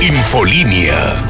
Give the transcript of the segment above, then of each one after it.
Infolínea.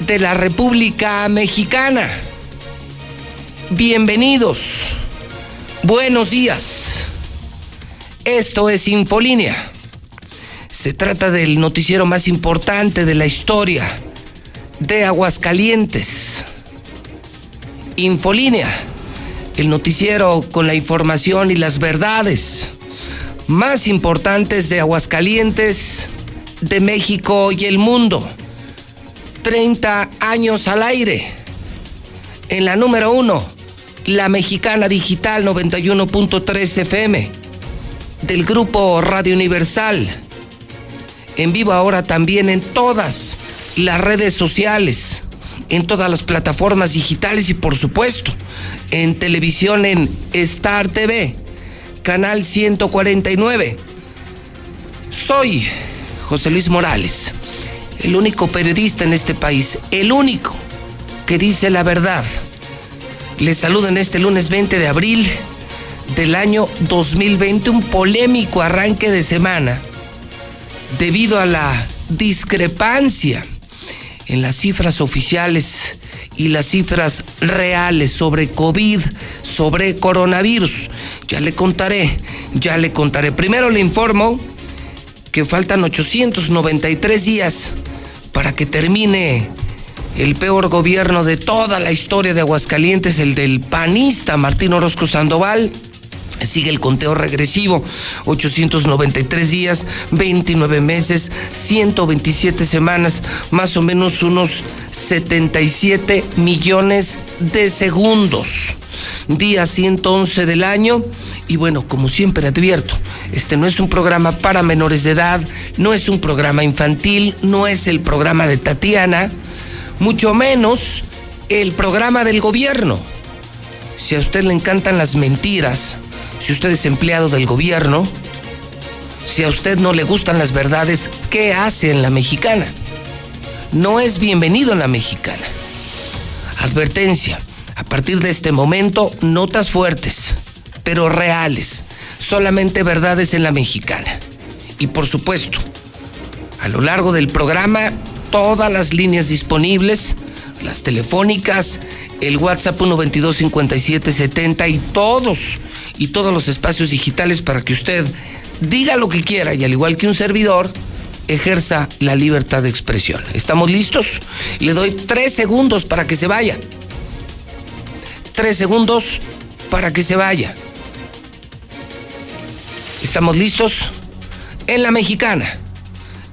de la República Mexicana. Bienvenidos. Buenos días. Esto es Infolínea. Se trata del noticiero más importante de la historia de Aguascalientes. Infolínea, el noticiero con la información y las verdades más importantes de Aguascalientes, de México y el mundo. 30 años al aire. En la número uno, la mexicana digital 91.3 FM del grupo Radio Universal. En vivo ahora también en todas las redes sociales, en todas las plataformas digitales y por supuesto en televisión en Star TV, canal 149. Soy José Luis Morales el único periodista en este país, el único que dice la verdad. Les saludo en este lunes 20 de abril del año 2020, un polémico arranque de semana debido a la discrepancia en las cifras oficiales y las cifras reales sobre COVID, sobre coronavirus. Ya le contaré, ya le contaré. Primero le informo que faltan 893 días para que termine el peor gobierno de toda la historia de Aguascalientes, el del panista Martín Orozco Sandoval. Sigue el conteo regresivo, 893 días, 29 meses, 127 semanas, más o menos unos 77 millones de segundos. Día 111 del año y bueno, como siempre advierto, este no es un programa para menores de edad, no es un programa infantil, no es el programa de Tatiana, mucho menos el programa del gobierno. Si a usted le encantan las mentiras, si usted es empleado del gobierno, si a usted no le gustan las verdades, ¿qué hace en la mexicana? No es bienvenido en la mexicana. Advertencia, a partir de este momento, notas fuertes pero reales, solamente verdades en la mexicana. Y por supuesto, a lo largo del programa, todas las líneas disponibles, las telefónicas, el WhatsApp 122-5770 y todos, y todos los espacios digitales para que usted diga lo que quiera y al igual que un servidor, ejerza la libertad de expresión. ¿Estamos listos? Le doy tres segundos para que se vaya. Tres segundos para que se vaya. ¿Estamos listos? En la mexicana,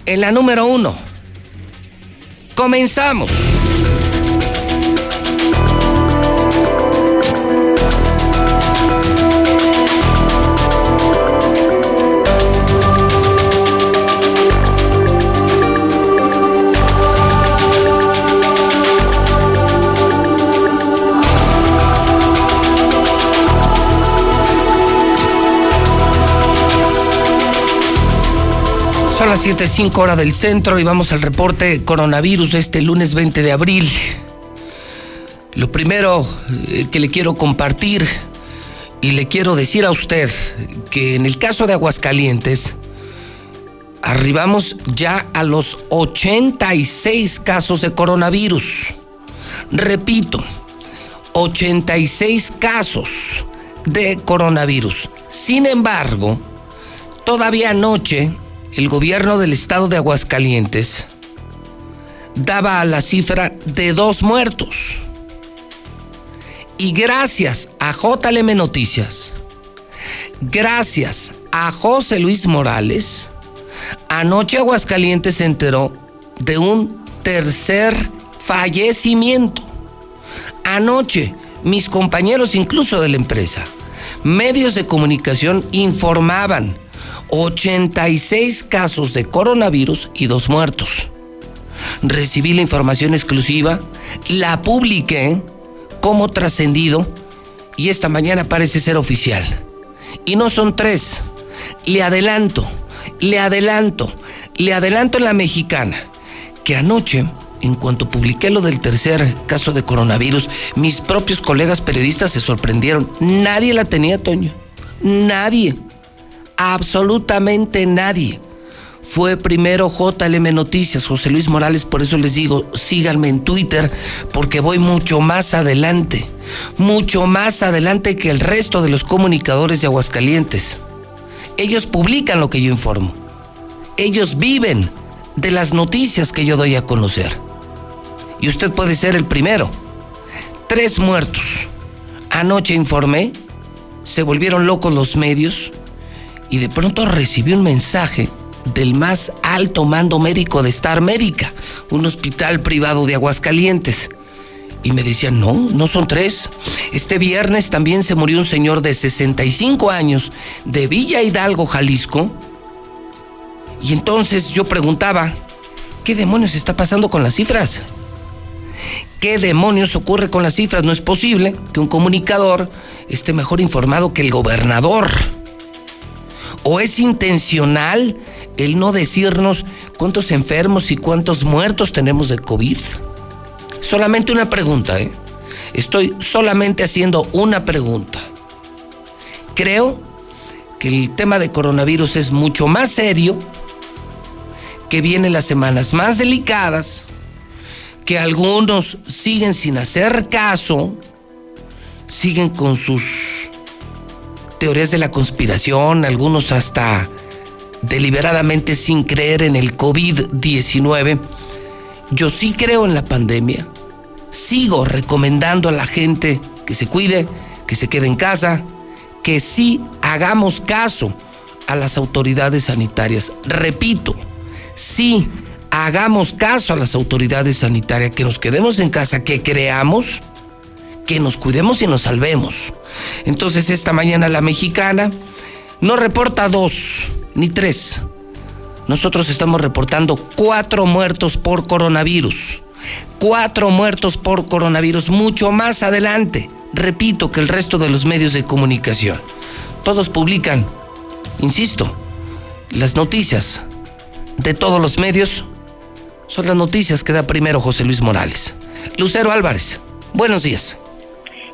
en la número uno. Comenzamos. Las 7.05 hora del centro y vamos al reporte coronavirus este lunes 20 de abril. Lo primero eh, que le quiero compartir y le quiero decir a usted que en el caso de Aguascalientes arribamos ya a los 86 casos de coronavirus. Repito, 86 casos de coronavirus. Sin embargo, todavía anoche el gobierno del estado de Aguascalientes daba la cifra de dos muertos. Y gracias a JLM Noticias, gracias a José Luis Morales, anoche Aguascalientes se enteró de un tercer fallecimiento. Anoche, mis compañeros incluso de la empresa, medios de comunicación informaban 86 casos de coronavirus y dos muertos. Recibí la información exclusiva, la publiqué como trascendido y esta mañana parece ser oficial. Y no son tres. Le adelanto, le adelanto, le adelanto en la mexicana que anoche, en cuanto publiqué lo del tercer caso de coronavirus, mis propios colegas periodistas se sorprendieron. Nadie la tenía, Toño. Nadie. Absolutamente nadie. Fue primero JLM Noticias, José Luis Morales, por eso les digo, síganme en Twitter, porque voy mucho más adelante, mucho más adelante que el resto de los comunicadores de Aguascalientes. Ellos publican lo que yo informo. Ellos viven de las noticias que yo doy a conocer. Y usted puede ser el primero. Tres muertos. Anoche informé, se volvieron locos los medios y de pronto recibí un mensaje del más alto mando médico de Star Médica, un hospital privado de Aguascalientes. Y me decían, no, no son tres. Este viernes también se murió un señor de 65 años de Villa Hidalgo, Jalisco, y entonces yo preguntaba, ¿qué demonios está pasando con las cifras? ¿Qué demonios ocurre con las cifras? No es posible que un comunicador esté mejor informado que el gobernador. ¿O es intencional el no decirnos cuántos enfermos y cuántos muertos tenemos de COVID? Solamente una pregunta, ¿eh? Estoy solamente haciendo una pregunta. Creo que el tema de coronavirus es mucho más serio que vienen las semanas más delicadas, que algunos siguen sin hacer caso, siguen con sus teorías de la conspiración, algunos hasta deliberadamente sin creer en el COVID-19. Yo sí creo en la pandemia, sigo recomendando a la gente que se cuide, que se quede en casa, que sí hagamos caso a las autoridades sanitarias. Repito, sí hagamos caso a las autoridades sanitarias, que nos quedemos en casa, que creamos, que nos cuidemos y nos salvemos. Entonces esta mañana la mexicana no reporta dos ni tres. Nosotros estamos reportando cuatro muertos por coronavirus. Cuatro muertos por coronavirus, mucho más adelante, repito, que el resto de los medios de comunicación. Todos publican, insisto, las noticias de todos los medios son las noticias que da primero José Luis Morales. Lucero Álvarez, buenos días.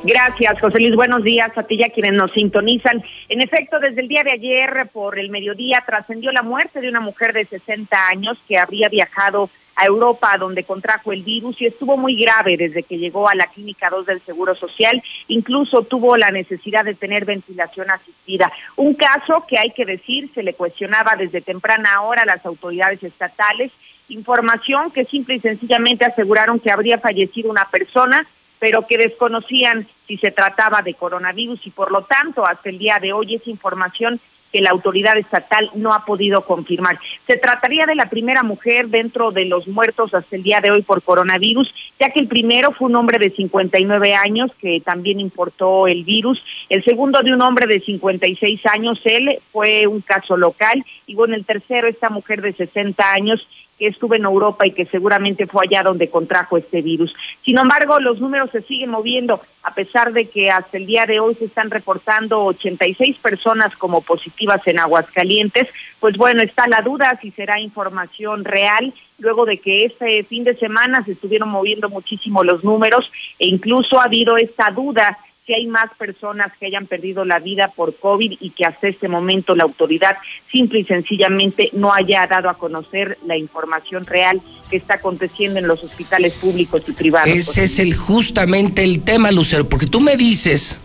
Gracias, José Luis. Buenos días a ti a quienes nos sintonizan. En efecto, desde el día de ayer, por el mediodía, trascendió la muerte de una mujer de 60 años que habría viajado a Europa, donde contrajo el virus y estuvo muy grave desde que llegó a la Clínica 2 del Seguro Social. Incluso tuvo la necesidad de tener ventilación asistida. Un caso que hay que decir se le cuestionaba desde temprana hora a las autoridades estatales. Información que simple y sencillamente aseguraron que habría fallecido una persona pero que desconocían si se trataba de coronavirus. Y por lo tanto hasta el día de hoy es información que la autoridad estatal no ha podido confirmar. Se trataría de la primera mujer dentro de los muertos hasta el día de hoy por coronavirus, ya que el primero fue un hombre de 59 años que también importó el virus, el segundo de un hombre de 56 años, él fue un caso local, y bueno, el tercero, esta mujer de 60 años, que estuvo en Europa y que seguramente fue allá donde contrajo este virus. Sin embargo, los números se siguen moviendo, a pesar de que hasta el día de hoy se están reportando 86 personas como positivas en Aguascalientes, pues bueno, está la duda si será información real, luego de que este fin de semana se estuvieron moviendo muchísimo los números e incluso ha habido esta duda que hay más personas que hayan perdido la vida por COVID y que hasta este momento la autoridad simple y sencillamente no haya dado a conocer la información real que está aconteciendo en los hospitales públicos y privados. Ese es el justamente el tema, Lucero, porque tú me dices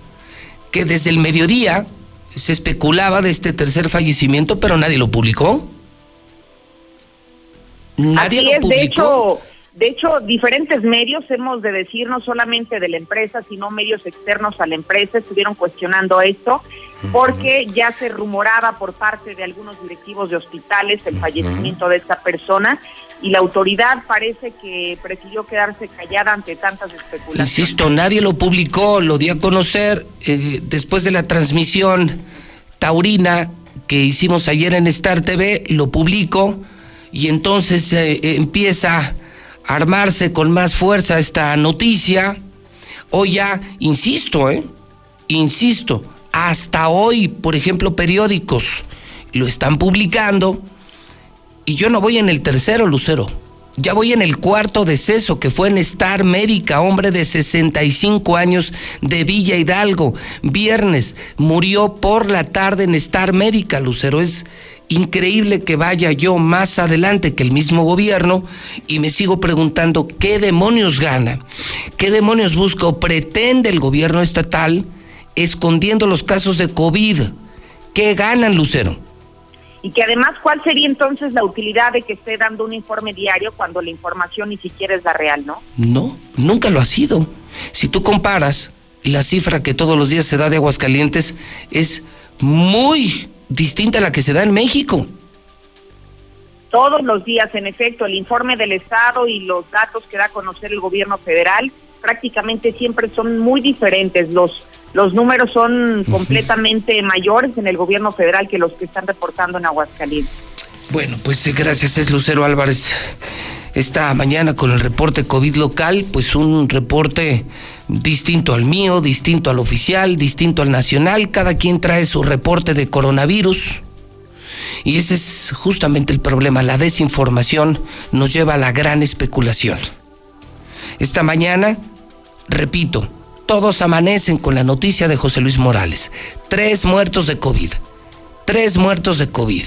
que desde el mediodía se especulaba de este tercer fallecimiento, pero nadie lo publicó. Nadie lo publicó. De hecho, De hecho, diferentes medios, hemos de decir, no solamente de la empresa, sino medios externos a la empresa, estuvieron cuestionando esto, porque ya se rumoraba por parte de algunos directivos de hospitales el fallecimiento de esta persona y la autoridad parece que prefirió quedarse callada ante tantas especulaciones. Insisto, nadie lo publicó, lo di a conocer eh, después de la transmisión taurina que hicimos ayer en Star TV, lo publico y entonces eh, empieza armarse con más fuerza esta noticia. Hoy ya, insisto, ¿eh? Insisto, hasta hoy, por ejemplo, periódicos lo están publicando y yo no voy en el tercero, Lucero. Ya voy en el cuarto deceso que fue en Star Médica, hombre de 65 años de Villa Hidalgo. Viernes murió por la tarde en Star Médica, Lucero. Es increíble que vaya yo más adelante que el mismo gobierno y me sigo preguntando qué demonios gana, qué demonios busca o pretende el gobierno estatal escondiendo los casos de COVID. ¿Qué ganan, Lucero? Y que además, ¿cuál sería entonces la utilidad de que esté dando un informe diario cuando la información ni siquiera es la real, no? No, nunca lo ha sido. Si tú comparas la cifra que todos los días se da de Aguascalientes, es muy distinta a la que se da en México. Todos los días, en efecto, el informe del Estado y los datos que da a conocer el gobierno federal prácticamente siempre son muy diferentes. Los, los números son completamente mayores en el gobierno federal que los que están reportando en Aguascalientes. Bueno, pues eh, gracias, es Lucero Álvarez. Esta mañana con el reporte COVID local, pues un reporte distinto al mío, distinto al oficial, distinto al nacional. Cada quien trae su reporte de coronavirus. Y ese es justamente el problema. La desinformación nos lleva a la gran especulación. Esta mañana, repito, todos amanecen con la noticia de José Luis Morales. Tres muertos de COVID. Tres muertos de COVID.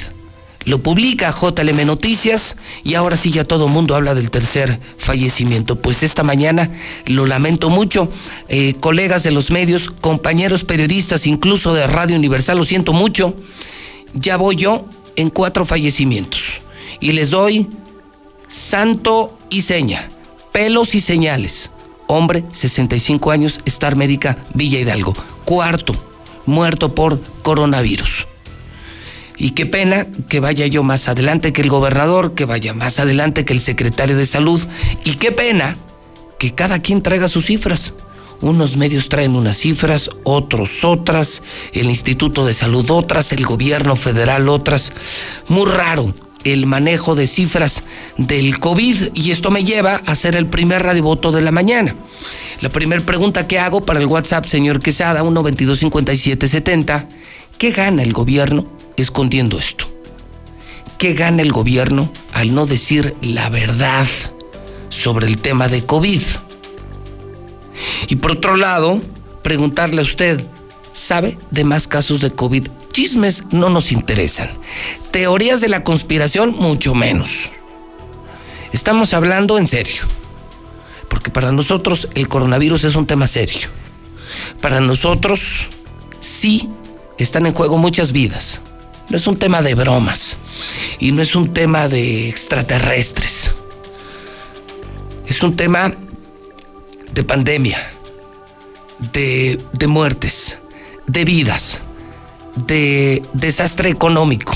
Lo publica JLM Noticias y ahora sí ya todo el mundo habla del tercer fallecimiento. Pues esta mañana lo lamento mucho, eh, colegas de los medios, compañeros periodistas, incluso de Radio Universal, lo siento mucho. Ya voy yo en cuatro fallecimientos y les doy santo y seña, pelos y señales. Hombre, 65 años, Star Médica, Villa Hidalgo. Cuarto, muerto por coronavirus. Y qué pena que vaya yo más adelante que el gobernador, que vaya más adelante que el secretario de salud. Y qué pena que cada quien traiga sus cifras. Unos medios traen unas cifras, otros otras, el Instituto de Salud otras, el gobierno federal otras. Muy raro el manejo de cifras del COVID y esto me lleva a hacer el primer radiovoto de la mañana. La primera pregunta que hago para el WhatsApp, señor Quesada, 1225770, ¿qué gana el gobierno escondiendo esto? ¿Qué gana el gobierno al no decir la verdad sobre el tema de COVID? Y por otro lado, preguntarle a usted, ¿sabe de más casos de COVID? Chismes no nos interesan. Teorías de la conspiración, mucho menos. Estamos hablando en serio. Porque para nosotros el coronavirus es un tema serio. Para nosotros sí están en juego muchas vidas. No es un tema de bromas y no es un tema de extraterrestres. Es un tema de pandemia, de, de muertes, de vidas, de desastre económico.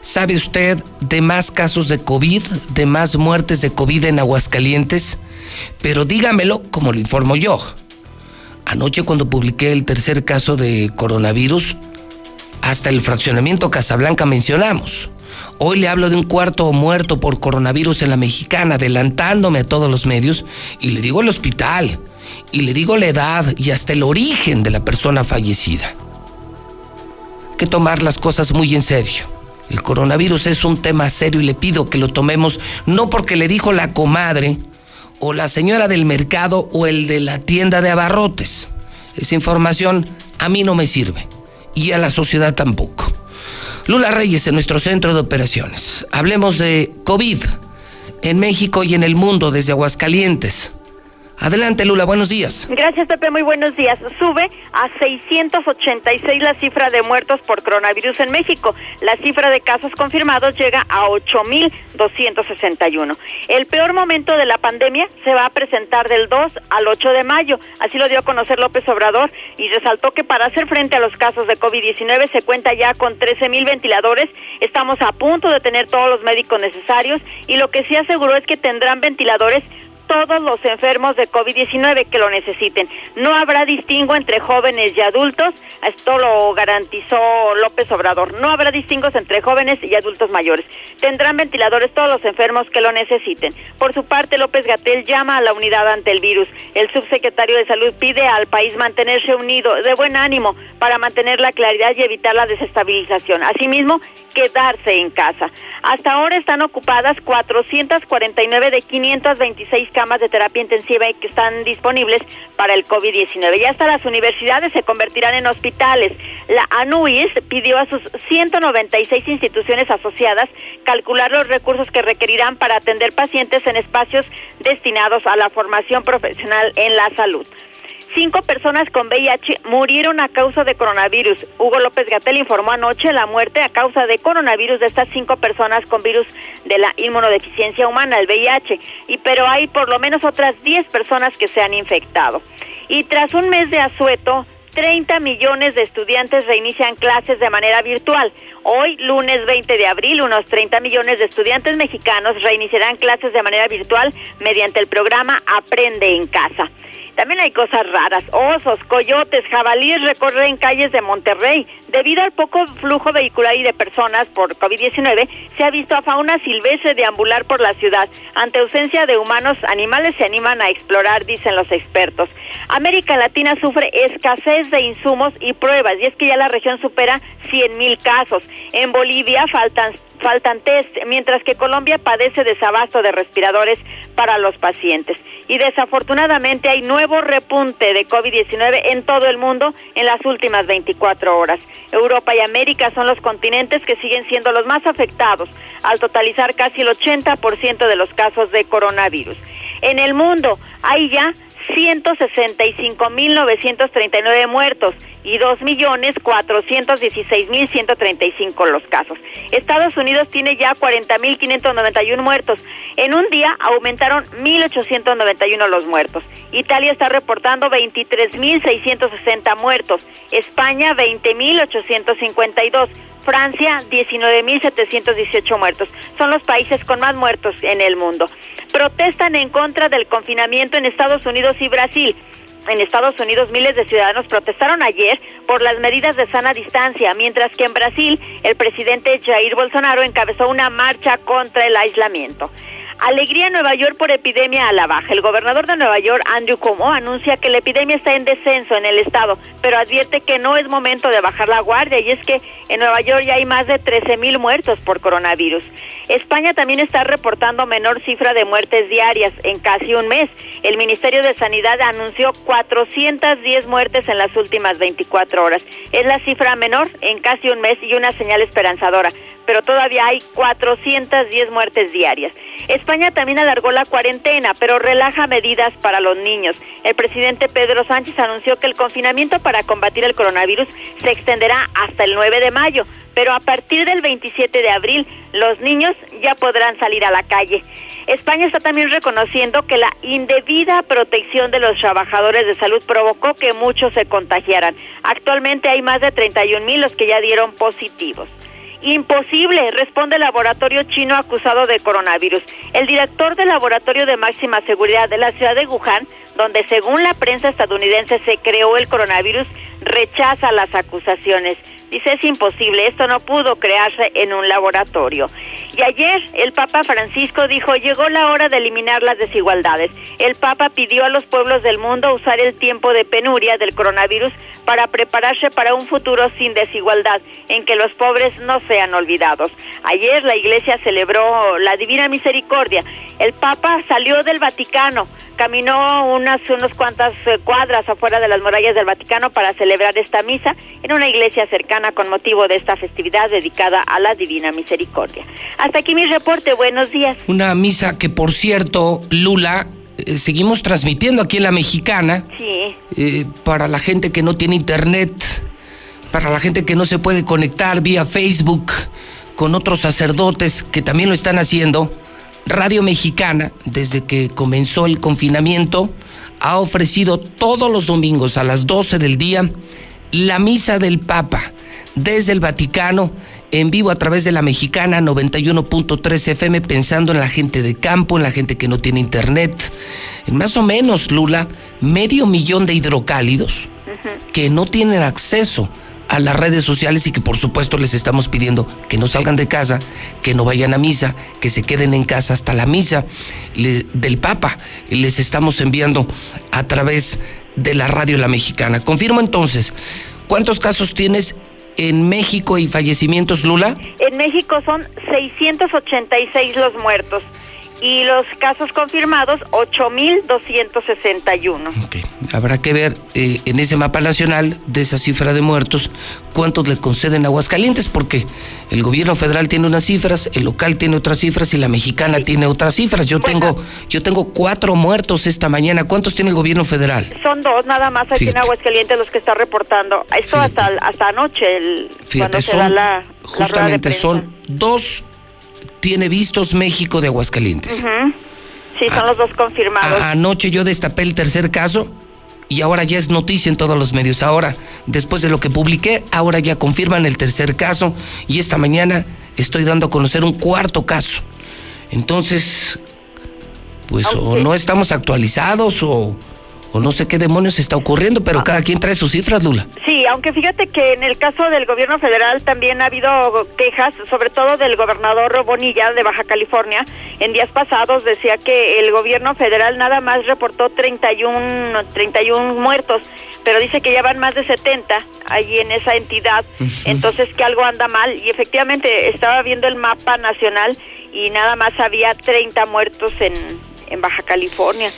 ¿Sabe usted de más casos de COVID, de más muertes de COVID en Aguascalientes? Pero dígamelo como lo informo yo. Anoche cuando publiqué el tercer caso de coronavirus, hasta el fraccionamiento Casablanca mencionamos. Hoy le hablo de un cuarto muerto por coronavirus en la mexicana, adelantándome a todos los medios, y le digo el hospital, y le digo la edad y hasta el origen de la persona fallecida. Que tomar las cosas muy en serio. El coronavirus es un tema serio y le pido que lo tomemos no porque le dijo la comadre o la señora del mercado o el de la tienda de abarrotes. Esa información a mí no me sirve y a la sociedad tampoco. Lula Reyes en nuestro centro de operaciones. Hablemos de COVID en México y en el mundo desde Aguascalientes. Adelante, Lula, buenos días. Gracias, Pepe, muy buenos días. Sube a 686 la cifra de muertos por coronavirus en México. La cifra de casos confirmados llega a 8.261. El peor momento de la pandemia se va a presentar del 2 al 8 de mayo. Así lo dio a conocer López Obrador y resaltó que para hacer frente a los casos de COVID-19 se cuenta ya con 13.000 ventiladores. Estamos a punto de tener todos los médicos necesarios y lo que sí aseguró es que tendrán ventiladores todos los enfermos de COVID-19 que lo necesiten. No habrá distingo entre jóvenes y adultos, esto lo garantizó López Obrador. No habrá distingos entre jóvenes y adultos mayores. Tendrán ventiladores todos los enfermos que lo necesiten. Por su parte, López Gatel llama a la unidad ante el virus. El subsecretario de Salud pide al país mantenerse unido, de buen ánimo, para mantener la claridad y evitar la desestabilización. Asimismo, quedarse en casa. Hasta ahora están ocupadas 449 de 526 camas de terapia intensiva y que están disponibles para el COVID-19. Ya hasta las universidades se convertirán en hospitales. La ANUIS pidió a sus 196 instituciones asociadas calcular los recursos que requerirán para atender pacientes en espacios destinados a la formación profesional en la salud. Cinco personas con VIH murieron a causa de coronavirus. Hugo López Gatel informó anoche la muerte a causa de coronavirus de estas cinco personas con virus de la inmunodeficiencia humana, el VIH. Y pero hay por lo menos otras diez personas que se han infectado. Y tras un mes de asueto, 30 millones de estudiantes reinician clases de manera virtual. Hoy, lunes 20 de abril, unos 30 millones de estudiantes mexicanos reiniciarán clases de manera virtual mediante el programa Aprende en Casa. También hay cosas raras. Osos, coyotes, jabalíes recorren calles de Monterrey. Debido al poco flujo vehicular y de personas por COVID-19, se ha visto a fauna silvestre deambular por la ciudad. Ante ausencia de humanos, animales se animan a explorar, dicen los expertos. América Latina sufre escasez de insumos y pruebas, y es que ya la región supera 100 mil casos. En Bolivia faltan faltan test, mientras que Colombia padece desabasto de respiradores para los pacientes. Y desafortunadamente hay nuevo repunte de COVID-19 en todo el mundo en las últimas 24 horas. Europa y América son los continentes que siguen siendo los más afectados, al totalizar casi el 80% de los casos de coronavirus. En el mundo hay ya 165.939 muertos y 2.416.135 los casos. Estados Unidos tiene ya 40.591 muertos. En un día aumentaron 1.891 los muertos. Italia está reportando 23.660 muertos. España 20.852. Francia 19.718 muertos. Son los países con más muertos en el mundo. Protestan en contra del confinamiento en Estados Unidos y Brasil en Estados Unidos miles de ciudadanos protestaron ayer por las medidas de sana distancia, mientras que en Brasil el presidente Jair Bolsonaro encabezó una marcha contra el aislamiento. Alegría en Nueva York por epidemia a la baja. El gobernador de Nueva York, Andrew Cuomo, anuncia que la epidemia está en descenso en el estado, pero advierte que no es momento de bajar la guardia y es que en Nueva York ya hay más de 13 mil muertos por coronavirus. España también está reportando menor cifra de muertes diarias en casi un mes. El Ministerio de Sanidad anunció 410 muertes en las últimas 24 horas. Es la cifra menor en casi un mes y una señal esperanzadora pero todavía hay 410 muertes diarias. España también alargó la cuarentena, pero relaja medidas para los niños. El presidente Pedro Sánchez anunció que el confinamiento para combatir el coronavirus se extenderá hasta el 9 de mayo, pero a partir del 27 de abril los niños ya podrán salir a la calle. España está también reconociendo que la indebida protección de los trabajadores de salud provocó que muchos se contagiaran. Actualmente hay más de 31 mil los que ya dieron positivos. Imposible, responde el laboratorio chino acusado de coronavirus. El director del laboratorio de máxima seguridad de la ciudad de Wuhan, donde según la prensa estadounidense se creó el coronavirus, rechaza las acusaciones. Dice, es imposible, esto no pudo crearse en un laboratorio. Y ayer el Papa Francisco dijo, llegó la hora de eliminar las desigualdades. El Papa pidió a los pueblos del mundo usar el tiempo de penuria del coronavirus para prepararse para un futuro sin desigualdad, en que los pobres no sean olvidados. Ayer la iglesia celebró la Divina Misericordia. El Papa salió del Vaticano caminó unas unos cuantas eh, cuadras afuera de las murallas del Vaticano para celebrar esta misa en una iglesia cercana con motivo de esta festividad dedicada a la Divina Misericordia. Hasta aquí mi reporte, buenos días. Una misa que por cierto, Lula, eh, seguimos transmitiendo aquí en la mexicana. Sí. Eh, para la gente que no tiene internet, para la gente que no se puede conectar vía Facebook con otros sacerdotes que también lo están haciendo. Radio Mexicana, desde que comenzó el confinamiento, ha ofrecido todos los domingos a las 12 del día la misa del Papa desde el Vaticano en vivo a través de la mexicana 91.3 FM pensando en la gente de campo, en la gente que no tiene internet. En más o menos, Lula, medio millón de hidrocálidos que no tienen acceso a las redes sociales y que por supuesto les estamos pidiendo que no salgan de casa, que no vayan a misa, que se queden en casa hasta la misa del Papa. Les estamos enviando a través de la radio La Mexicana. Confirmo entonces, ¿cuántos casos tienes en México y fallecimientos, Lula? En México son 686 los muertos y los casos confirmados 8.261. Ok, habrá que ver eh, en ese mapa nacional de esa cifra de muertos cuántos le conceden a Aguascalientes, porque el gobierno federal tiene unas cifras, el local tiene otras cifras y la mexicana tiene otras cifras. Yo tengo, yo tengo cuatro muertos esta mañana. ¿Cuántos tiene el gobierno federal? Son dos nada más aquí en Aguascalientes los que está reportando. Esto hasta, hasta anoche, el, cuando se da la, justamente son dos tiene vistos México de Aguascalientes. Sí, son los dos confirmados. anoche yo destapé el tercer caso y ahora ya es noticia en todos los medios. Ahora, después de lo que publiqué, ahora ya confirman el tercer caso y esta mañana estoy dando a conocer un cuarto caso. Entonces, pues o no estamos actualizados o no sé qué demonios está ocurriendo, pero cada quien trae sus cifras, Lula. Sí, aunque fíjate que en el caso del gobierno federal también ha habido quejas, sobre todo del gobernador Bonilla de Baja California. En días pasados decía que el gobierno federal nada más reportó 31, 31 muertos, pero dice que ya van más de 70 ahí en esa entidad, entonces que algo anda mal. Y efectivamente estaba viendo el mapa nacional y nada más había 30 muertos en, en Baja California.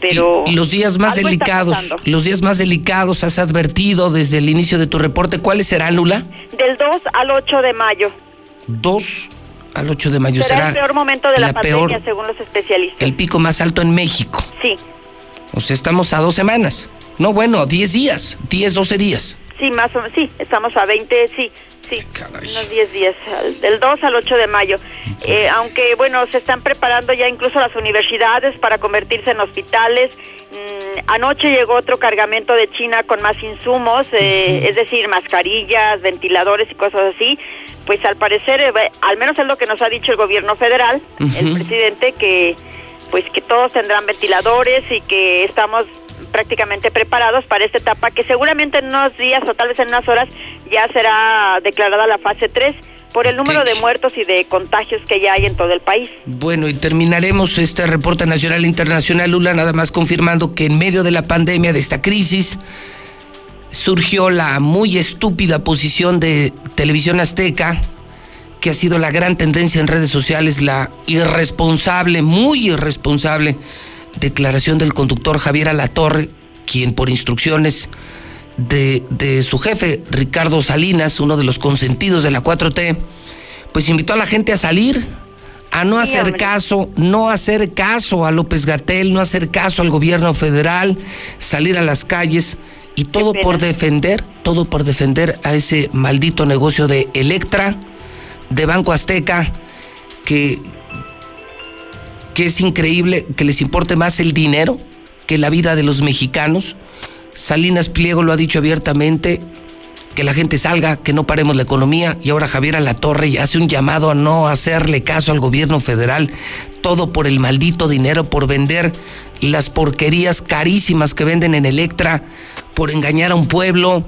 Pero y, los días más delicados, los días más delicados has advertido desde el inicio de tu reporte, ¿cuáles serán, Lula? Del 2 al 8 de mayo. 2 al 8 de mayo será, el peor momento de la, pandemia, según los especialistas. El pico más alto en México. Sí. O sea, estamos a dos semanas. No, bueno, 10 días, 10, 12 días. Sí, más o menos, sí, estamos a 20, sí, sí, unos 10 días, del 2 al 8 de mayo. Eh, aunque, bueno, se están preparando ya incluso las universidades para convertirse en hospitales. Mm, anoche llegó otro cargamento de China con más insumos, eh, es decir, mascarillas, ventiladores y cosas así. Pues al parecer, eh, al menos es lo que nos ha dicho el gobierno federal, el presidente, que pues que todos tendrán ventiladores y que estamos prácticamente preparados para esta etapa que seguramente en unos días o tal vez en unas horas ya será declarada la fase 3 por el número de muertos y de contagios que ya hay en todo el país. Bueno, y terminaremos este reporte nacional e internacional, Lula, nada más confirmando que en medio de la pandemia, de esta crisis, surgió la muy estúpida posición de Televisión Azteca, que ha sido la gran tendencia en redes sociales, la irresponsable, muy irresponsable declaración del conductor Javier Alatorre, quien por instrucciones de, de, su jefe, Ricardo Salinas, uno de los consentidos de la 4T, pues invitó a la gente a salir, a no hacer caso, no hacer caso a López Gatel, no hacer caso al gobierno federal, salir a las calles y todo por defender, todo por defender a ese maldito negocio de Electra, de Banco Azteca, que, que es increíble que les importe más el dinero que la vida de los mexicanos. Salinas Pliego lo ha dicho abiertamente, que la gente salga, que no paremos la economía, y ahora Javier Alatorre hace un llamado a no hacerle caso al gobierno federal, todo por el maldito dinero, por vender las porquerías carísimas que venden en Electra, por engañar a un pueblo,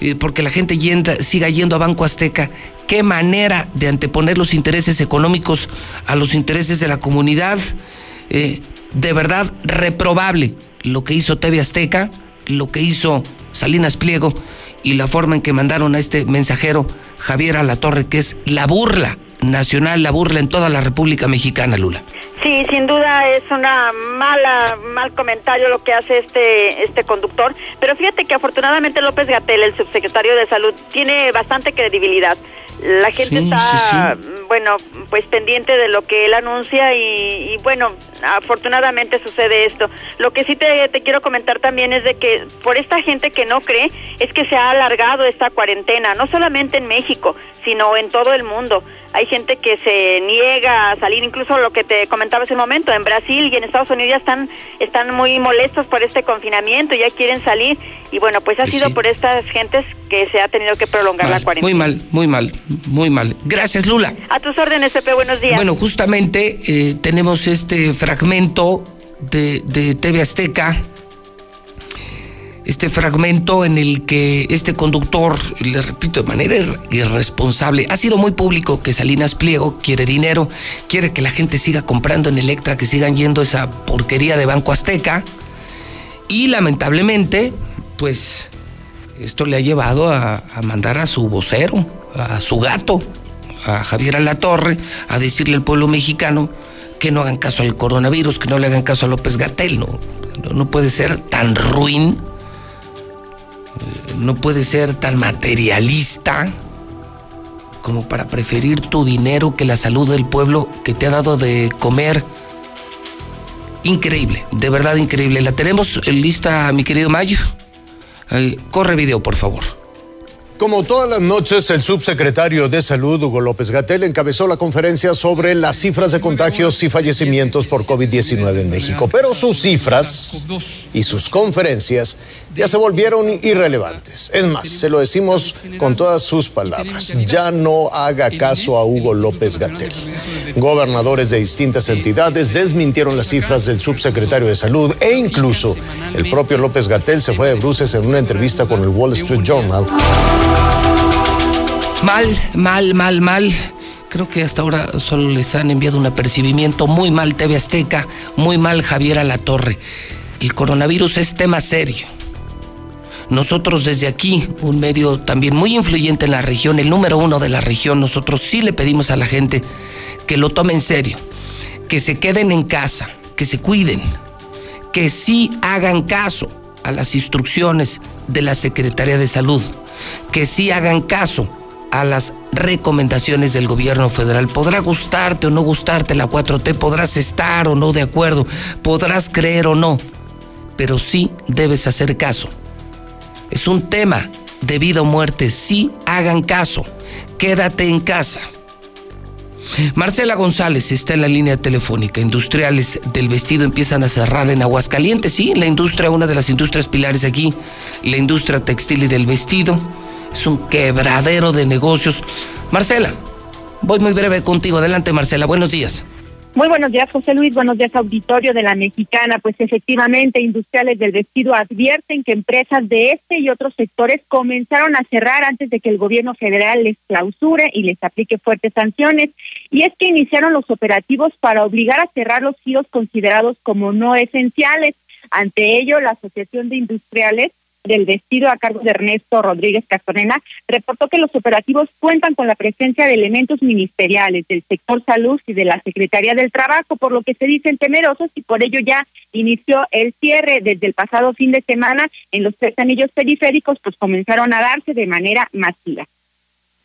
eh, porque la gente siga yendo a Banco Azteca qué manera de anteponer los intereses económicos a los intereses de la comunidad. Eh, de verdad reprobable lo que hizo TV Azteca, lo que hizo Salinas Pliego y la forma en que mandaron a este mensajero Javier Alatorre, que es la burla nacional, la burla en toda la República Mexicana, Lula. Sí, sin duda es una mala mal comentario lo que hace este este conductor, pero fíjate que afortunadamente López Gatel, el subsecretario de Salud, tiene bastante credibilidad. La gente está, bueno, pues pendiente de lo que él anuncia y, bueno, afortunadamente sucede esto. Lo que sí te, te, quiero comentar también es de que por esta gente que no cree, es que se ha alargado esta cuarentena, no solamente en México, sino en todo el mundo hay gente que se niega a salir, incluso lo que te comentaba hace un momento, en Brasil y en Estados Unidos ya están, están muy molestos por este confinamiento, ya quieren salir, y bueno, pues ha sido por estas gentes que se ha tenido que prolongar la cuarentena. Muy mal, muy mal, muy mal. Gracias, Lula. A tus órdenes, Pepe, buenos días. Bueno, justamente eh, tenemos este fragmento de, de TV Azteca este fragmento en el que este conductor, le repito, de manera irresponsable, ha sido muy público que Salinas Pliego quiere dinero, quiere que la gente siga comprando en Electra, que sigan yendo esa porquería de Banco Azteca. Y lamentablemente, pues esto le ha llevado a, mandar a su vocero, a su gato, a Javier Alatorre, a decirle al pueblo mexicano que no hagan caso al coronavirus, que no le hagan caso a López Gatel. No, no puede ser tan ruin no puede ser tan materialista como para preferir tu dinero que la salud del pueblo que te ha dado de comer. Increíble, de verdad increíble. La tenemos lista, mi querido Mayo. corre video, por favor. Como todas las noches, el subsecretario de Salud, Hugo López Gatel, encabezó la conferencia sobre las cifras de contagios y fallecimientos por COVID-19 en México. Pero sus cifras y sus conferencias ya se volvieron irrelevantes. Es más, se lo decimos con todas sus palabras. Ya no haga caso a Hugo López Gatel. Gobernadores de distintas entidades desmintieron las cifras del subsecretario de Salud e incluso el propio López Gatel se fue de bruces en una entrevista con el Wall Street Journal. Mal, mal, mal, mal. Creo que hasta ahora solo les han enviado un apercibimiento. Muy mal TV Azteca, muy mal Javier Alatorre. El coronavirus es tema serio. Nosotros desde aquí, un medio también muy influyente en la región, el número uno de la región, nosotros sí le pedimos a la gente que lo tome en serio, que se queden en casa, que se cuiden, que sí hagan caso a las instrucciones de la Secretaría de Salud, que sí hagan caso a las recomendaciones del gobierno federal. Podrá gustarte o no gustarte la 4T, podrás estar o no de acuerdo, podrás creer o no, pero sí debes hacer caso. Es un tema de vida o muerte, sí hagan caso, quédate en casa. Marcela González está en la línea telefónica. Industriales del vestido empiezan a cerrar en Aguascalientes. Sí, la industria, una de las industrias pilares aquí, la industria textil y del vestido es un quebradero de negocios. Marcela, voy muy breve contigo. Adelante, Marcela. Buenos días. Muy buenos días, José Luis. Buenos días, auditorio de la Mexicana. Pues efectivamente, industriales del vestido advierten que empresas de este y otros sectores comenzaron a cerrar antes de que el gobierno federal les clausure y les aplique fuertes sanciones. Y es que iniciaron los operativos para obligar a cerrar los giros considerados como no esenciales. Ante ello, la Asociación de Industriales del vestido a cargo de Ernesto Rodríguez Castorena reportó que los operativos cuentan con la presencia de elementos ministeriales del sector salud y de la Secretaría del Trabajo, por lo que se dicen temerosos y por ello ya inició el cierre desde el pasado fin de semana en los tres anillos periféricos, pues comenzaron a darse de manera masiva.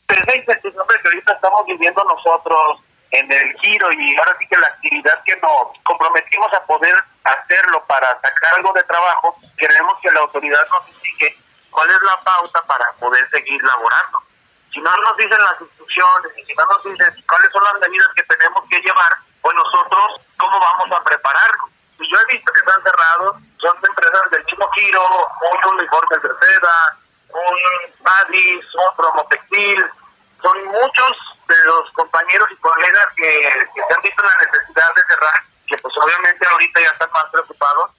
Esa incertidumbre que ahorita estamos viviendo nosotros en el giro y ahora sí que la actividad que nos comprometimos a poder hacerlo para sacar algo de trabajo, queremos que la autoridad nos indique cuál es la pauta para poder seguir laborando. Si no nos dicen las instrucciones y si no nos dicen cuáles son las medidas que tenemos que llevar, pues nosotros, ¿cómo vamos a prepararlo? Si yo he visto que están cerrados, son empresas del mismo giro, un uniforme de seda, un Badis, un promotextil, son muchos de los compañeros y colegas que, que se han visto la necesidad de cerrar que pues obviamente ahorita ya están más preocupados.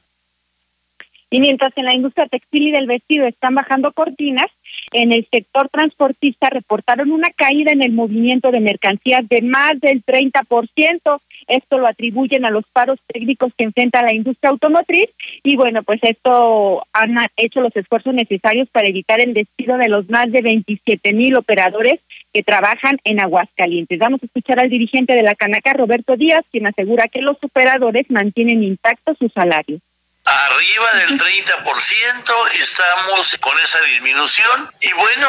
Y mientras en la industria textil y del vestido están bajando cortinas, en el sector transportista reportaron una caída en el movimiento de mercancías de más del 30%. Esto lo atribuyen a los paros técnicos que enfrenta la industria automotriz y bueno, pues esto han hecho los esfuerzos necesarios para evitar el despido de los más de 27 mil operadores que trabajan en Aguascalientes. Vamos a escuchar al dirigente de la Canaca, Roberto Díaz, quien asegura que los operadores mantienen intacto su salario arriba del 30% estamos con esa disminución y bueno,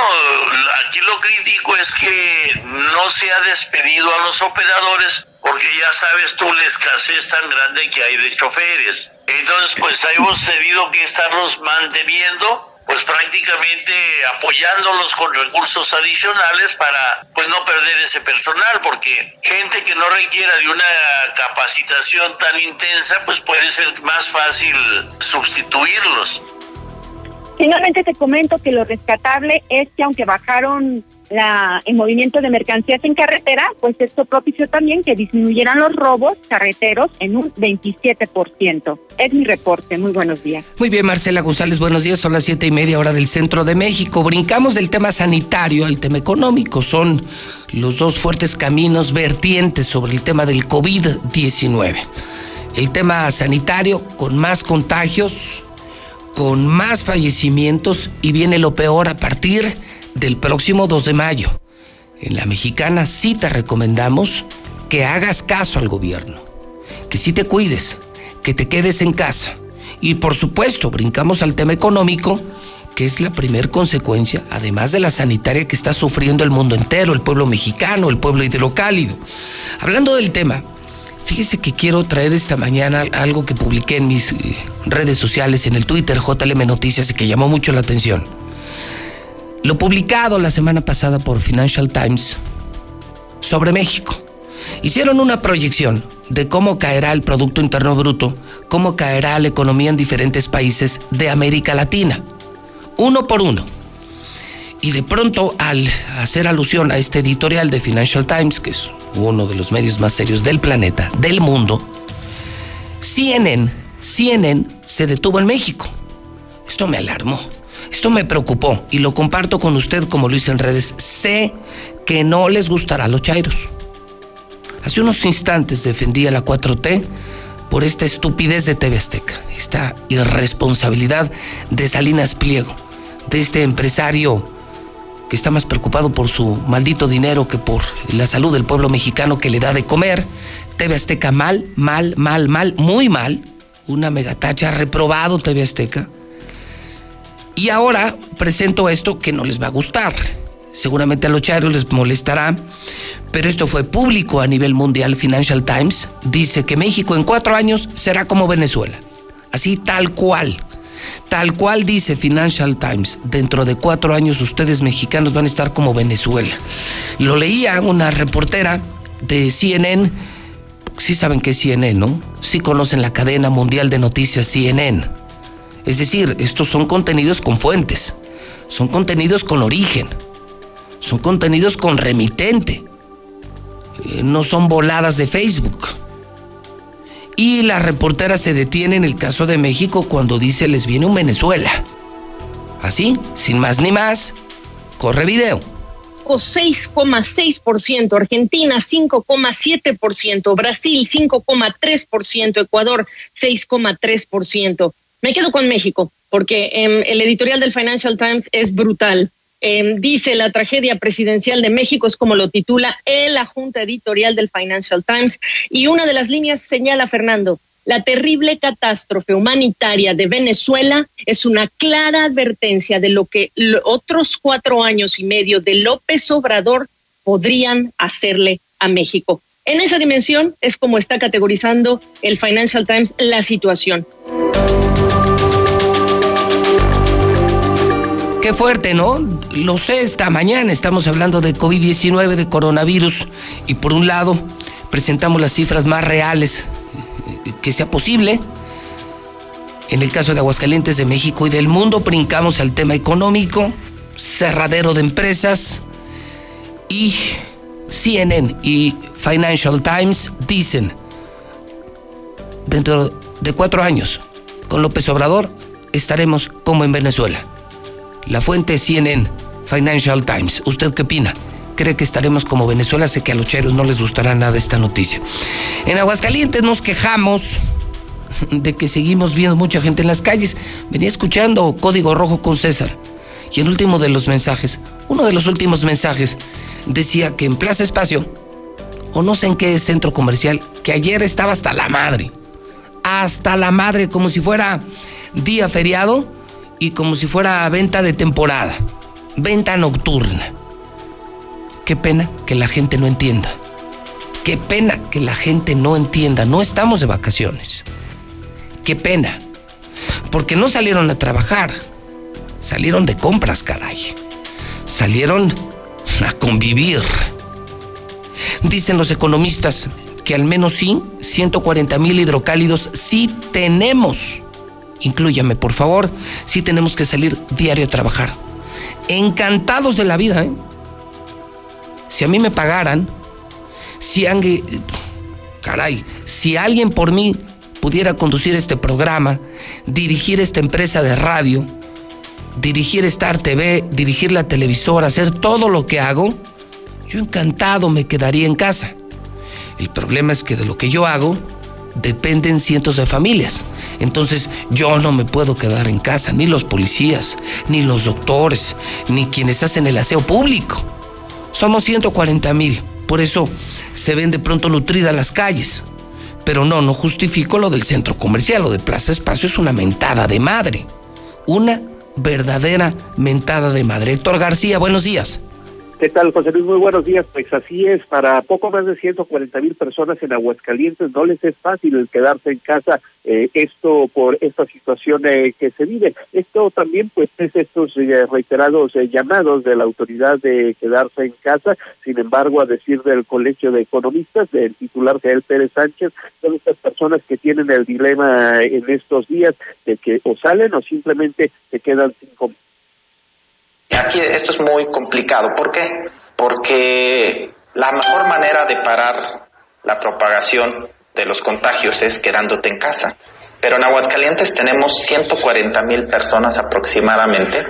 aquí lo crítico es que no se ha despedido a los operadores porque ya sabes tú la escasez tan grande que hay de choferes. Entonces pues hemos tenido que estarlos manteniendo pues prácticamente apoyándolos con recursos adicionales para pues no perder ese personal porque gente que no requiera de una capacitación tan intensa pues puede ser más fácil sustituirlos. Finalmente te comento que lo rescatable es que aunque bajaron la, el movimiento de mercancías en carretera, pues esto propició también que disminuyeran los robos carreteros en un 27%. Es mi reporte. Muy buenos días. Muy bien, Marcela González, buenos días. Son las siete y media hora del centro de México. Brincamos del tema sanitario al tema económico. Son los dos fuertes caminos vertientes sobre el tema del COVID-19. El tema sanitario con más contagios, con más fallecimientos y viene lo peor a partir del próximo 2 de mayo. En la mexicana sí te recomendamos que hagas caso al gobierno, que sí te cuides, que te quedes en casa. Y por supuesto, brincamos al tema económico, que es la primer consecuencia, además de la sanitaria que está sufriendo el mundo entero, el pueblo mexicano, el pueblo hidrocálido. Hablando del tema, fíjese que quiero traer esta mañana algo que publiqué en mis eh, redes sociales, en el Twitter JLM Noticias, y que llamó mucho la atención. Lo publicado la semana pasada por Financial Times sobre México. Hicieron una proyección de cómo caerá el Producto Interno Bruto, cómo caerá la economía en diferentes países de América Latina, uno por uno. Y de pronto, al hacer alusión a este editorial de Financial Times, que es uno de los medios más serios del planeta, del mundo, CNN, CNN se detuvo en México. Esto me alarmó. Esto me preocupó y lo comparto con usted como lo hice en redes. Sé que no les gustará a los chairos. Hace unos instantes defendía la 4T por esta estupidez de TV Azteca, esta irresponsabilidad de Salinas Pliego, de este empresario que está más preocupado por su maldito dinero que por la salud del pueblo mexicano que le da de comer. TV Azteca mal, mal, mal, mal, muy mal. Una megatacha reprobado TV Azteca. Y ahora presento esto que no les va a gustar. Seguramente a los chairos les molestará, pero esto fue público a nivel mundial. Financial Times dice que México en cuatro años será como Venezuela. Así tal cual. Tal cual dice Financial Times, dentro de cuatro años ustedes mexicanos van a estar como Venezuela. Lo leía una reportera de CNN, sí saben que es CNN, ¿no? Sí conocen la cadena mundial de noticias CNN. Es decir, estos son contenidos con fuentes, son contenidos con origen, son contenidos con remitente, eh, no son voladas de Facebook. Y la reportera se detiene en el caso de México cuando dice les viene un Venezuela. Así, sin más ni más, corre video. 6,6%, Argentina 5,7%, Brasil 5,3%, Ecuador 6,3%. Me quedo con México, porque em, el editorial del Financial Times es brutal. Em, dice la tragedia presidencial de México, es como lo titula en la junta editorial del Financial Times. Y una de las líneas señala, Fernando, la terrible catástrofe humanitaria de Venezuela es una clara advertencia de lo que otros cuatro años y medio de López Obrador podrían hacerle a México. En esa dimensión es como está categorizando el Financial Times la situación. Fuerte, ¿no? Lo sé, esta mañana estamos hablando de COVID-19, de coronavirus, y por un lado presentamos las cifras más reales eh, que sea posible. En el caso de Aguascalientes, de México y del mundo, brincamos al tema económico, cerradero de empresas, y CNN y Financial Times dicen, dentro de cuatro años, con López Obrador, estaremos como en Venezuela. La fuente CNN, Financial Times. ¿Usted qué opina? ¿Cree que estaremos como Venezuela? Sé que a los cheros no les gustará nada esta noticia. En Aguascalientes nos quejamos de que seguimos viendo mucha gente en las calles. Venía escuchando Código Rojo con César. Y el último de los mensajes, uno de los últimos mensajes, decía que en Plaza Espacio, o no sé en qué centro comercial, que ayer estaba hasta la madre. Hasta la madre, como si fuera día feriado y como si fuera venta de temporada, venta nocturna. Qué pena que la gente no entienda. Qué pena que la gente no entienda. No estamos de vacaciones. Qué pena. Porque no salieron a trabajar. Salieron de compras, caray. Salieron a convivir. Dicen los economistas que al menos sí, 140 mil hidrocálidos sí tenemos. Inclúyame, por favor, sí tenemos que salir diario a trabajar. Encantados de la vida, ¿eh? Si a mí me pagaran, si alguien, caray, si alguien por mí pudiera conducir este programa, dirigir esta empresa de radio, dirigir Star TV, dirigir la televisora, hacer todo lo que hago, yo encantado me quedaría en casa. El problema es que de lo que yo hago dependen cientos de familias. Entonces yo no me puedo quedar en casa, ni los policías, ni los doctores, ni quienes hacen el aseo público. Somos 140 mil, por eso se ven de pronto nutridas las calles. Pero no, no justifico lo del centro comercial, lo de Plaza Espacio es una mentada de madre. Una verdadera mentada de madre. Héctor García, buenos días. ¿Qué tal, José Luis? Muy buenos días. Pues así es, para poco más de 140 mil personas en Aguascalientes no les es fácil quedarse en casa, eh, esto por esta situación eh, que se vive. Esto también, pues, es estos eh, reiterados llamados de la autoridad de quedarse en casa. Sin embargo, a decir del Colegio de Economistas, del titular Gael Pérez Sánchez, son estas personas que tienen el dilema en estos días de que o salen o simplemente se quedan sin Aquí esto es muy complicado. ¿Por qué? Porque la mejor manera de parar la propagación de los contagios es quedándote en casa. Pero en Aguascalientes tenemos 140 mil personas aproximadamente,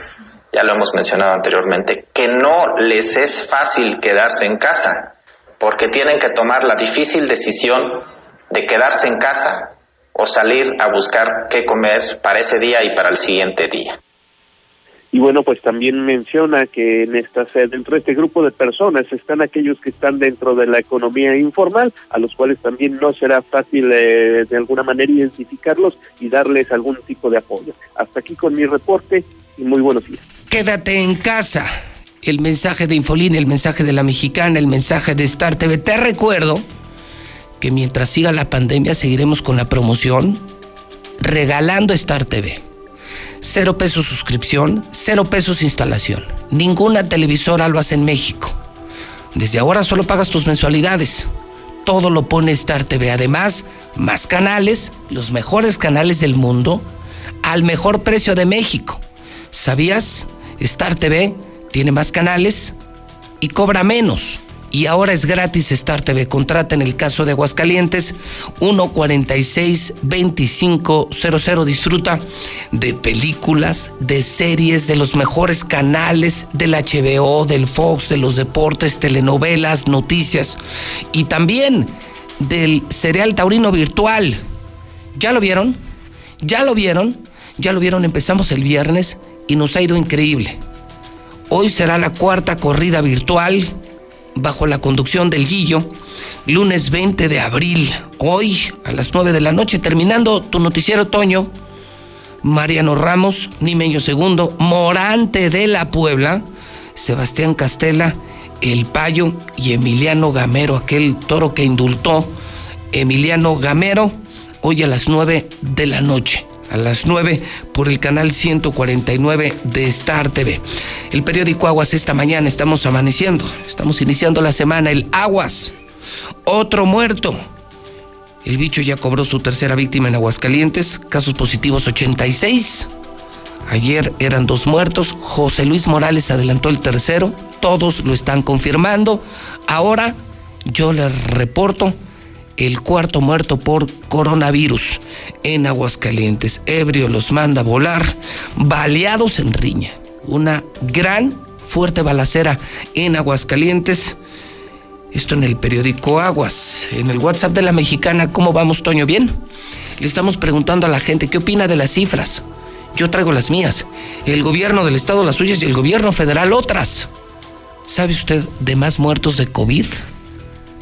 ya lo hemos mencionado anteriormente, que no les es fácil quedarse en casa, porque tienen que tomar la difícil decisión de quedarse en casa o salir a buscar qué comer para ese día y para el siguiente día. Y bueno, pues también menciona que en esta, dentro de este grupo de personas están aquellos que están dentro de la economía informal, a los cuales también no será fácil eh, de alguna manera identificarlos y darles algún tipo de apoyo. Hasta aquí con mi reporte y muy buenos días. Quédate en casa. El mensaje de Infolín, el mensaje de la mexicana, el mensaje de Star TV. Te recuerdo que mientras siga la pandemia seguiremos con la promoción regalando Star TV Cero pesos suscripción, cero pesos instalación. Ninguna televisora lo hace en México. Desde ahora solo pagas tus mensualidades. Todo lo pone Star TV. Además, más canales, los mejores canales del mundo, al mejor precio de México. ¿Sabías? Star TV tiene más canales y cobra menos y ahora es gratis Star TV. Contrata en el caso de Aguascalientes 146-2500. Disfruta de películas, de series, de los mejores canales del HBO, del Fox, de los deportes, telenovelas, noticias y también del cereal taurino virtual. ¿Ya lo vieron? ¿Ya lo vieron? ¿Ya lo vieron? Empezamos el viernes y nos ha ido increíble. Hoy será la cuarta corrida virtual bajo la conducción del Guillo, lunes 20 de abril, hoy a las 9 de la noche, terminando tu noticiero otoño, Mariano Ramos, Nimeño Segundo, Morante de la Puebla, Sebastián Castela, El Payo y Emiliano Gamero, aquel toro que indultó Emiliano Gamero, hoy a las 9 de la noche a las 9 por el canal 149 de Star TV. El periódico Aguas esta mañana estamos amaneciendo, estamos iniciando la semana. El Aguas, otro muerto. El bicho ya cobró su tercera víctima en Aguascalientes, casos positivos 86. Ayer eran dos muertos, José Luis Morales adelantó el tercero, todos lo están confirmando. Ahora yo les reporto el cuarto muerto por coronavirus en Aguascalientes. Ebrio los manda a volar, baleados en riña. Una gran, fuerte balacera en Aguascalientes. Esto en el periódico Aguas, en el WhatsApp de la mexicana. ¿Cómo vamos, Toño? ¿Bien? Le estamos preguntando a la gente qué opina de las cifras. Yo traigo las mías. El gobierno del estado las suyas y el gobierno federal otras. ¿Sabe usted de más muertos de COVID?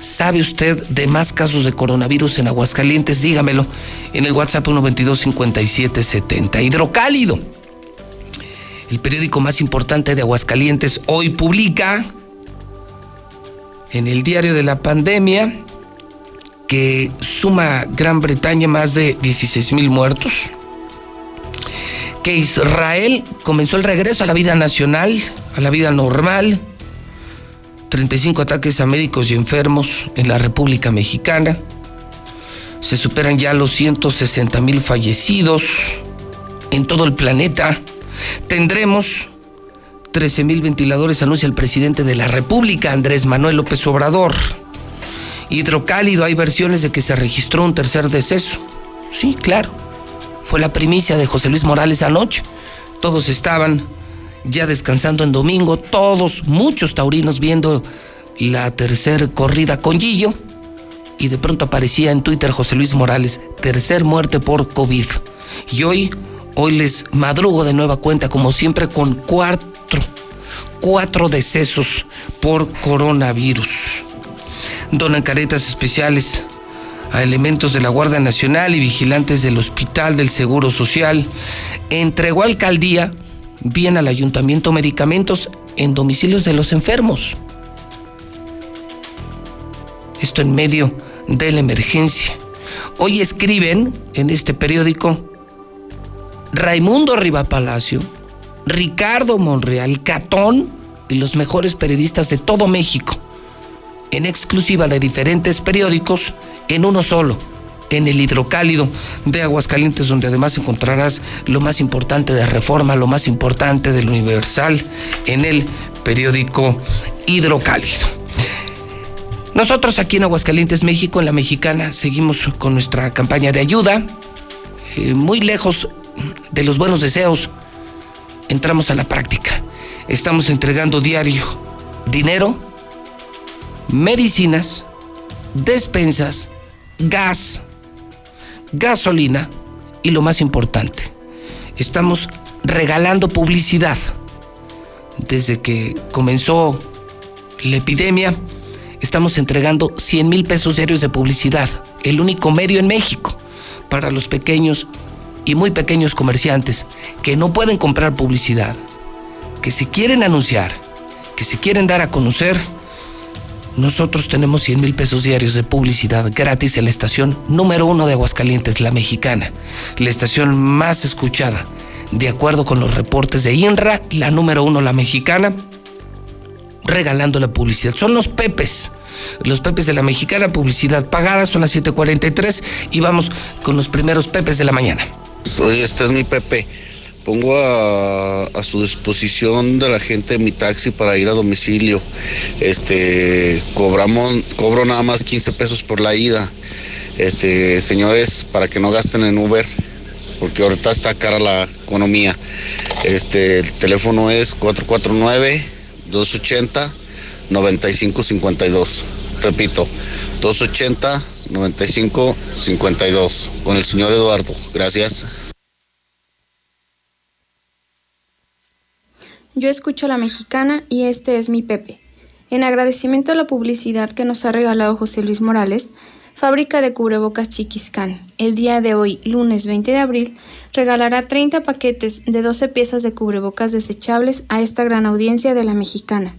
¿Sabe usted de más casos de coronavirus en Aguascalientes? Dígamelo en el WhatsApp 122-5770. Hidrocálido. El periódico más importante de Aguascalientes hoy publica en el diario de la pandemia que suma Gran Bretaña más de 16 mil muertos, que Israel comenzó el regreso a la vida nacional, a la vida normal, 35 ataques a médicos y enfermos en la República Mexicana. Se superan ya los 160 mil fallecidos en todo el planeta. Tendremos 13 mil ventiladores, anuncia el presidente de la República, Andrés Manuel López Obrador. Hidrocálido, hay versiones de que se registró un tercer deceso. Sí, claro. Fue la primicia de José Luis Morales anoche. Todos estaban ya descansando en domingo, todos, muchos taurinos viendo la tercera corrida con Gillo. Y de pronto aparecía en Twitter José Luis Morales, tercer muerte por COVID. Y hoy, hoy les madrugo de nueva cuenta, como siempre, con cuatro, cuatro decesos por coronavirus. Donan caretas especiales a elementos de la Guardia Nacional y vigilantes del Hospital del Seguro Social. Entregó alcaldía bien al ayuntamiento medicamentos en domicilios de los enfermos. Esto en medio de la emergencia. Hoy escriben en este periódico Raimundo Palacio, Ricardo Monreal, Catón y los mejores periodistas de todo México, en exclusiva de diferentes periódicos, en uno solo en el hidrocálido de Aguascalientes, donde además encontrarás lo más importante de Reforma, lo más importante del Universal en el periódico Hidrocálido. Nosotros aquí en Aguascalientes, México, en la Mexicana, seguimos con nuestra campaña de ayuda. Eh, muy lejos de los buenos deseos, entramos a la práctica. Estamos entregando diario dinero, medicinas, despensas, gas, gasolina y lo más importante, estamos regalando publicidad. Desde que comenzó la epidemia, estamos entregando 100 mil pesos diarios de publicidad, el único medio en México para los pequeños y muy pequeños comerciantes que no pueden comprar publicidad, que se quieren anunciar, que se quieren dar a conocer nosotros tenemos 100 mil pesos diarios de publicidad gratis en la estación número uno de Aguascalientes, La Mexicana, la estación más escuchada. De acuerdo con los reportes de INRA, la número uno, La Mexicana, regalando la publicidad. Son los Pepes. Los Pepes de la Mexicana, publicidad pagada, son las 7:43 y vamos con los primeros Pepes de la mañana. Oye, este es mi Pepe pongo a, su disposición de la gente mi taxi para ir a domicilio. Este, cobramos, cobro nada más 15 pesos por la ida. Este, señores, para que no gasten en Uber, porque ahorita está cara la economía. Este, el teléfono es 449 280 9552. Repito, 280 9552 con el señor Eduardo. Gracias. Yo escucho la mexicana y este es mi Pepe. En agradecimiento a la publicidad que nos ha regalado José Luis Morales, Fábrica de Cubrebocas Chiquiscán, el día de hoy, lunes 20 de abril, regalará 30 paquetes de 12 piezas de cubrebocas desechables a esta gran audiencia de la mexicana.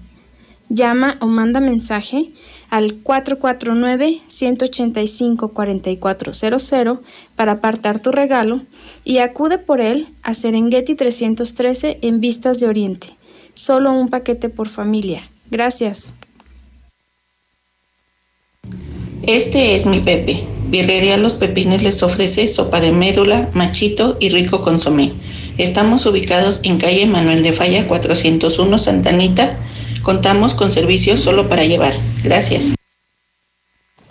Llama o manda mensaje al 449-185-4400 para apartar tu regalo y acude por él a Serengeti 313 en Vistas de Oriente. Solo un paquete por familia. Gracias. Este es mi Pepe. Birrería Los Pepines les ofrece sopa de médula, machito y rico consomé. Estamos ubicados en calle Manuel de Falla 401 Santanita. Contamos con servicios solo para llevar. Gracias.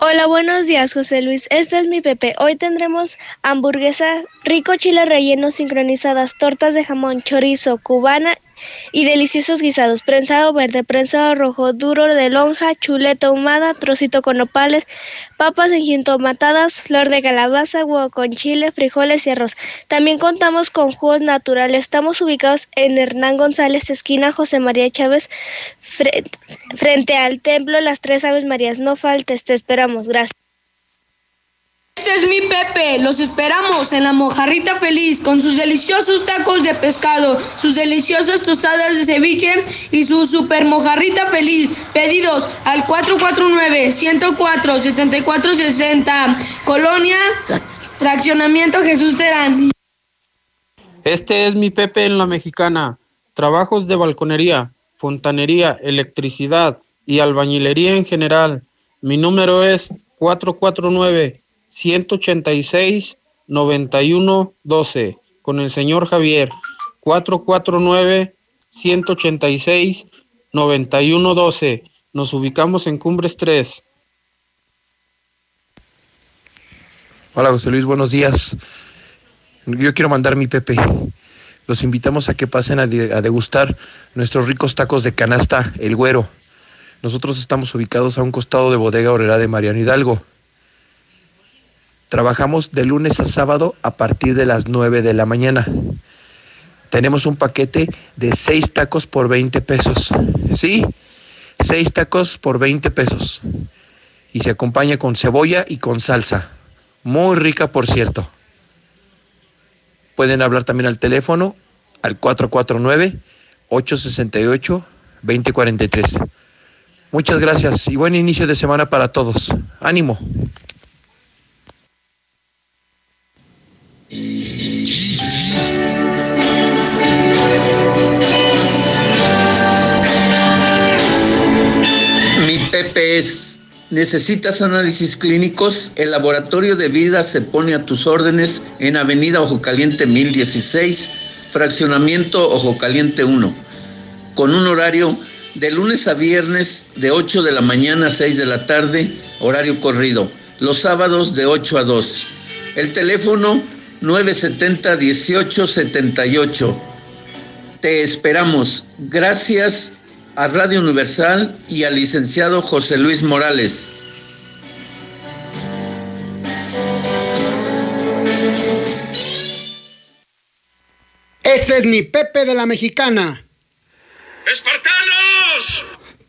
Hola, buenos días, José Luis. Este es mi Pepe. Hoy tendremos hamburguesa, rico chile relleno, sincronizadas, tortas de jamón, chorizo, cubana y deliciosos guisados, prensado verde, prensado rojo, duro de lonja, chuleta ahumada, trocito con nopales, papas matadas, flor de calabaza, huevo con chile, frijoles y arroz. También contamos con jugos naturales. Estamos ubicados en Hernán González, esquina José María Chávez, frente al templo Las Tres Aves Marías. No faltes, te esperamos. Gracias. Este es mi Pepe, los esperamos en la mojarrita feliz con sus deliciosos tacos de pescado, sus deliciosas tostadas de ceviche y su super mojarrita feliz. Pedidos al 449-104-7460. Colonia, Fraccionamiento Jesús Terán. Este es mi Pepe en la mexicana. Trabajos de balconería, fontanería, electricidad y albañilería en general. Mi número es 449 186 91 12 con el señor Javier 449 186 91 12. Nos ubicamos en Cumbres 3. Hola José Luis, buenos días. Yo quiero mandar mi Pepe. Los invitamos a que pasen a, degustar nuestros ricos tacos de canasta El Güero. Nosotros estamos ubicados a un costado de Bodega Horrera de Mariano Hidalgo. Trabajamos de lunes a sábado a partir de las 9 de la mañana. Tenemos un paquete de 6 tacos por 20 pesos. ¿Sí? 6 tacos por 20 pesos. Y se acompaña con cebolla y con salsa. Muy rica, por cierto. Pueden hablar también al teléfono al 449-868-2043. Muchas gracias y buen inicio de semana para todos. Ánimo. Mi Pepe es, ¿necesitas análisis clínicos? El laboratorio de vida se pone a tus órdenes en Avenida Ojo Caliente 1016, fraccionamiento Ojo Caliente 1, con un horario de lunes a viernes de 8 de la mañana a 6 de la tarde, horario corrido, los sábados de 8 a 2. El teléfono 970 1878. Te esperamos. Gracias a Radio Universal y al licenciado José Luis Morales. Este es mi Pepe de la Mexicana. ¡Espartanos!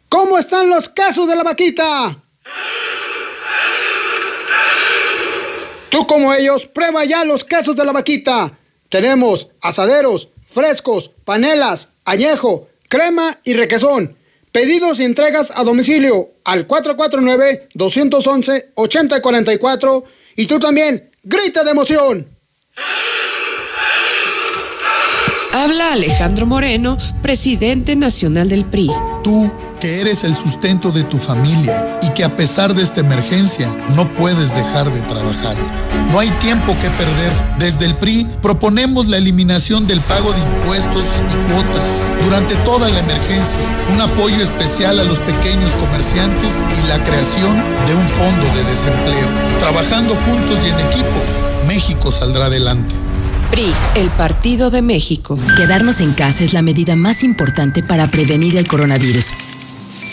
¿Cómo están los casos de la vaquita? Tú como ellos, prueba ya los quesos de la vaquita. Tenemos asaderos, frescos, panelas, añejo, crema y requesón. Pedidos y entregas a domicilio al 449-211-8044 y tú también, grita de emoción. Habla Alejandro Moreno, presidente nacional del PRI. Tú que eres el sustento de tu familia y que a pesar de esta emergencia no puedes dejar de trabajar. No hay tiempo que perder. Desde el PRI proponemos la eliminación del pago de impuestos y cuotas durante toda la emergencia, un apoyo especial a los pequeños comerciantes y la creación de un fondo de desempleo. Trabajando juntos y en equipo, México saldrá adelante. PRI, el Partido de México. Quedarnos en casa es la medida más importante para prevenir el coronavirus.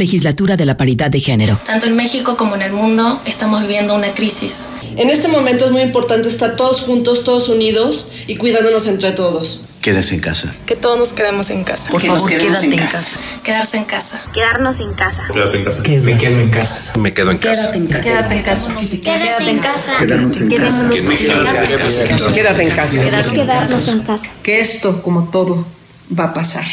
Legislatura de la Paridad de Género. Tanto en México como en el mundo estamos viviendo una crisis. En este momento es muy importante estar todos juntos, todos unidos y cuidándonos entre todos. Quédese en casa. Que todos nos quedemos en casa. Por favor, quédate en casa. Quedarse en casa. Quedarnos en casa. Quédate en casa. Me quedo en casa. Me quedo en casa. Quédate en casa. Quédate en casa. Quédate en casa. Quédate en casa. Quédate en casa. Quedarnos en casa. Que esto, como todo, va a pasar.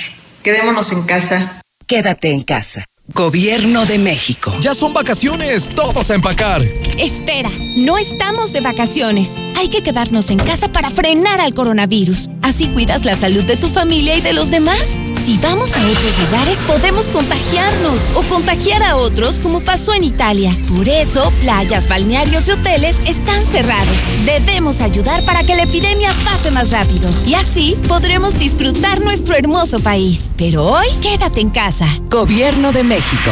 Quedémonos en casa. Quédate en casa. Gobierno de México. Ya son vacaciones, todos a empacar. Espera, no estamos de vacaciones. hay que quedarnos en casa para frenar al coronavirus. Así cuidas la salud de tu familia y de los demás. Si vamos a otros lugares podemos contagiarnos o contagiar a otros como pasó en Italia. Por eso, playas, balnearios y hoteles están cerrados. Debemos ayudar para que la epidemia pase más rápido y así podremos disfrutar nuestro hermoso país. Pero hoy, quédate en casa. Gobierno de México.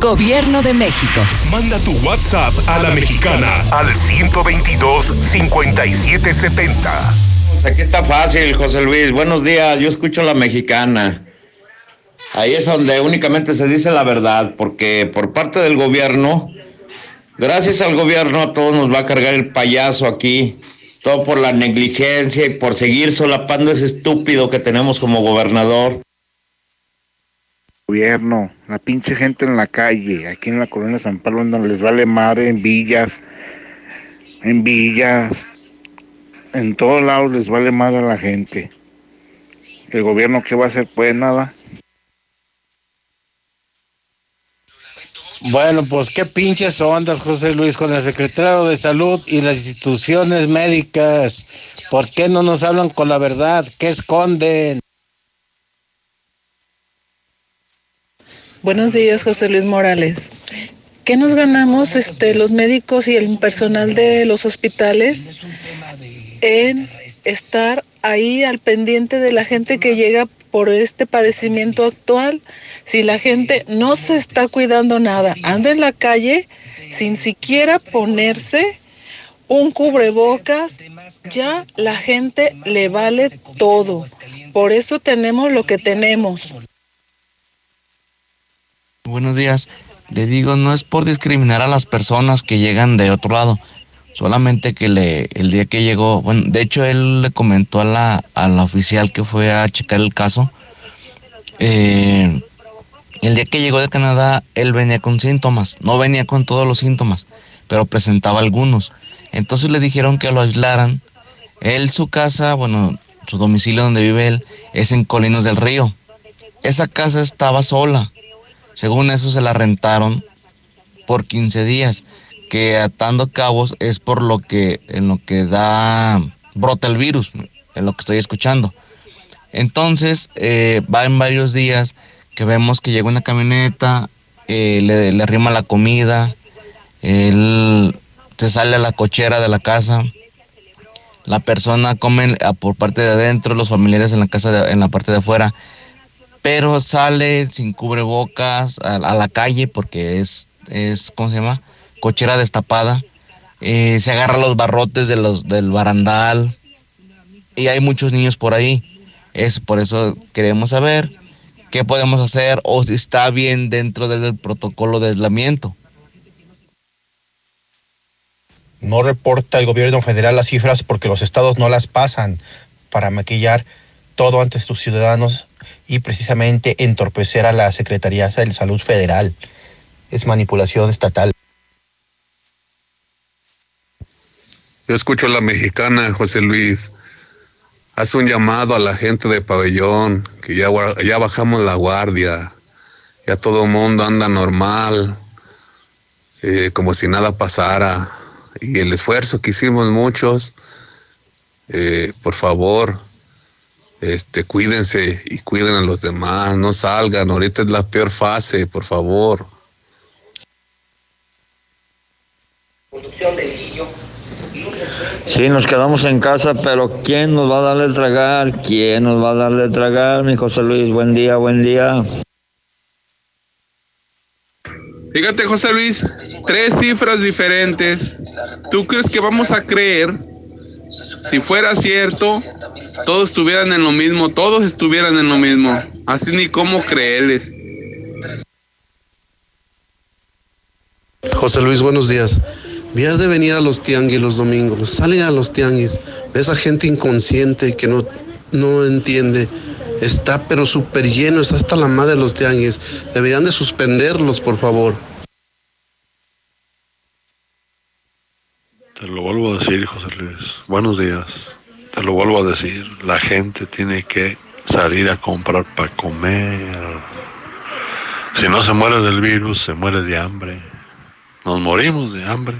Gobierno de México. Manda tu WhatsApp a la mexicana al 122-5770. Pues aquí está fácil, José Luis. Buenos días, yo escucho la mexicana. Ahí es donde únicamente se dice la verdad, porque por parte del gobierno, gracias al gobierno a todos nos va a cargar el payaso aquí, todo por la negligencia y por seguir solapando ese estúpido que tenemos como gobernador gobierno, la pinche gente en la calle, aquí en la colonia San Pablo, donde les vale madre, en villas, en villas, en todos lados les vale madre a la gente. El gobierno, ¿qué va a hacer? Pues nada. Bueno, pues qué pinches ondas, José Luis, con el secretario de Salud y las instituciones médicas. ¿Por qué no nos hablan con la verdad? ¿Qué esconden? Buenos días, José Luis Morales. ¿Qué nos ganamos este, los médicos y el personal de los hospitales en estar ahí al pendiente de la gente que llega por este padecimiento actual? Si la gente no se está cuidando nada, anda en la calle sin siquiera ponerse un cubrebocas, ya la gente le vale todo. Por eso tenemos lo que tenemos. Buenos días. Le digo, no es por discriminar a las personas que llegan de otro lado, solamente que le, el día que llegó, bueno, de hecho él le comentó a la, a la oficial que fue a checar el caso, eh, el día que llegó de Canadá, él venía con síntomas, no venía con todos los síntomas, pero presentaba algunos. Entonces le dijeron que lo aislaran. Él, su casa, bueno, su domicilio donde vive él, es en Colinos del Río. Esa casa estaba sola según eso se la rentaron por 15 días, que atando cabos es por lo que en lo que da brota el virus, en lo que estoy escuchando. Entonces, eh, va en varios días que vemos que llega una camioneta, eh, le, arrima la comida, él se sale a la cochera de la casa, la persona come por parte de adentro, los familiares en la casa en la parte de afuera pero sale sin cubrebocas a, la calle porque es, es, ¿cómo se llama? Cochera destapada. Eh, se agarra los barrotes de los, del barandal y hay muchos niños por ahí. Es por eso queremos saber qué podemos hacer o si está bien dentro del protocolo de aislamiento. No reporta el gobierno federal las cifras porque los estados no las pasan para maquillar todo ante sus ciudadanos y precisamente entorpecer a la Secretaría de Salud Federal. Es manipulación estatal. Yo escucho a la mexicana, José Luis. Hace un llamado a la gente de pabellón, que ya, ya bajamos la guardia, ya todo el mundo anda normal, eh, como si nada pasara. Y el esfuerzo que hicimos muchos, eh, por favor, este, cuídense y cuiden a los demás, no salgan, ahorita es la peor fase, por favor. Sí, nos quedamos en casa, pero ¿quién nos va a darle tragar? ¿Quién nos va a darle tragar, mi José Luis? Buen día, buen día. Fíjate, José Luis, tres cifras diferentes. ¿Tú crees que vamos a creer? Si fuera cierto, todos estuvieran en lo mismo, todos estuvieran en lo mismo. Así ni cómo creerles. José Luis, buenos días. Vías de venir a los tianguis los domingos. Salen a los tianguis. Esa gente inconsciente que no, no entiende. Está pero súper lleno. Está hasta la madre de los tianguis. Deberían de suspenderlos, por favor. Te lo vuelvo a decir, José Luis. Buenos días. Te lo vuelvo a decir. La gente tiene que salir a comprar para comer. Si no se muere del virus, se muere de hambre. Nos morimos de hambre.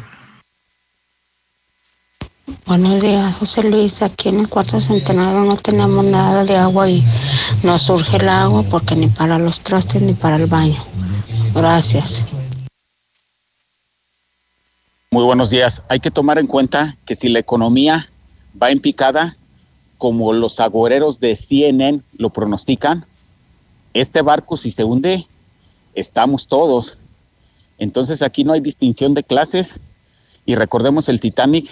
Buenos días, José Luis. Aquí en el cuarto centenario no tenemos nada de agua y nos surge el agua porque ni para los trastes ni para el baño. Gracias. Muy buenos días. Hay que tomar en cuenta que si la economía va en picada, como los agoreros de CNN lo pronostican, este barco si se hunde, estamos todos. Entonces aquí no hay distinción de clases y recordemos el Titanic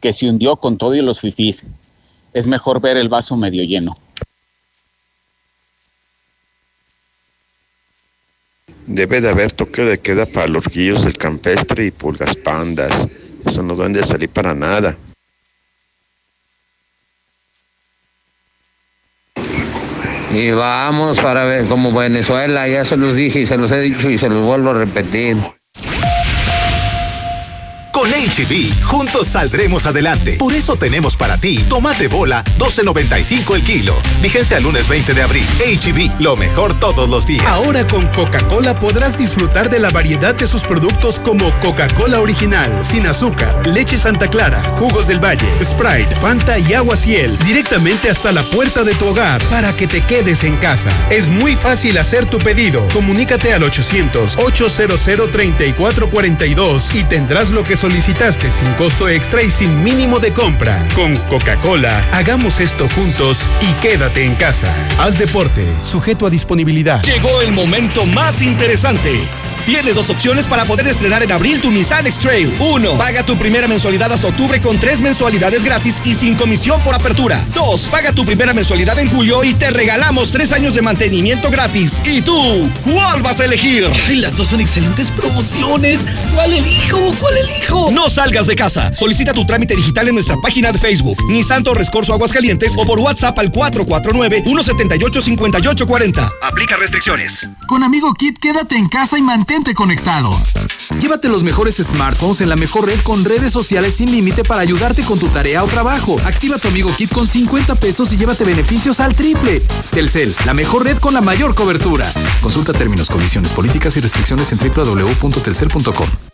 que se hundió con todo y los fifís. Es mejor ver el vaso medio lleno. Debe de haber toque de queda para los guillos del campestre y pulgas pandas. Eso no deben de salir para nada. Y vamos para ver como Venezuela, ya se los dije y se los he dicho y se los vuelvo a repetir. Con HB, juntos saldremos adelante. Por eso tenemos para ti tomate bola 12.95 el kilo. Vigencia el lunes 20 de abril. HB, lo mejor todos los días. Ahora con Coca-Cola podrás disfrutar de la variedad de sus productos como Coca-Cola original, sin azúcar, leche Santa Clara, jugos del Valle, Sprite, Fanta y agua Ciel, directamente hasta la puerta de tu hogar para que te quedes en casa. Es muy fácil hacer tu pedido. Comunícate al 800 800 3442 y tendrás lo que solicitaste sin costo extra y sin mínimo de compra. Con Coca-Cola, hagamos esto juntos y quédate en casa. Haz deporte, sujeto a disponibilidad. Llegó el momento más interesante. Tienes dos opciones para poder estrenar en abril tu Nissan X-Trail. Uno, paga tu primera mensualidad hasta octubre con tres mensualidades gratis y sin comisión por apertura. Dos, paga tu primera mensualidad en julio y te regalamos tres años de mantenimiento gratis. ¿Y tú, cuál vas a elegir? Ay, las dos son excelentes promociones. ¿Cuál elijo? ¿Cuál elijo? No salgas de casa. Solicita tu trámite digital en nuestra página de Facebook, Nissan Torres Corso Aguascalientes o por WhatsApp al 449-178-5840. Aplica restricciones. Con Amigo Kit, quédate en casa y conectado. Llévate los mejores smartphones en la mejor red con redes sociales sin límite para ayudarte con tu tarea o trabajo. Activa tu Amigo Kit con 50 pesos y llévate beneficios al triple. Telcel, la mejor red con la mayor cobertura. Consulta términos, condiciones, políticas y restricciones en www.telcel.com.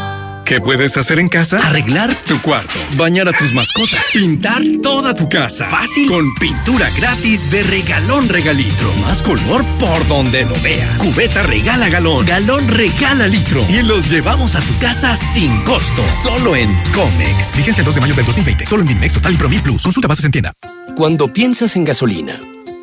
¿Qué puedes hacer en casa? Arreglar tu cuarto, bañar a tus mascotas, pintar toda tu casa. Fácil. Con pintura gratis de regalón regalitro. Más color por donde lo veas. Cubeta regala galón. Galón regala litro. Y los llevamos a tu casa sin costo. Solo en Comex. Vigencia el 2 de mayo del 2020. Solo en Dimex Total y Promil Plus. Consulta bases en tienda. Cuando piensas en gasolina,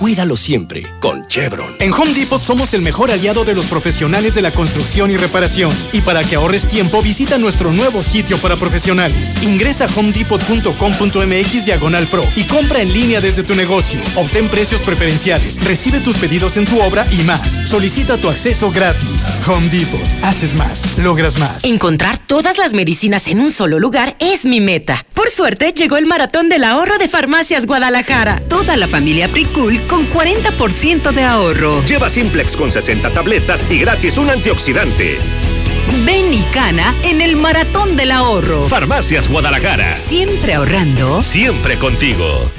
Cuídalo siempre con Chevron. En Home Depot somos el mejor aliado de los profesionales de la construcción y reparación. Y para que ahorres tiempo, visita nuestro nuevo sitio para profesionales. Ingresa a homedepot.com.mx diagonal pro y compra en línea desde tu negocio. Obtén precios preferenciales, recibe tus pedidos en tu obra y más. Solicita tu acceso gratis. Home Depot. Haces más, logras más. Encontrar todas las medicinas en un solo lugar es mi meta. Por suerte, llegó el maratón del ahorro de Farmacias Guadalajara. Toda la familia Pricul con 40% de ahorro. Lleva Simplex con 60 tabletas y gratis un antioxidante. Ven y cana en el maratón del ahorro. Farmacias Guadalajara. Siempre ahorrando. Siempre contigo.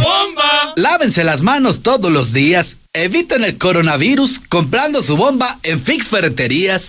¡Bomba! Lávense las manos todos los días. Eviten el coronavirus comprando su bomba en Fix Ferreterías.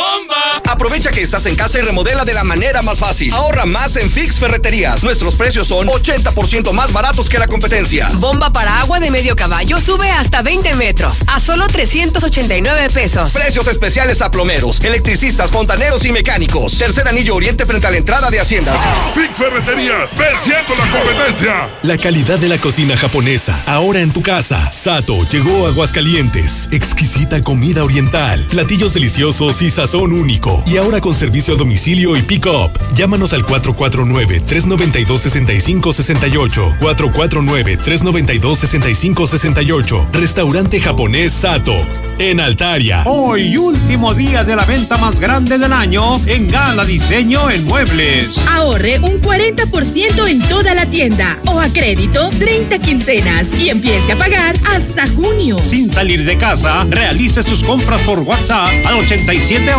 ¡Bomba! Aprovecha que estás en casa y remodela de la manera más fácil. Ahorra más en Fix Ferreterías. Nuestros precios son 80% más baratos que la competencia. Bomba para agua de medio caballo sube hasta 20 metros a solo 389 pesos. Precios especiales a plomeros, electricistas, fontaneros y mecánicos. Tercer anillo oriente frente a la entrada de Haciendas. Fix Ferreterías, venciendo la competencia. La calidad de la cocina japonesa, ahora en tu casa. Sato llegó a Aguascalientes. Exquisita comida oriental, platillos deliciosos y sazón único. Y ahora con servicio a domicilio y pick-up. Llámanos al 449-392-6568. 449-392-6568. Restaurante japonés Sato. En Altaria. Hoy, último día de la venta más grande del año en Gala Diseño en Muebles. Ahorre un 40% en toda la tienda o a crédito 30 quincenas y empiece a pagar hasta junio. Sin salir de casa, realice sus compras por WhatsApp al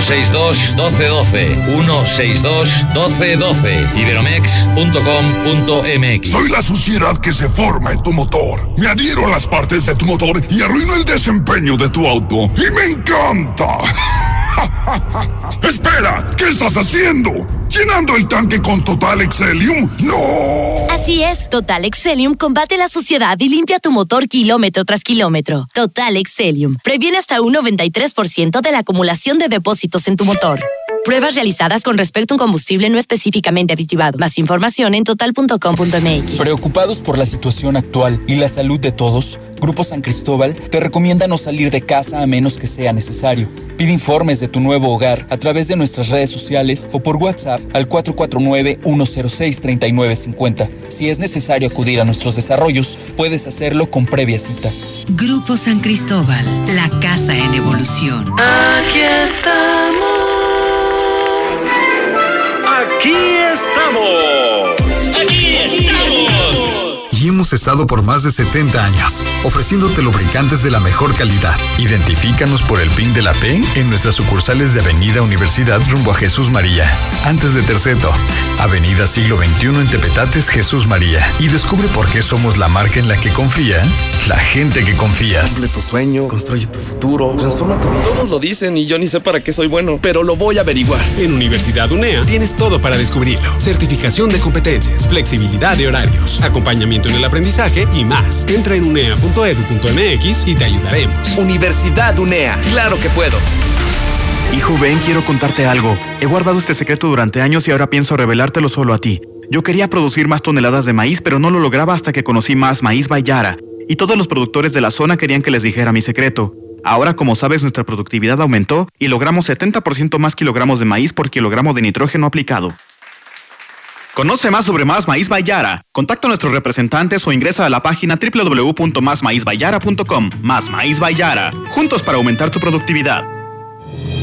162 1212 162 1212 iberomex.com.mx Soy la suciedad que se forma en tu motor. Me adhiero a las partes de tu motor y arruino el desempeño de tu auto. Y me encanta. Espera, ¿qué estás haciendo? ¿Llenando el tanque con Total Excelium? ¡No! Así es, Total Excelium combate la suciedad y limpia tu motor kilómetro tras kilómetro. Total Excelium previene hasta un 93% de la acumulación de depósitos en tu motor. Pruebas realizadas con respecto a un combustible no específicamente aditivado. Más información en total.com.mx. Preocupados por la situación actual y la salud de todos, Grupo San Cristóbal te recomienda no salir de casa a menos que sea necesario. Pide informes de tu nuevo hogar a través de nuestras redes sociales o por WhatsApp al 449-106-3950. Si es necesario acudir a nuestros desarrollos, puedes hacerlo con previa cita. Grupo San Cristóbal, la casa en evolución. Aquí estamos. Aquí estamos. Hemos estado por más de 70 años, ofreciéndote lubricantes de la mejor calidad. Identifícanos por el PIN de la P en nuestras sucursales de Avenida Universidad rumbo a Jesús María. Antes de Terceto, Avenida Siglo XXI en Tepetates, Jesús María. Y descubre por qué somos la marca en la que confía la gente que confías. Cumple tu sueño, construye tu futuro, transforma tu vida. Todos lo dicen y yo ni sé para qué soy bueno, pero lo voy a averiguar. En Universidad UNEA tienes todo para descubrirlo. Certificación de competencias, flexibilidad de horarios, acompañamiento en el aprendizaje y más. Entra en unea.edu.mx y te ayudaremos. Universidad UNEA, claro que puedo. Hijo, ven, quiero contarte algo. He guardado este secreto durante años y ahora pienso revelártelo solo a ti. Yo quería producir más toneladas de maíz, pero no lo lograba hasta que conocí más Maíz Bayara. Y todos los productores de la zona querían que les dijera mi secreto. Ahora, como sabes, nuestra productividad aumentó y logramos 70% más kilogramos de maíz por kilogramo de nitrógeno aplicado. Conoce más sobre Más Maíz Bayara. Contacta a nuestros representantes o ingresa a la página www.másmaízbayara.com. Más Maíz Bayara. Juntos para aumentar tu productividad.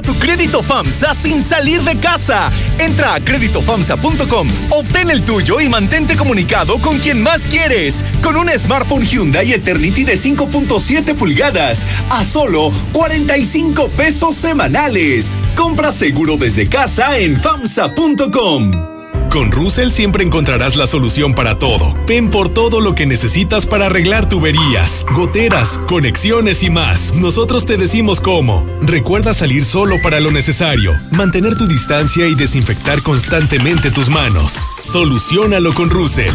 tu crédito FAMSA sin salir de casa. Entra a créditofamsa.com, obtén el tuyo y mantente comunicado con quien más quieres. Con un smartphone Hyundai Eternity de 5.7 pulgadas a solo 45 pesos semanales. Compra seguro desde casa en famsa.com. Con Russell siempre encontrarás la solución para todo. Ven por todo lo que necesitas para arreglar tuberías, goteras, conexiones y más. Nosotros te decimos cómo. Recuerda salir solo para lo necesario, mantener tu distancia y desinfectar constantemente tus manos. Solucionalo con Russell.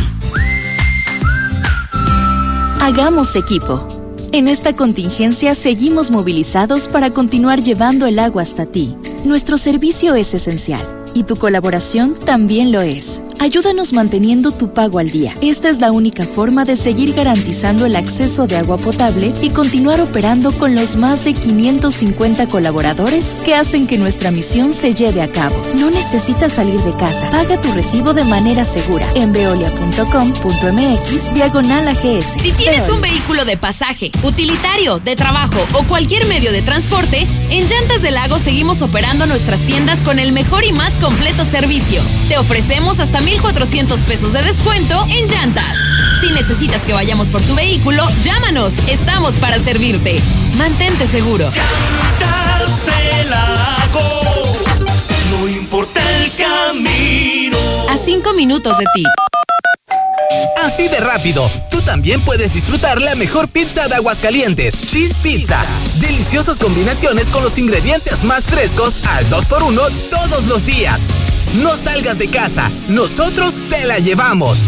Hagamos equipo. En esta contingencia seguimos movilizados para continuar llevando el agua hasta ti. Nuestro servicio es esencial y tu colaboración también lo es. Ayúdanos manteniendo tu pago al día. Esta es la única forma de seguir garantizando el acceso de agua potable y continuar operando con los más de 550 colaboradores que hacen que nuestra misión se lleve a cabo. No necesitas salir de casa. Paga tu recibo de manera segura en veolia.com.mx diagonal AGS. Si tienes un vehículo de pasaje, utilitario, de trabajo o cualquier medio de transporte, en Llantas del Lago seguimos operando nuestras tiendas con el mejor y más completo servicio. Te ofrecemos hasta 1,400 pesos de descuento en llantas. Si necesitas que vayamos por tu vehículo, llámanos. Estamos para servirte. Mantente seguro. No importa el camino. A cinco minutos de ti. Así de rápido, tú también puedes disfrutar la mejor pizza de Aguascalientes, Cheese Pizza. Deliciosas combinaciones con los ingredientes más frescos al 2x1 todos los días. No salgas de casa, nosotros te la llevamos.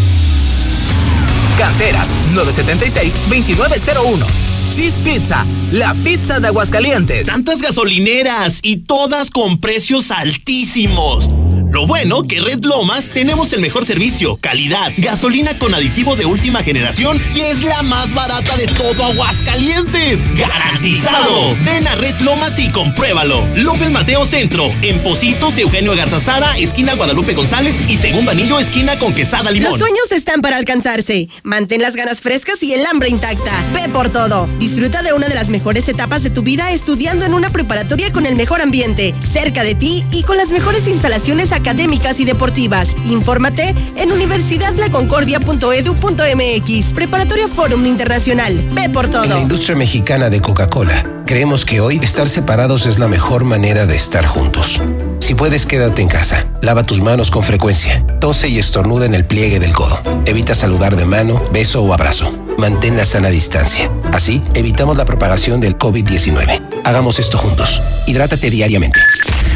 Canteras 976-2901. Cheese Pizza, la pizza de Aguascalientes. Tantas gasolineras y todas con precios altísimos. Lo bueno que Red Lomas tenemos el mejor servicio, calidad, gasolina con aditivo de última generación y es la más barata de todo Aguascalientes. ¡Garantizado! Ven a Red Lomas y compruébalo. López Mateo Centro, en Positos, Eugenio Garzazada, esquina Guadalupe González y segundo anillo, esquina con quesada limón. Los sueños están para alcanzarse. Mantén las ganas frescas y el hambre intacta. Ve por todo. Disfruta de una de las mejores etapas de tu vida estudiando en una preparatoria con el mejor ambiente, cerca de ti y con las mejores instalaciones académicas y deportivas. Infórmate en universidadlaconcordia.edu.mx. Preparatoria Forum Internacional. Ve por todo. En la industria mexicana de Coca-Cola, creemos que hoy estar separados es la mejor manera de estar juntos. Si puedes, quédate en casa. Lava tus manos con frecuencia. Tose y estornuda en el pliegue del codo. Evita saludar de mano, beso o abrazo. Mantén la sana distancia. Así, evitamos la propagación del COVID-19. Hagamos esto juntos. Hidrátate diariamente.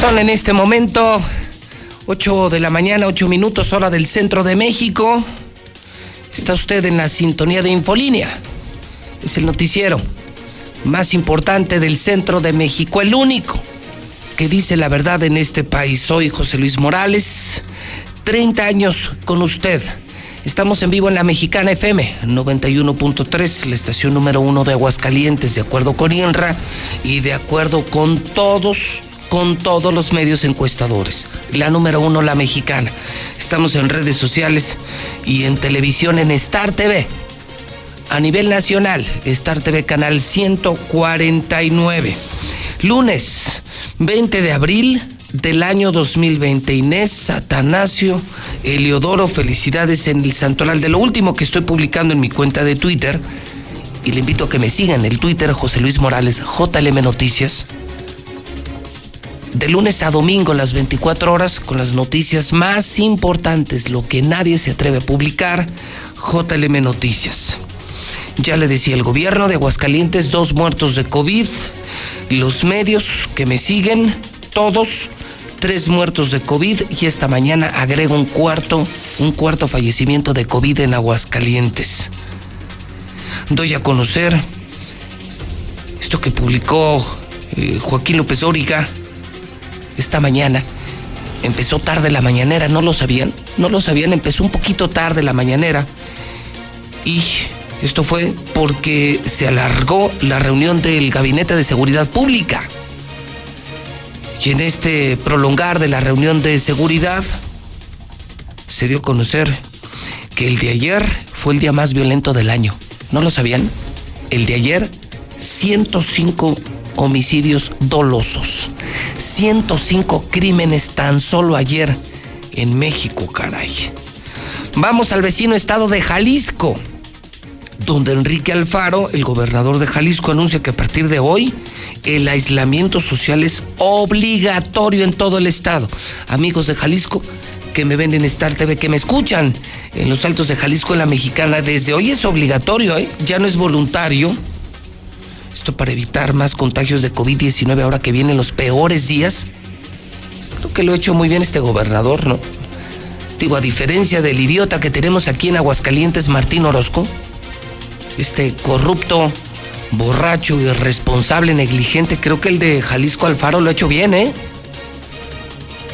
Son en este momento 8 de la mañana, 8 minutos hora del centro de México. Está usted en la sintonía de Infolínea. Es el noticiero más importante del centro de México, el único que dice la verdad en este país. Soy José Luis Morales, 30 años con usted Estamos en vivo en la Mexicana FM 91.3, la estación número uno de Aguascalientes, de acuerdo con INRA y de acuerdo con todos, con todos los medios encuestadores. La número uno, la Mexicana. Estamos en redes sociales y en televisión en Star TV. A nivel nacional, Star TV Canal 149. Lunes 20 de abril del año 2020. Inés, Atanasio, Eliodoro, felicidades en el Santoral de lo último que estoy publicando en mi cuenta de Twitter. Y le invito a que me sigan el Twitter José Luis Morales, JLM Noticias. De lunes a domingo, las 24 horas, con las noticias más importantes, lo que nadie se atreve a publicar, JLM Noticias. Ya le decía el gobierno de Aguascalientes, dos muertos de COVID. Los medios que me siguen, todos tres muertos de COVID y esta mañana agrego un cuarto, un cuarto fallecimiento de COVID en Aguascalientes. Doy a conocer esto que publicó eh, Joaquín López Óriga esta mañana. Empezó tarde la mañanera, ¿no lo sabían? No lo sabían, empezó un poquito tarde la mañanera. Y esto fue porque se alargó la reunión del Gabinete de Seguridad Pública. Y en este prolongar de la reunión de seguridad se dio a conocer que el de ayer fue el día más violento del año. ¿No lo sabían? El de ayer, 105 homicidios dolosos. 105 crímenes tan solo ayer en México, caray. Vamos al vecino estado de Jalisco, donde Enrique Alfaro, el gobernador de Jalisco, anuncia que a partir de hoy el aislamiento social es obligatorio en todo el estado. Amigos de Jalisco que me ven en Star TV, que me escuchan en los Altos de Jalisco, en la Mexicana, desde hoy es obligatorio, ¿eh? ya no es voluntario. Esto para evitar más contagios de COVID-19 ahora que vienen los peores días. Creo que lo ha hecho muy bien este gobernador, ¿no? Digo, a diferencia del idiota que tenemos aquí en Aguascalientes, Martín Orozco, este corrupto borracho, irresponsable, negligente. Creo que el de Jalisco Alfaro lo ha hecho bien, ¿eh?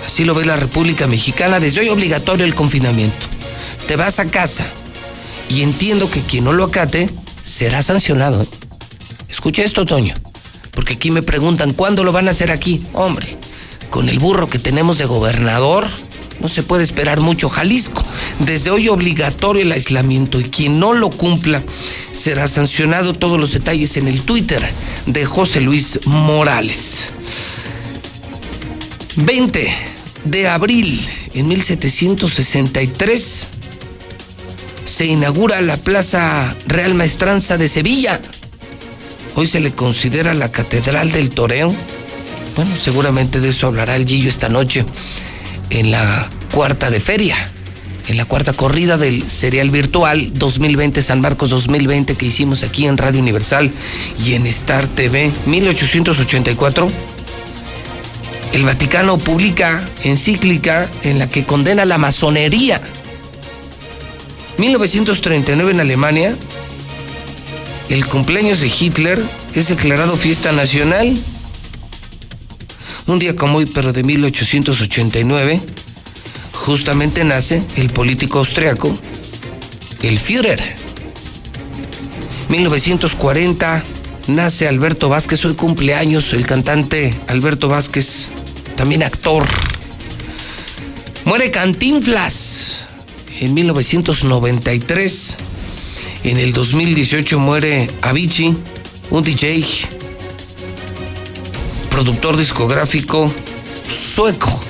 Así lo ve la República Mexicana. Desde hoy obligatorio el confinamiento. Te vas a casa y entiendo que quien no lo acate será sancionado. Escucha esto, Toño, porque aquí me preguntan cuándo lo van a hacer aquí. Hombre, con el burro que tenemos de gobernador, no se puede esperar mucho. Jalisco, desde hoy obligatorio el aislamiento y quien no lo cumpla será sancionado. Todos los detalles en el Twitter de José Luis Morales. 20 de abril en 1763 se inaugura la Plaza Real Maestranza de Sevilla. Hoy se le considera la Catedral del Toreo. Bueno, seguramente de eso hablará el Gillo esta noche en la cuarta de feria, en la cuarta corrida del serial virtual 2020 San Marcos 2020 que hicimos aquí en Radio Universal y en Star TV 1884. El Vaticano publica encíclica en la que condena la masonería. 1939 en Alemania, el cumpleaños de Hitler es declarado fiesta nacional un día como hoy, pero de 1889, justamente nace el político austriaco, el Führer. 1940 nace Alberto Vázquez, hoy cumpleaños el cantante Alberto Vázquez, también actor. Muere Cantinflas en 1993. En el 2018 muere Avicii, un DJ productor discográfico sueco.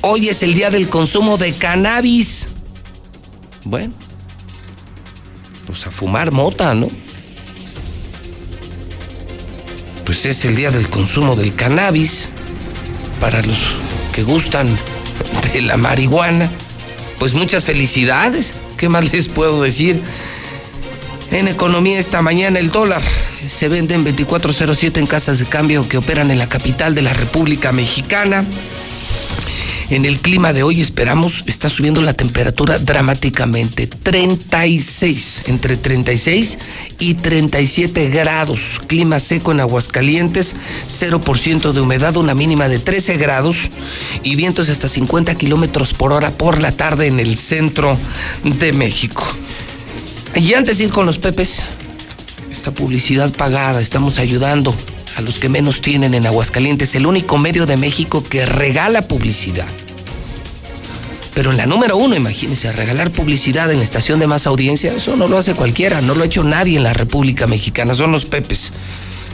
Hoy es el día del consumo de cannabis. Bueno, pues a fumar mota, ¿no? Pues es el día del consumo del cannabis. Para los que gustan de la marihuana, pues muchas felicidades. ¿Qué más les puedo decir? En economía esta mañana el dólar se vende en 2407 en casas de cambio que operan en la capital de la República Mexicana. En el clima de hoy esperamos, está subiendo la temperatura dramáticamente. 36, entre 36 y 37 grados. Clima seco en Aguascalientes, 0% de humedad, una mínima de 13 grados y vientos hasta 50 kilómetros por hora por la tarde en el centro de México. Y antes de ir con los pepes, esta publicidad pagada, estamos ayudando a los que menos tienen en Aguascalientes, el único medio de México que regala publicidad. Pero en la número uno, imagínense, regalar publicidad en la estación de más audiencia, eso no lo hace cualquiera, no lo ha hecho nadie en la República Mexicana, son los pepes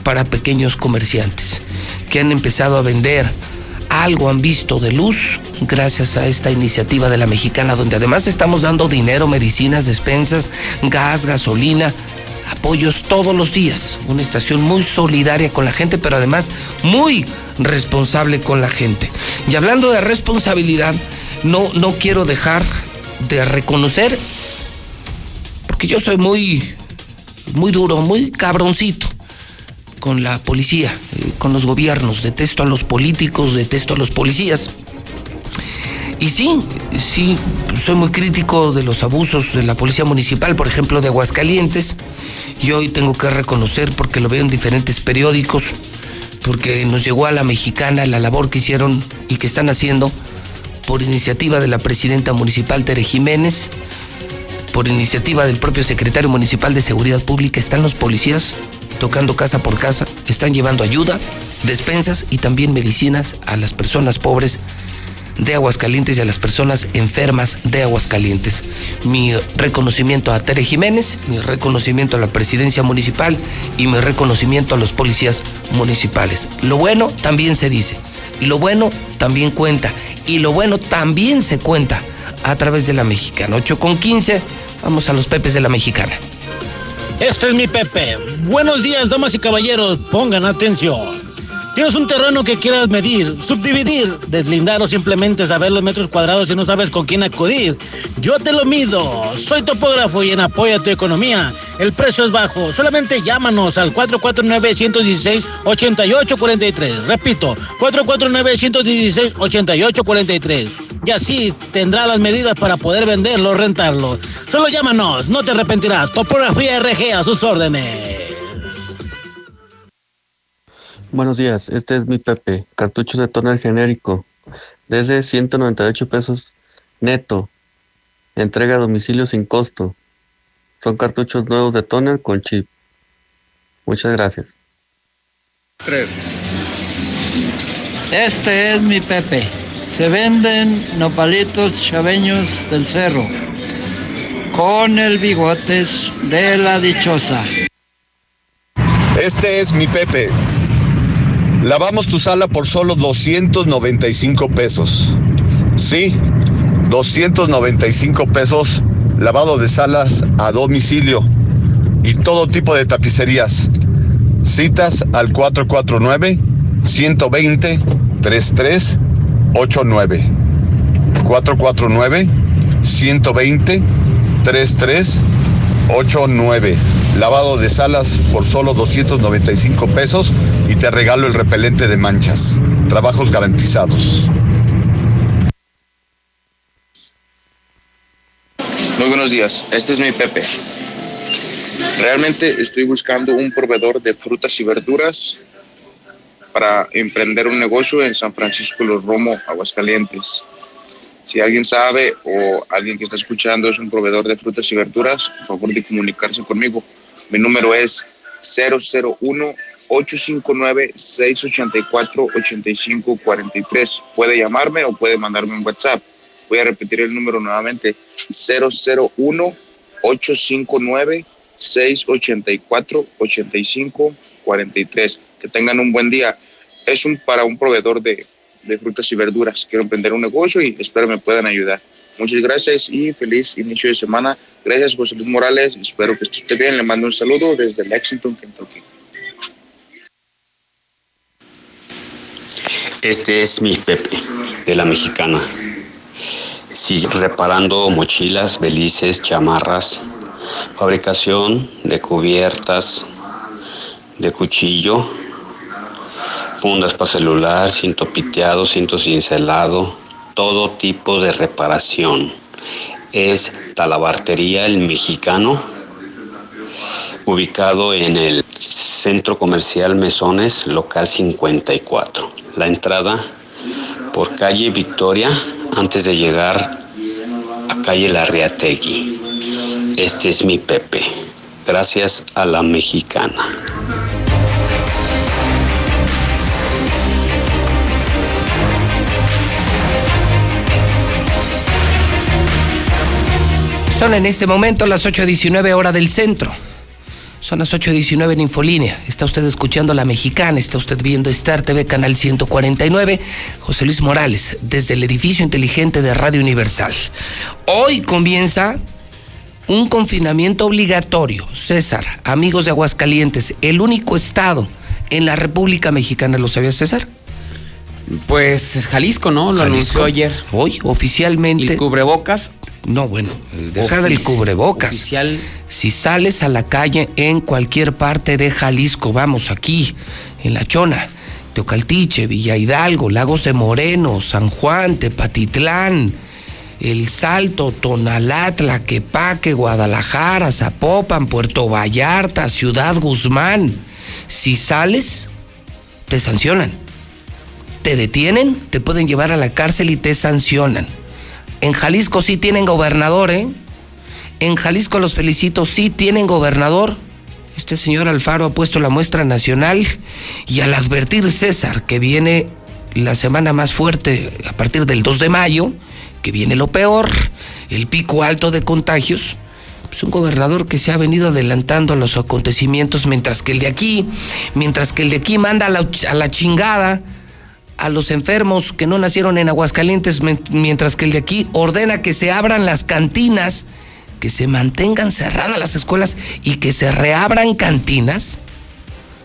para pequeños comerciantes que han empezado a vender algo han visto de luz gracias a esta iniciativa de la mexicana, donde además estamos dando dinero, medicinas, despensas, gas, gasolina, apoyos todos los días. Una estación muy solidaria con la gente, pero además muy responsable con la gente. Y hablando de responsabilidad, no, no quiero dejar de reconocer, porque yo soy muy, muy duro, muy cabroncito con la policía, eh, con los gobiernos, detesto a los políticos, detesto a los policías. Y sí, sí, soy muy crítico de los abusos de la policía municipal, por ejemplo, de Aguascalientes. Y hoy tengo que reconocer, porque lo veo en diferentes periódicos, porque nos llegó a la mexicana la labor que hicieron y que están haciendo por iniciativa de la presidenta municipal Tere Jiménez, por iniciativa del propio secretario municipal de Seguridad Pública, están los policías tocando casa por casa, están llevando ayuda, despensas y también medicinas a las personas pobres de Aguascalientes y a las personas enfermas de Aguascalientes. Mi reconocimiento a Tere Jiménez, mi reconocimiento a la presidencia municipal y mi reconocimiento a los policías municipales. Lo bueno también se dice, lo bueno también cuenta y lo bueno también se cuenta a través de la mexicana. 8 con 15, vamos a los pepes de la mexicana. Este es mi Pepe. Buenos días, damas y caballeros. Pongan atención. Tienes un terreno que quieras medir, subdividir, deslindar o simplemente saber los metros cuadrados y no sabes con quién acudir. Yo te lo mido. Soy topógrafo y en apoyo a tu economía. El precio es bajo. Solamente llámanos al 449-116-8843. Repito, 449-116-8843. Y así tendrá las medidas para poder venderlo o rentarlo. Solo llámanos, no te arrepentirás. Topografía RG a sus órdenes. Buenos días, este es mi Pepe, cartuchos de toner genérico, desde 198 pesos neto, entrega a domicilio sin costo. Son cartuchos nuevos de toner con chip. Muchas gracias. Tres. Este es mi Pepe. Se venden nopalitos chaveños del cerro con el bigotes de la dichosa. Este es mi Pepe. Lavamos tu sala por solo 295 pesos. Sí, 295 pesos lavado de salas a domicilio y todo tipo de tapicerías. Citas al 449 120 3389. 449 120 3389 lavado de salas por solo 295 pesos y te regalo el repelente de manchas. Trabajos garantizados. Muy buenos días, este es mi Pepe. Realmente estoy buscando un proveedor de frutas y verduras para emprender un negocio en San Francisco Los Romo, Aguascalientes. Si alguien sabe o alguien que está escuchando es un proveedor de frutas y verduras, por favor de comunicarse conmigo. Mi número es 001-859-684-8543. Puede llamarme o puede mandarme un WhatsApp. Voy a repetir el número nuevamente. 001-859-684-8543. Que tengan un buen día. Es un, para un proveedor de, de frutas y verduras. Quiero emprender un negocio y espero me puedan ayudar. Muchas gracias y feliz inicio de semana. Gracias, José Luis Morales. Espero que esté bien. Le mando un saludo desde Lexington, Kentucky. Este es mi Pepe, de la mexicana. Sigue reparando mochilas, belices, chamarras, fabricación de cubiertas, de cuchillo, fundas para celular, cinto piteado, cinto cincelado, todo tipo de reparación. Es Talabartería El Mexicano, ubicado en el Centro Comercial Mesones, local 54. La entrada por calle Victoria antes de llegar a calle Larriategui. Este es mi Pepe. Gracias a la mexicana. Son en este momento las 8.19 hora del centro. Son las 8.19 en Infolínea. Está usted escuchando La Mexicana, está usted viendo Star TV Canal 149. José Luis Morales, desde el edificio inteligente de Radio Universal. Hoy comienza un confinamiento obligatorio. César, amigos de Aguascalientes, el único estado en la República Mexicana, ¿lo sabía César? Pues es Jalisco, ¿no? Lo Jalisco. anunció ayer. Hoy, oficialmente. ¿Y el cubrebocas? No, bueno, deja del Ofici- cubrebocas. Oficial. Si sales a la calle en cualquier parte de Jalisco, vamos aquí, en La Chona, Teocaltiche, Villa Hidalgo, Lagos de Moreno, San Juan, Tepatitlán, El Salto, Tonalá, Tlaquepaque, Guadalajara, Zapopan, Puerto Vallarta, Ciudad Guzmán. Si sales, te sancionan. Te detienen, te pueden llevar a la cárcel y te sancionan. En Jalisco sí tienen gobernador, ¿eh? En Jalisco los felicito, sí tienen gobernador. Este señor Alfaro ha puesto la muestra nacional y al advertir César que viene la semana más fuerte a partir del 2 de mayo, que viene lo peor, el pico alto de contagios, pues un gobernador que se ha venido adelantando a los acontecimientos mientras que el de aquí, mientras que el de aquí manda a la, a la chingada a los enfermos que no nacieron en Aguascalientes, mientras que el de aquí ordena que se abran las cantinas, que se mantengan cerradas las escuelas y que se reabran cantinas.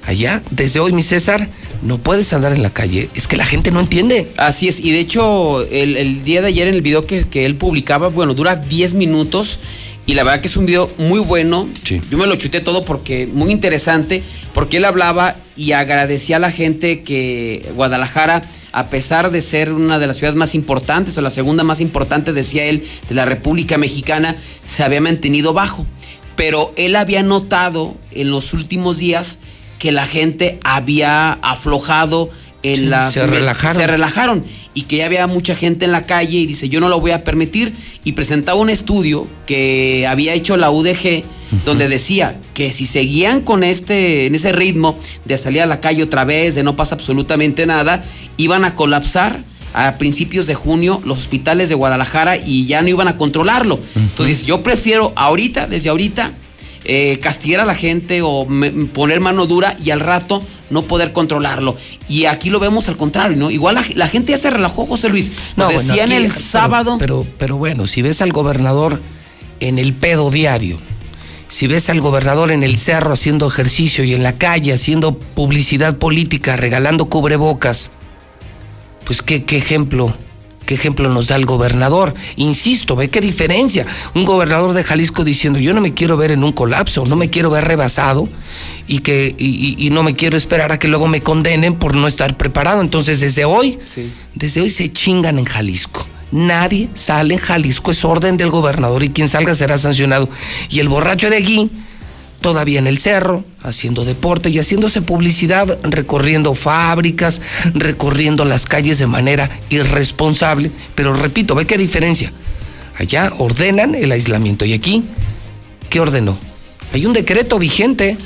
Allá, desde hoy, mi César, no puedes andar en la calle. Es que la gente no entiende. Así es, y de hecho, el, el día de ayer en el video que, que él publicaba, bueno, dura 10 minutos. Y la verdad que es un video muy bueno. Yo me lo chuté todo porque muy interesante, porque él hablaba y agradecía a la gente que Guadalajara, a pesar de ser una de las ciudades más importantes o la segunda más importante, decía él, de la República Mexicana, se había mantenido bajo. Pero él había notado en los últimos días que la gente había aflojado en Sí, las se relajaron. se relajaron y que ya había mucha gente en la calle y dice yo no lo voy a permitir. Y presentaba un estudio que había hecho la UDG donde decía que si seguían con este en ese ritmo de salir a la calle otra vez de no pasa absolutamente nada iban a colapsar a principios de junio los hospitales de Guadalajara y ya no iban a controlarlo. Entonces yo prefiero ahorita desde ahorita eh, castigar a la gente o me- poner mano dura y al rato no poder controlarlo. Y aquí lo vemos al contrario, ¿no? Igual la, la gente ya se relajó, José Luis. Nos bueno, decían aquí, el pero- sábado. Pero, pero bueno, si ves al gobernador en el pedo diario, si ves al gobernador en el cerro haciendo ejercicio y en la calle haciendo publicidad política, regalando cubrebocas, pues qué, qué ejemplo, qué ejemplo nos da el gobernador. Insisto, ve qué diferencia. Un gobernador de Jalisco diciendo, yo no me quiero ver en un colapso, no me quiero ver rebasado y que y, no me quiero esperar a que luego me condenen por no estar preparado. Entonces, desde hoy, desde hoy se chingan en Jalisco. Nadie sale en Jalisco, es orden del gobernador y quien salga será sancionado. Y el borracho de aquí, todavía en el cerro, haciendo deporte y haciéndose publicidad, recorriendo fábricas, recorriendo las calles de manera irresponsable. Pero repito, ve qué diferencia. Allá ordenan el aislamiento y aquí, ¿qué ordenó? Hay un decreto vigente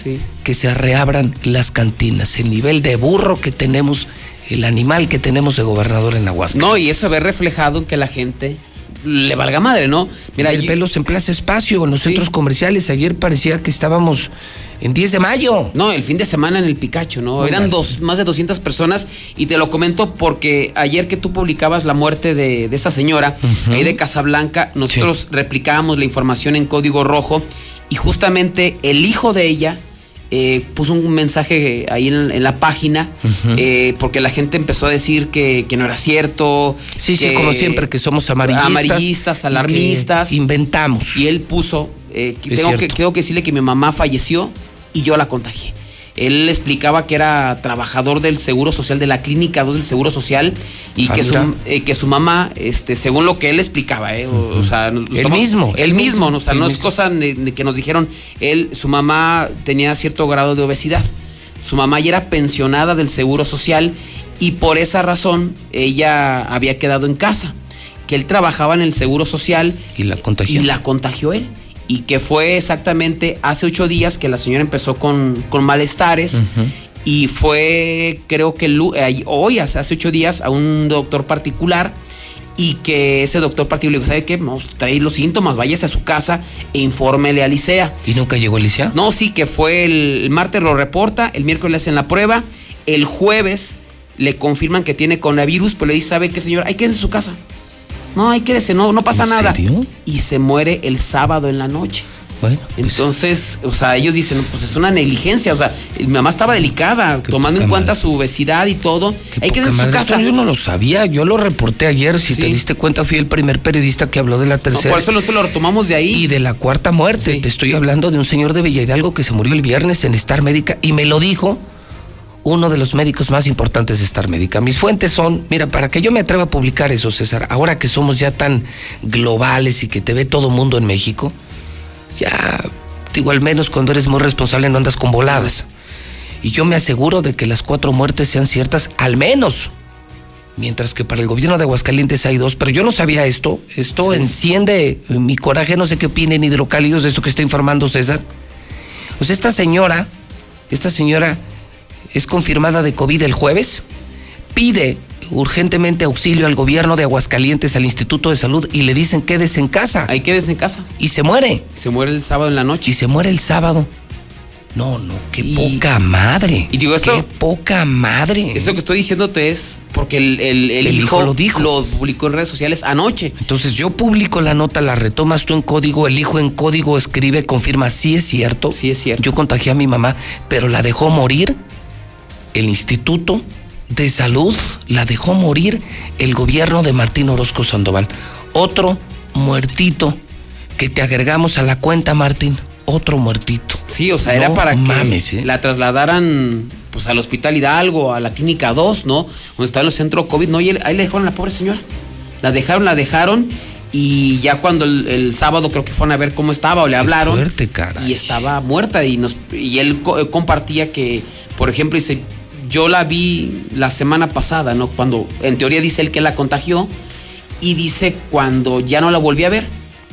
que se reabran las cantinas, el nivel de burro que tenemos, el animal que tenemos de gobernador en Aguascalientes. No, y eso ve reflejado en que la gente le valga madre, ¿no? Mira, el pelos en Plaza Espacio, en los centros comerciales. Ayer parecía que estábamos en 10 de mayo. No, el fin de semana en el Picacho, ¿no? Eran dos, más de 200 personas y te lo comento porque ayer que tú publicabas la muerte de, de esta señora, ahí de Casablanca, nosotros replicábamos la información en código rojo y justamente el hijo de ella eh, puso un mensaje ahí en, en la página eh, porque la gente empezó a decir que, que no era cierto. Sí, sí, como siempre, que somos amarillistas. Amarillistas, y alarmistas. inventamos. Y él puso, eh, tengo, que, tengo que decirle que mi mamá falleció y yo la contagié. Él explicaba que era trabajador del Seguro Social, de la Clínica 2 del Seguro Social, y Ah, que, su, eh, que su mamá, este, según lo que él explicaba, eh, o, o sea, Él mismo, él mismo, o sea, no es cosa que nos dijeron, él, su mamá tenía cierto grado de obesidad, su mamá ya era pensionada del Seguro Social, y por esa razón ella había quedado en casa, que él trabajaba en el Seguro Social, Y la contagió. y la contagió él. Y que fue exactamente hace ocho días que la señora empezó con, con malestares. Y fue, creo que eh, hoy, hace, hace ocho días, a un doctor particular. Y que ese doctor particular le dijo: ¿Sabe qué? Vamos, trae los síntomas, váyase a su casa e infórmele a Licea. ¿Y nunca llegó Alicia? No, sí, que fue el, el martes lo reporta, el miércoles le hacen la prueba, el jueves le confirman que tiene coronavirus, pero le dice, ¿sabe qué, señor? Hay que en su casa. No, hay quédese, no, no pasa ¿En nada. serio? Y se muere el sábado en la noche. Bueno, Entonces, o sea, ellos dicen, pues es una negligencia, o sea, mi mamá estaba delicada, tomando en cuenta su obesidad y todo. Hay que en su casa. yo no lo sabía, yo lo reporté ayer, si Sí. te diste cuenta fui el primer periodista que habló de la No, tercera por eso nosotros lo retomamos de ahí. y de la cuarta muerte. Te estoy hablando de un señor de Villa Hidalgo que se murió el viernes en Star Médica y me lo dijo uno de los médicos más importantes de Star Médica. Mis fuentes son, mira, para que yo me atreva a publicar eso, César, ahora que somos ya tan globales y que te ve todo mundo en México, ya, digo, al menos cuando eres muy responsable no andas con voladas. Y yo me aseguro de que las cuatro muertes sean ciertas, al menos. Mientras que para el gobierno de Aguascalientes hay dos, pero yo no sabía esto. Esto enciende mi coraje, no sé qué opinen hidrocálidos de esto que está informando César. Pues esta señora, esta señora es confirmada de COVID el jueves, pide urgentemente auxilio al gobierno de Aguascalientes, al Instituto de Salud, y le dicen quédese en casa. Ahí quédese en casa. Y se muere. Se muere el sábado en la noche. Y se muere el sábado. No, no, qué poca madre. Y digo esto. Qué poca madre. Esto que estoy diciéndote es porque el, el- el El hijo, hijo lo dijo. Lo publicó en redes sociales anoche. Entonces yo publico la nota, la retomas tú en código, el hijo en código escribe, confirma, sí es cierto. Sí es cierto. Yo contagié a mi mamá, pero la dejó morir el Instituto de Salud, la dejó morir el gobierno de Martín Orozco Sandoval. Otro muertito que te agregamos a la cuenta, Martín. Otro muertito. Sí, o sea, era para que ¿eh? la trasladaran pues al hospital Hidalgo, a la clínica 2, ¿no? Donde estaba el centro COVID, ¿no? Y él- ahí le dejaron a la pobre señora. La dejaron, la dejaron. Y ya cuando el, el sábado creo que fueron a ver cómo estaba o le hablaron. suerte, caray. Y estaba muerta. Y, nos, y él co- eh, compartía que, por ejemplo, dice, yo la vi la semana pasada, ¿no? Cuando en teoría dice él que la contagió. Y dice cuando ya no la volví a ver.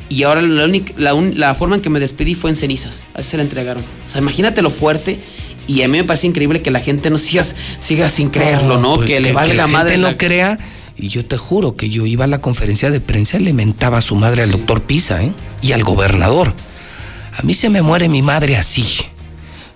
Y ahora la, única- la, un- la forma en que me despedí fue en cenizas. Así se la entregaron. O sea, imagínate lo fuerte. Y a mí me parece increíble que la gente no siga, siga sin creerlo, ¿no? pues, que le valga la madre. gente la- no crea. Y yo te juro que yo iba a la conferencia de prensa y le mentaba a su madre al doctor Pisa, ¿eh? Y al gobernador. A mí se me muere mi madre así.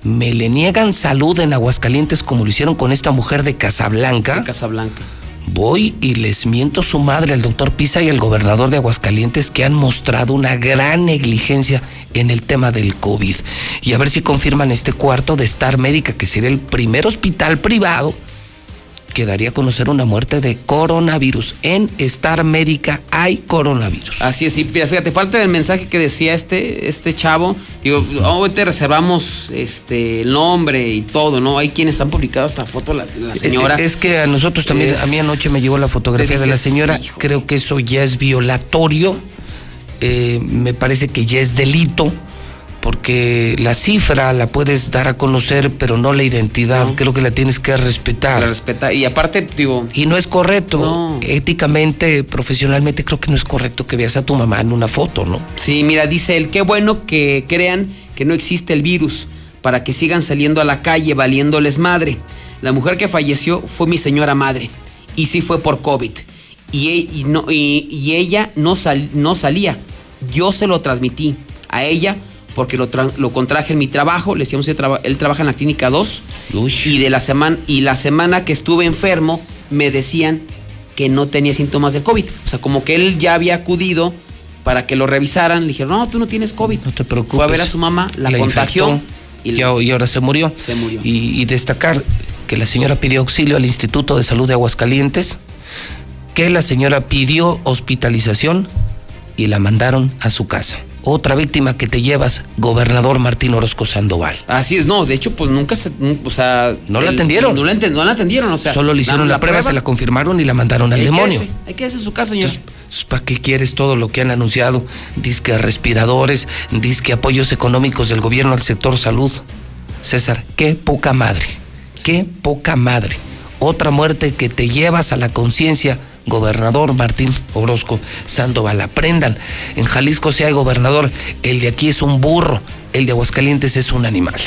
Me le niegan salud en Aguascalientes como lo hicieron con esta mujer de Casablanca. Casablanca. Voy y les miento su madre al doctor Pisa y al gobernador de Aguascalientes que han mostrado una gran negligencia en el tema del COVID. Y a ver si confirman este cuarto de Star Médica, que sería el primer hospital privado que daría a conocer una muerte de coronavirus. En Star Médica hay coronavirus. Así es, mira, fíjate, falta el mensaje que decía este, este chavo. Digo, hoy te reservamos este el nombre y todo, ¿no? Hay quienes han publicado esta foto, la, la señora. Es, es que a nosotros también, Es- a mí anoche me llegó la fotografía de la señora. "Hijo". Creo que eso ya es violatorio. Eh, me parece que ya es delito. Porque la cifra la puedes dar a conocer, pero no la identidad. Creo que la tienes que respetar. La respeta. Y aparte, digo. Y no es correcto. Éticamente, profesionalmente, creo que no es correcto que veas a tu mamá en una foto, ¿no? Sí, mira, dice él, qué bueno que crean que no existe el virus para que sigan saliendo a la calle valiéndoles madre. La mujer que falleció fue mi señora madre y sí fue por COVID. Y, e- y no, y, y ella no, sal- no salía. Yo se lo transmití a ella porque lo, tra- lo contraje en mi trabajo. Le decíamos, él, traba- él trabaja en la clínica 2. Y, de la semana, y la semana que estuve enfermo me decían que no tenía síntomas del COVID. O sea, como que él ya había acudido para que lo revisaran. Le dijeron, no, tú no tienes COVID. No te preocupes. Fue a ver a su mamá, la, La contagió. infectó y, y ahora se murió. Se murió. Y, y destacar que la señora pidió auxilio al Instituto de Salud de Aguascalientes, que la señora pidió hospitalización y la mandaron a su casa. Otra víctima que te llevas, gobernador Martín Orozco Sandoval. Así es, no, de hecho, pues nunca se. O sea. No la atendieron. No la, enten- no la atendieron, o sea. Solo le hicieron la, prueba, se la confirmaron y la mandaron al Hay que demonio. Hay que hacer su casa, señor. ¿Para qué quieres todo lo que han anunciado? Disque respiradores, disque apoyos económicos del gobierno al sector salud. César, qué poca madre, qué poca madre. Otra muerte que te llevas a la conciencia, gobernador Martín Orozco Sandoval. Aprendan, en Jalisco si hay gobernador, el de aquí es un burro, el de Aguascalientes es un animal.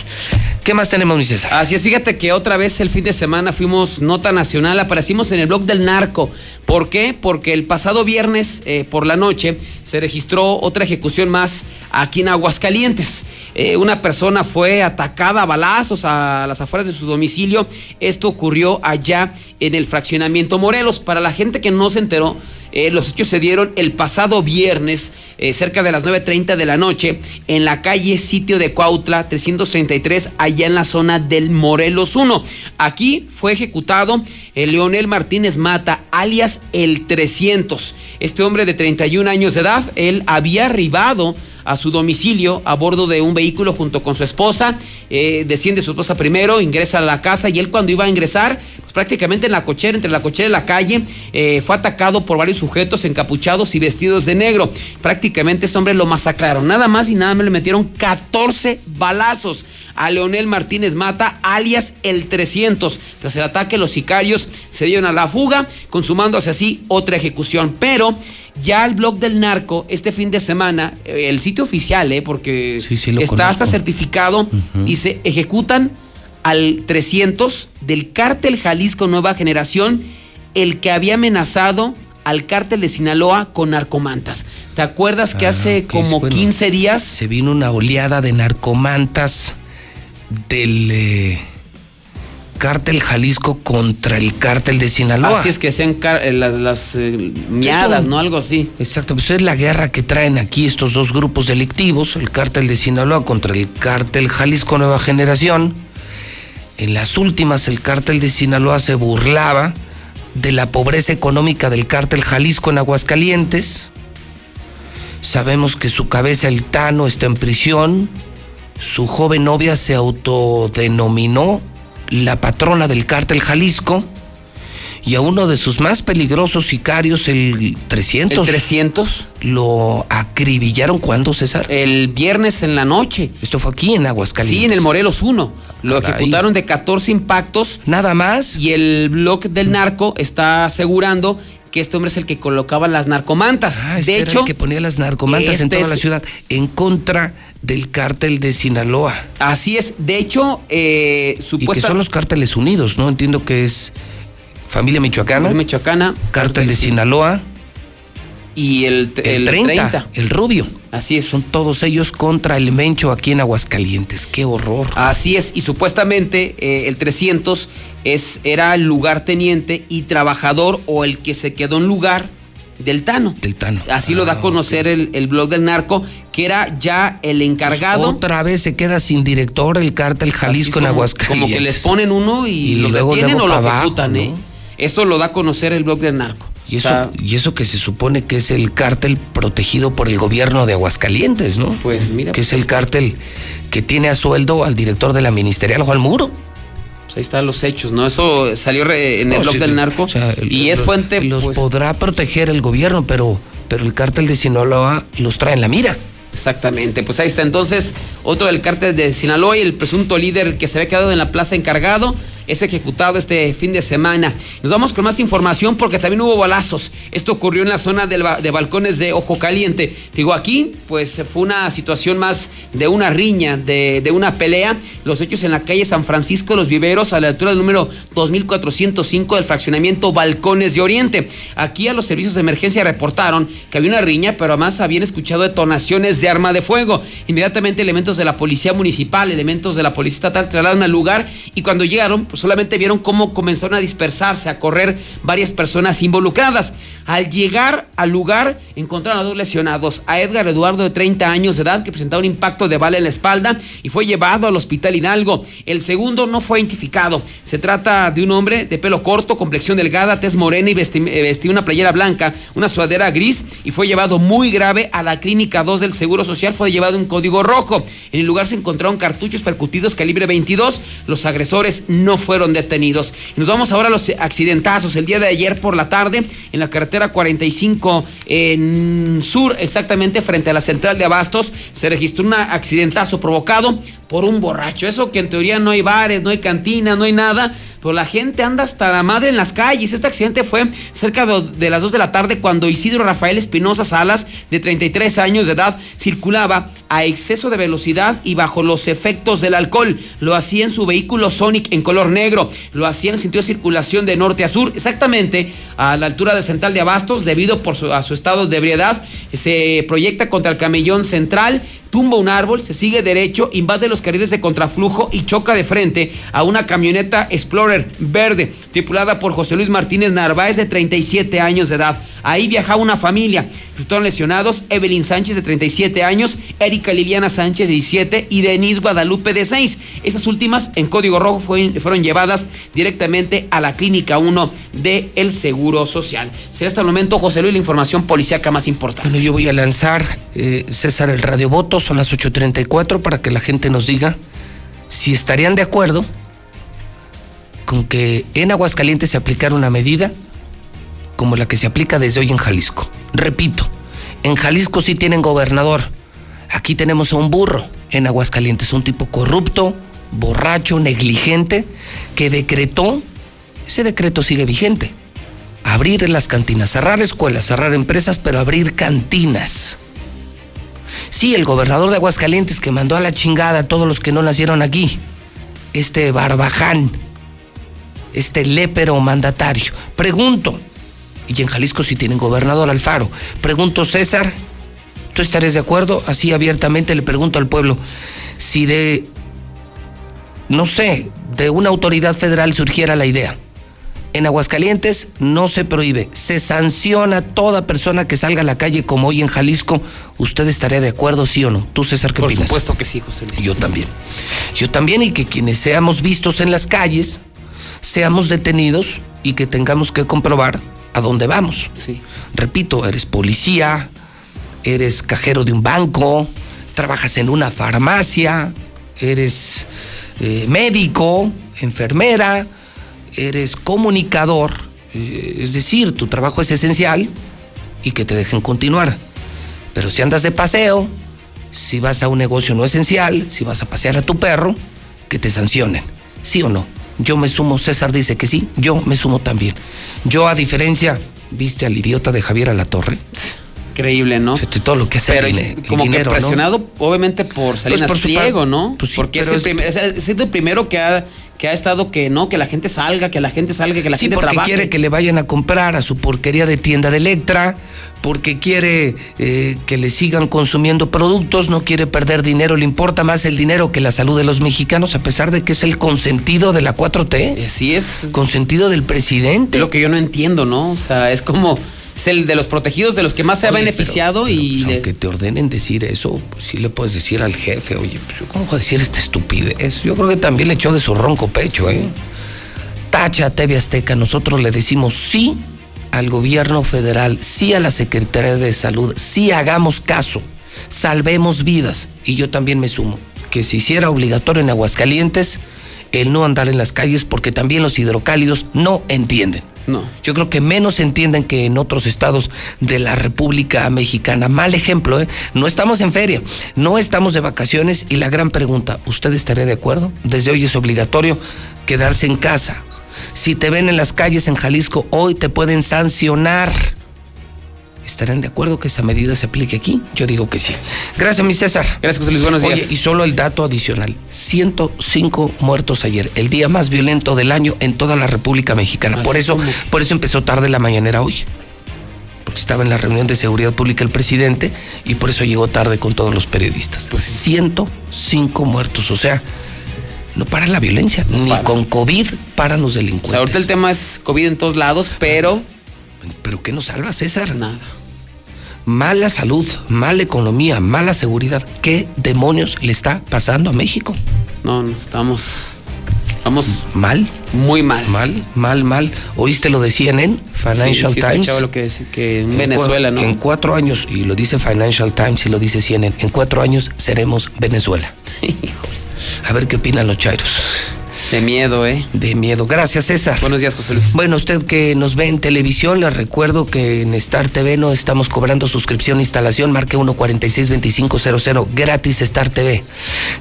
¿Qué más tenemos, mi César? Así es, fíjate que otra vez el fin de semana fuimos nota nacional, aparecimos en el blog del narco. ¿Por qué? Porque el pasado viernes eh, por la noche se registró otra ejecución más aquí en Aguascalientes. Eh, una persona fue atacada a balazos a las afueras de su domicilio. Esto ocurrió allá en el fraccionamiento Morelos. Para la gente que no se enteró, eh, los hechos se dieron el pasado viernes, eh, cerca de las 9.30 de la noche, en la calle Sitio de Cuautla, 333, allá en la zona del Morelos 1. Aquí fue ejecutado eh, Leonel Martínez Mata, alias el 300. Este hombre de 31 años de edad, él había arribado a su domicilio a bordo de un vehículo junto con su esposa. Desciende su esposa primero, ingresa a la casa y él cuando iba a ingresar, prácticamente en la cochera, entre la cochera y la calle, eh, fue atacado por varios sujetos encapuchados y vestidos de negro. Prácticamente este hombre lo masacraron. Nada más y nada menos le metieron 14 balazos a Leonel Martínez Mata, alias el 300. Tras el ataque, los sicarios se dieron a la fuga, consumándose así otra ejecución. Pero ya el blog del narco, este fin de semana, eh, el sitio oficial, eh, porque está hasta certificado, dice, ejecutan al 300 del cártel Jalisco Nueva Generación, el que había amenazado al cártel de Sinaloa con narcomantas. ¿Te acuerdas que Ah, hace como bueno. 15 días Se vino una oleada de narcomantas del eh, cártel Jalisco contra el cártel de Sinaloa. Así es que sean eh, las, las, eh, miadas, ¿no? Algo así. Exacto, pues es la guerra que traen aquí estos dos grupos delictivos, el cártel de Sinaloa contra el cártel Jalisco Nueva Generación. En las últimas, el cártel de Sinaloa se burlaba de la pobreza económica del cártel Jalisco en Aguascalientes. Sabemos que su cabeza, el Tano, está en prisión. Su joven novia se autodenominó la patrona del cártel Jalisco. Y a uno de sus más peligrosos sicarios, el 300. ¿El 300? Lo acribillaron cuando, César? El viernes en la noche. Esto fue aquí en Aguascalientes. Sí, en el Morelos 1. Lo Caray. ejecutaron de 14 impactos. Nada más. Y el blog del narco está asegurando que este hombre es el que colocaba las narcomantas. Ah, este de era hecho, el que ponía las narcomantas en este toda la ciudad en contra del cártel de Sinaloa. Así es. De hecho, eh, Y que supuestamente. son los cárteles unidos, ¿no? Entiendo que es Familia Michoacana, Michoacana, Cártel de Sinaloa y el, el, 30, el Rubio. Así es. Son todos ellos contra el Mencho aquí en Aguascalientes. ¡Qué horror! Así es, y supuestamente eh, el 300 es, era el lugarteniente y trabajador o el que se quedó en lugar del Tano. Del Tano. Así lo da a conocer el, el blog del narco, que era ya el encargado. Otra vez se queda sin director el cártel Jalisco en Aguascalientes. Como que les ponen uno y, Y lo luego, detienen luego o lo abajo, ejecutan, ¿no? ¿eh? Esto lo da a conocer el blog del narco. Y O eso, sea, y eso que se supone que es el cártel protegido por el gobierno de Aguascalientes, ¿no? Pues mira. Que es el cártel que tiene a sueldo al director de la ministerial, Juan Muro. pues ahí están los hechos, ¿no? Eso salió en el No, blog sí, del narco O sea, el- y es los- fuente. Los pues, podrá proteger el gobierno, pero, pero el cártel de Sinaloa los trae en la mira. Exactamente, pues ahí está entonces otro del cártel de Sinaloa y el presunto líder que se había quedado en la plaza encargado es ejecutado este fin de semana. Nos vamos con más información porque también hubo balazos. Esto ocurrió en la zona de balcones de Ojo Caliente. Digo, aquí pues fue una situación más de una riña, de, de una pelea. Los hechos en la calle San Francisco de los Viveros a la altura del número 2405 del fraccionamiento Balcones de Oriente. Aquí a los servicios de emergencia reportaron que había una riña, pero además habían escuchado detonaciones de arma de fuego. Inmediatamente elementos de la policía municipal, elementos de la policía estatal trasladaron al lugar y cuando llegaron, pues solamente vieron cómo comenzaron a dispersarse, a correr varias personas involucradas. Al llegar al lugar, encontraron a dos lesionados, a Edgar Eduardo de 30 años de edad, que presentaba un impacto de bala en la espalda y fue llevado al hospital Hidalgo. El segundo no fue identificado. Se trata de un hombre de pelo corto, complexión delgada, tez morena y vesti- eh, vestía una playera blanca, una sudadera gris y fue llevado muy grave a la clínica 2 del Seguro Social. Fue llevado en código rojo. En el lugar se encontraron cartuchos percutidos calibre 22. Los agresores no fueron detenidos. Y nos vamos ahora a los accidentazos. El día de ayer por la tarde, en la carretera 45 en sur, exactamente frente a la central de Abastos, se registró un accidentazo provocado por un borracho. Eso que en teoría no hay bares, no hay cantinas, no hay nada, pero la gente anda hasta la madre en las calles. Este accidente fue cerca de, de las 2 de la tarde cuando Isidro Rafael Espinosa Salas, de 33 años de edad, circulaba a exceso de velocidad y bajo los efectos del alcohol. Lo hacía en su vehículo Sonic en color negro. Lo hacía en el sentido de circulación de norte a sur, exactamente a la altura de Central de Abastos, debido por su- a su estado de ebriedad. Se proyecta contra el camellón central tumba un árbol, se sigue derecho, invade los carriles de contraflujo y choca de frente a una camioneta Explorer verde, tripulada por José Luis Martínez Narváez de 37 años de edad. Ahí viajaba una familia. Resultaron lesionados Evelyn Sánchez de 37 años, Erika Liliana Sánchez de 17 y Denise Guadalupe de 6. Esas últimas en código rojo fue- fueron llevadas directamente a la clínica 1 de El Seguro Social. Será hasta el momento, José Luis, la información policíaca más importante. Bueno, yo voy a lanzar, eh, César, el radiovoto, son las 8.34 para que la gente nos diga si estarían de acuerdo con que en Aguascalientes se aplicara una medida como la que se aplica desde hoy en Jalisco. Repito, en Jalisco sí tienen gobernador. Aquí tenemos a un burro en Aguascalientes, un tipo corrupto, borracho, negligente, que decretó, ese decreto sigue vigente, abrir las cantinas, cerrar escuelas, cerrar empresas, pero abrir cantinas. Sí, el gobernador de Aguascalientes que mandó a la chingada a todos los que no nacieron aquí, este barbaján, este lépero mandatario. Pregunto, y en Jalisco sí tienen gobernador Alfaro, pregunto César, ¿tú estarías de acuerdo? Así abiertamente le pregunto al pueblo, si de, no sé, de una autoridad federal surgiera la idea. En Aguascalientes no se prohíbe, se sanciona a toda persona que salga a la calle como hoy en Jalisco. ¿Usted estaría de acuerdo, sí o no? ¿Tú, César, qué Por opinas? supuesto que sí, José Luis. Yo también. Yo también y que quienes seamos vistos en las calles seamos detenidos y que tengamos que comprobar a dónde vamos. Sí. Repito, eres policía, eres cajero de un banco, trabajas en una farmacia, eres eh, médico, enfermera, eres comunicador, eh, es decir, tu trabajo es esencial y que te dejen continuar. Pero si andas de paseo, si vas a un negocio no esencial, si vas a pasear a tu perro, que te sancionen. ¿Sí o no? Yo me sumo, César dice que sí, yo me sumo también. Yo, a diferencia, ¿viste al idiota de Javier Alatorre? Increíble, ¿no? todo lo que Pero el es el como dinero, que ¿no? presionado, obviamente, por Salinas por su Pliego, ¿no? pues sí, Porque es pero el, es- el- primero que ha, que ha estado que no, que la gente salga, que la gente salga, que la sí, gente porque trabaje. quiere que le vayan a comprar a su porquería de tienda de Electra, porque quiere eh, que le sigan consumiendo productos, no quiere perder dinero, le importa más el dinero que la salud de los mexicanos, a pesar de que es el consentido de la 4T. Así es. Consentido del presidente. Es lo que yo no entiendo, ¿no? O sea, es como, es el de los protegidos, de los que más se ha beneficiado pero- y... le- aunque te ordenen decir eso, pues sí le puedes decir al jefe, oye, pues cómo voy a decir esta estupidez. Yo creo que también le echó de su ronco pecho, ¿eh? Tacha TV Azteca, nosotros le decimos sí al gobierno federal, sí a la Secretaría de Salud, sí hagamos caso, salvemos vidas. Y yo también me sumo, que se hiciera obligatorio en Aguascalientes el no andar en las calles porque también los hidrocálidos no entienden. No. Yo creo que menos entienden que en otros estados de la República Mexicana. Mal ejemplo, ¿eh? No estamos en feria, no estamos de vacaciones y la gran pregunta, ¿usted estaría de acuerdo? Desde hoy es obligatorio quedarse en casa. Si te ven en las calles en Jalisco, hoy te pueden sancionar. ¿Estarían de acuerdo que esa medida se aplique aquí? Yo digo que sí. Gracias, mi César. Gracias, José Luis. Buenos Oye, días. y solo el dato adicional. 105 muertos ayer, el día más violento del año en toda la República Mexicana. Por Así eso, como- por eso empezó tarde la mañanera hoy. Porque estaba en la reunión de seguridad pública el presidente y por eso llegó tarde con todos los periodistas. Pues 105 muertos, o sea, no para la violencia, ni con COVID paran los O sea, delincuentes. ahorita el tema es COVID en todos lados, pero ¿Pero qué nos salva, César? nada. Mala salud, mala economía, mala seguridad. ¿Qué demonios le está pasando a México? No, no, estamos. Estamos mal. Muy mal. Mal, mal, mal. ¿Oíste lo de CNN? Financial sí, sí, Times. escuchaba lo que dice, que en En Venezuela, ¿no? En cuatro años, y lo dice Financial Times y lo dice CNN, en cuatro años seremos Venezuela. A ver qué opinan los chairos. De miedo, ¿eh? De miedo. Gracias, César. Buenos días, José Luis. Bueno, usted que nos ve en televisión, le recuerdo que en Star TV no estamos cobrando suscripción e instalación. Marque 146-2500. Gratis Star TV.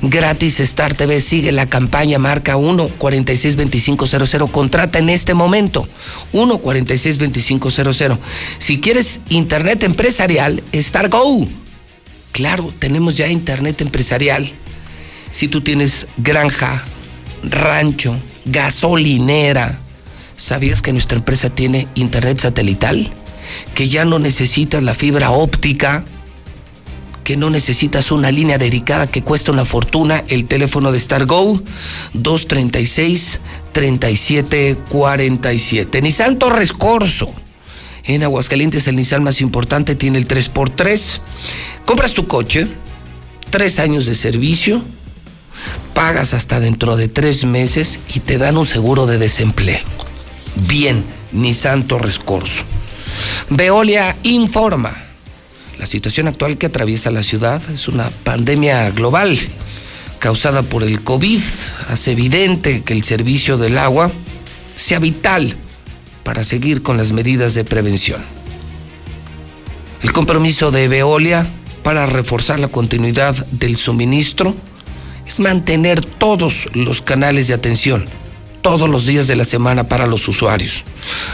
Gratis Star TV. Sigue la campaña. Marca 146-2500. Contrata en este momento. 146-2500. Si quieres internet empresarial, Star Go. Claro, tenemos ya internet empresarial. Si tú tienes granja, rancho, gasolinera, ¿sabías que nuestra empresa tiene internet satelital? Que ya no necesitas la fibra óptica, que no necesitas una línea dedicada que cuesta una fortuna. El teléfono de StarGo, 236-3747. Nissan Torres Corso. En Aguascalientes el Nissan más importante tiene el 3x3. Compras tu coche, tres años de servicio, pagas hasta dentro de tres meses y te dan un seguro de desempleo. Bien, Nissan Torres Corso. Veolia informa. La situación actual que atraviesa la ciudad es una pandemia global causada por el COVID. Hace evidente que el servicio del agua sea vital para seguir con las medidas de prevención. El compromiso de Veolia para reforzar la continuidad del suministro es mantener todos los canales de atención todos los días de la semana para los usuarios.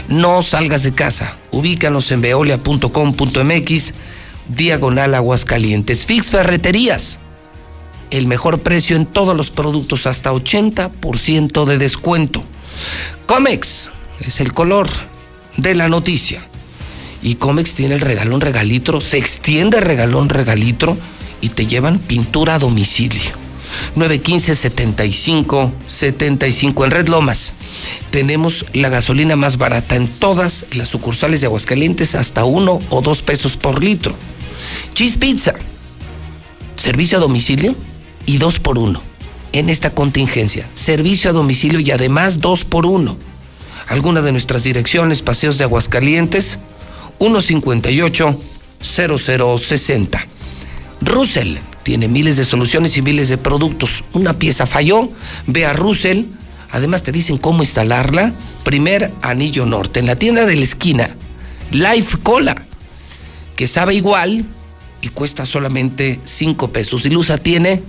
No salgas de casa. Ubícanos en veolia.com.mx, diagonal Aguascalientes. Fix Ferreterías. El mejor precio en todos los productos, hasta 80% de descuento. Comex es el color de la noticia. Y Comex tiene el regalón regalitro, se extiende el regalón regalitro y te llevan pintura a domicilio. 915-75-75 en Red Lomas. Tenemos la gasolina más barata en todas las sucursales de Aguascalientes, hasta uno o dos pesos por litro. Cheese Pizza, servicio a domicilio y dos por uno. En esta contingencia, servicio a domicilio y además dos por uno. Alguna de nuestras direcciones, Paseos de Aguascalientes, 158-0060. Russell tiene miles de soluciones y miles de productos. Una pieza falló, ve a Russell. Además te dicen cómo instalarla. Primer anillo norte. En la tienda de la esquina, Life Cola, que sabe igual y cuesta solamente 5 pesos. Dilusa tiene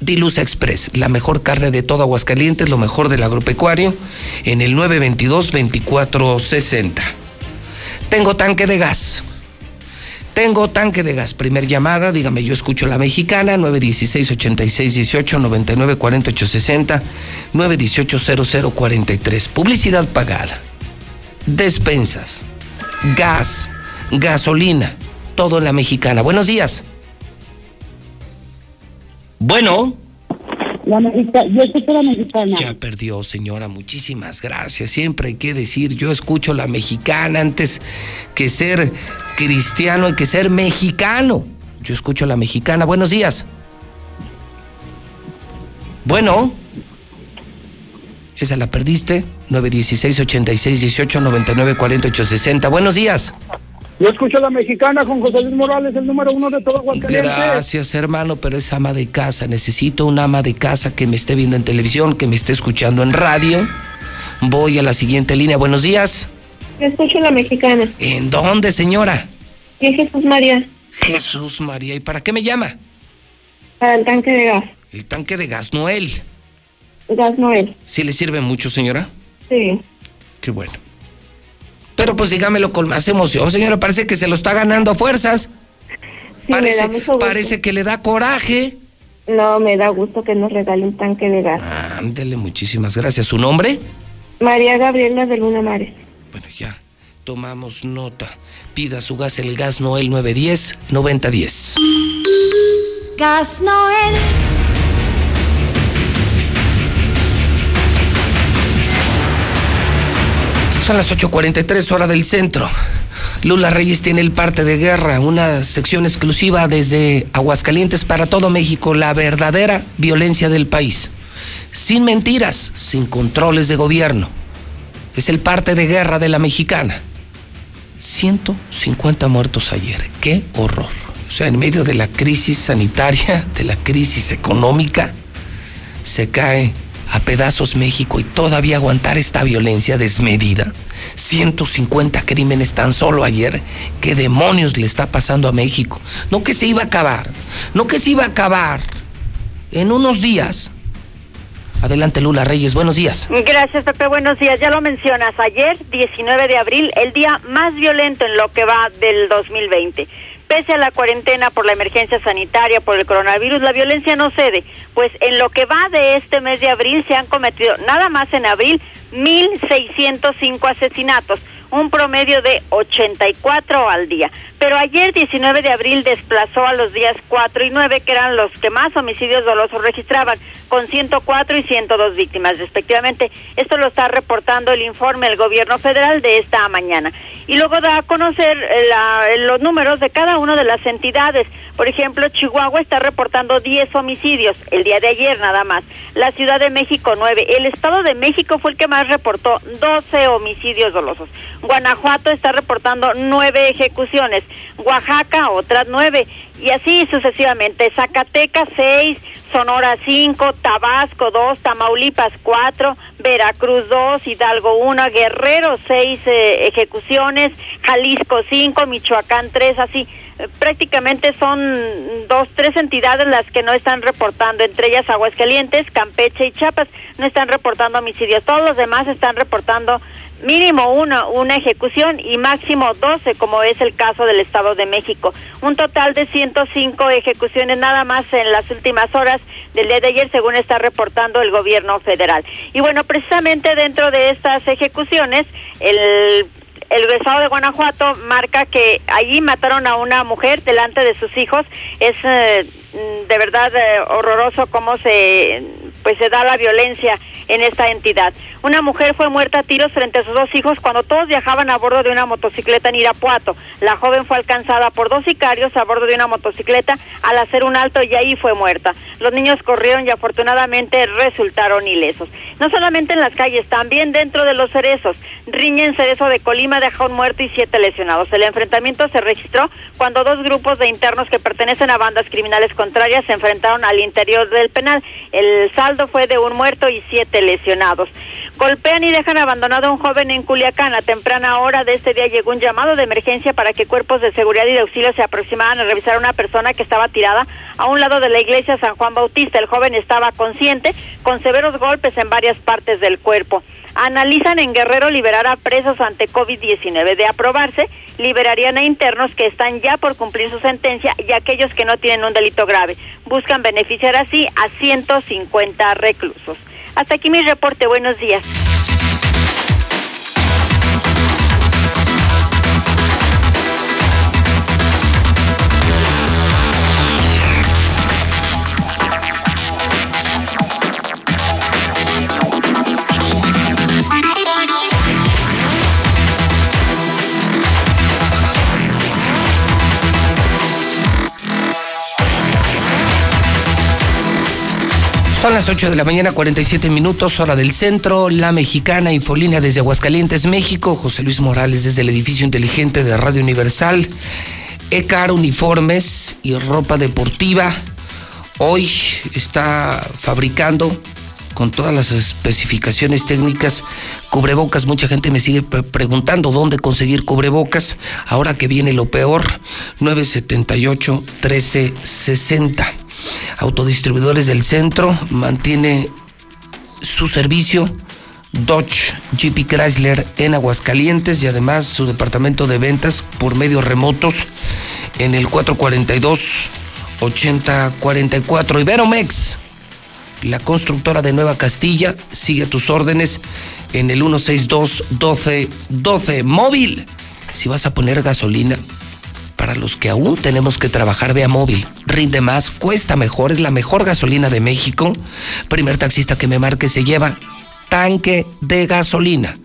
Dilusa Express, la mejor carne de todo Aguascalientes, lo mejor del agropecuario, en el 922-2460. Tengo tanque de gas. Tengo tanque de gas. Primer llamada, dígame, yo escucho la mexicana, 916-8618, 994860, 918-0043. Publicidad pagada. Despensas. Gas. Gasolina. Todo en la mexicana. Buenos días. Bueno. La mexicana, yo escucho la mexicana. Ya perdió, señora. Muchísimas gracias. Siempre hay que decir, yo escucho la mexicana antes que ser cristiano, hay que ser mexicano. Yo escucho la mexicana. Buenos días. Bueno. Esa la perdiste. 916-86-18-99-48-60. Buenos días. Yo escucho la mexicana con José Luis Morales, el número uno de todo Aguascalientes. Gracias, hermano, pero es ama de casa. Necesito una ama de casa que me esté viendo en televisión, que me esté escuchando en radio. Voy a la siguiente línea. Buenos días. Yo escucho la mexicana. ¿En dónde, señora? ¿Qué Jesús María? Jesús María. ¿Y para qué me llama? Para el tanque de gas. El tanque de gas Noel. Gas Noel. ¿Sí le sirve mucho, señora? Sí. Qué bueno. Pero pues dígamelo con más emoción, señora. Parece que se lo está ganando a fuerzas. me parece, da mucho gusto. parece que le da coraje. No, me da gusto que nos regale un tanque de gas. Ándele, muchísimas gracias. ¿Su nombre? María Gabriela de Luna Mares. Bueno, ya tomamos nota. Pida su gas, el gas Noel 910-9010. Gas Noel. Son las 8.43 hora del centro. Lula Reyes tiene el parte de guerra, una sección exclusiva desde Aguascalientes para todo México, la verdadera violencia del país. Sin mentiras, sin controles de gobierno es el parte de guerra de la mexicana. 150 muertos ayer. ¡Qué horror! O sea, en medio de la crisis sanitaria, de la crisis económica, se cae a pedazos México y todavía aguantar esta violencia desmedida. 150 crímenes tan solo ayer. ¿Qué demonios le está pasando a México? No que se iba a acabar, no que se iba a acabar. En unos días. Adelante Lula Reyes, buenos días. Gracias Pepe, buenos días. Ya lo mencionas, ayer 19 de abril, el día más violento en lo que va del 2020. Pese a la cuarentena por la emergencia sanitaria, por el coronavirus, la violencia no cede, pues en lo que va de este mes de abril se han cometido, nada más en abril, 1.605 asesinatos, un promedio de 84 al día. Pero ayer 19 de abril desplazó a los días 4 y 9, que eran los que más homicidios dolosos registraban, con 104 y 102 víctimas respectivamente. Esto lo está reportando el informe del gobierno federal de esta mañana. Y luego da a conocer la, los números de cada una de las entidades. Por ejemplo, Chihuahua está reportando 10 homicidios el día de ayer nada más. La Ciudad de México 9. El Estado de México fue el que más reportó 12 homicidios dolosos. Guanajuato está reportando 9 ejecuciones. Oaxaca otras 9. Y así sucesivamente. Zacatecas 6. Sonora 5, Tabasco 2, Tamaulipas 4, Veracruz 2, Hidalgo 1, Guerrero 6 eh, ejecuciones, Jalisco 5, Michoacán 3, así prácticamente son dos, tres entidades las que no están reportando, entre ellas Aguascalientes, Campeche y Chiapas, no están reportando homicidios. Todos los demás están reportando mínimo una, una ejecución y máximo 12, como es el caso del Estado de México. Un total de 105 ejecuciones nada más en las últimas horas del día de ayer, según está reportando el gobierno federal. Y bueno, precisamente dentro de estas ejecuciones, el el estado de Guanajuato marca que allí mataron a una mujer delante de sus hijos. Es eh, de verdad eh, horroroso cómo se pues se da la violencia en esta entidad. Una mujer fue muerta a tiros frente a sus dos hijos cuando todos viajaban a bordo de una motocicleta en Irapuato. La joven fue alcanzada por dos sicarios a bordo de una motocicleta al hacer un alto y ahí fue muerta. Los niños corrieron y afortunadamente resultaron ilesos. No solamente en las calles, también dentro de los cerezos. Riñen Cerezo de Colima dejó un muerto y siete lesionados. El enfrentamiento se registró cuando dos grupos de internos que pertenecen a bandas criminales contrarias se enfrentaron al interior del penal. El fue de un muerto y siete lesionados. Golpean y dejan abandonado a un joven en Culiacán. A temprana hora de este día llegó un llamado de emergencia para que cuerpos de seguridad y de auxilio se aproximaran a revisar a una persona que estaba tirada a un lado de la iglesia San Juan Bautista. El joven estaba consciente, con severos golpes en varias partes del cuerpo. Analizan en Guerrero liberar a presos ante COVID-19. De aprobarse, liberarían a internos que están ya por cumplir su sentencia y aquellos que no tienen un delito grave. Buscan beneficiar así a 150 reclusos. Hasta aquí mi reporte. Buenos días. Son las 8 de la mañana, 47 minutos, hora del centro. La mexicana Infolínea desde Aguascalientes, México. José Luis Morales desde el edificio inteligente de Radio Universal. ECAR Uniformes y Ropa Deportiva. Hoy está fabricando con todas las especificaciones técnicas cubrebocas. Mucha gente me sigue preguntando dónde conseguir cubrebocas. Ahora que viene lo peor, 978 1360. Autodistribuidores del Centro mantiene su servicio Dodge GP Chrysler en Aguascalientes y además su departamento de ventas por medios remotos en el 442 8044 Iberomex. La constructora de Nueva Castilla sigue tus órdenes en el 162 1212 móvil. Si vas a poner gasolina, para los que aún tenemos que trabajar, vea móvil. Rinde más, cuesta mejor, es la mejor gasolina de México. Primer taxista que me marque se lleva tanque de gasolina.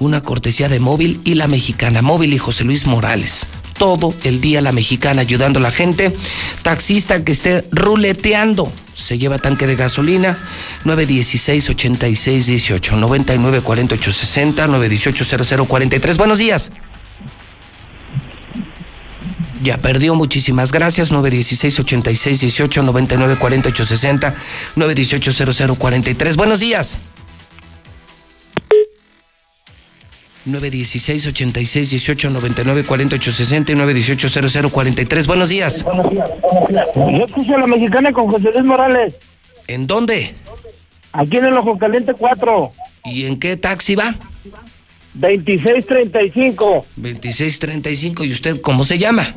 Una cortesía de móvil y la mexicana. Móvil y José Luis Morales. Todo el día la mexicana ayudando a la gente. Taxista que esté ruleteando. Se lleva tanque de gasolina 916 86 18 99 48 60 918 00 43. Buenos días. Ya perdió, muchísimas gracias. 916-8618, 994860, 918-0043. Buenos días. 916-8618, 994860 y 918-0043. Buenos días. Yo escucho a la mexicana con José Luis Morales. ¿En dónde? Aquí en el Ojo Caliente 4. ¿Y en qué taxi va? 2635. 2635. ¿Y usted cómo se llama?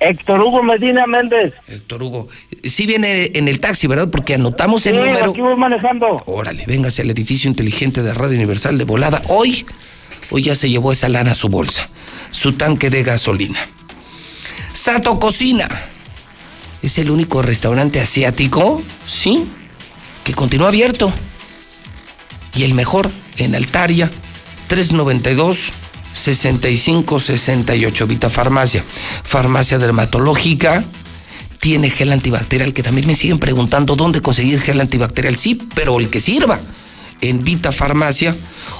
Héctor Hugo Medina Méndez. Héctor Hugo. Sí viene en el taxi, ¿verdad? Porque anotamos el Sí, número. aquí voy manejando. Órale, véngase al edificio inteligente de Radio Universal de volada. Hoy, hoy ya se llevó esa lana a su bolsa, su tanque de gasolina. Sato Cocina. Es el único restaurante asiático, sí, que continúa abierto. Y el mejor en Altaria, 392 6568 Vita Farmacia. Farmacia dermatológica. Tiene gel antibacterial, que también me siguen preguntando dónde conseguir gel antibacterial. Sí, pero el que sirva. En Vita Farmacia,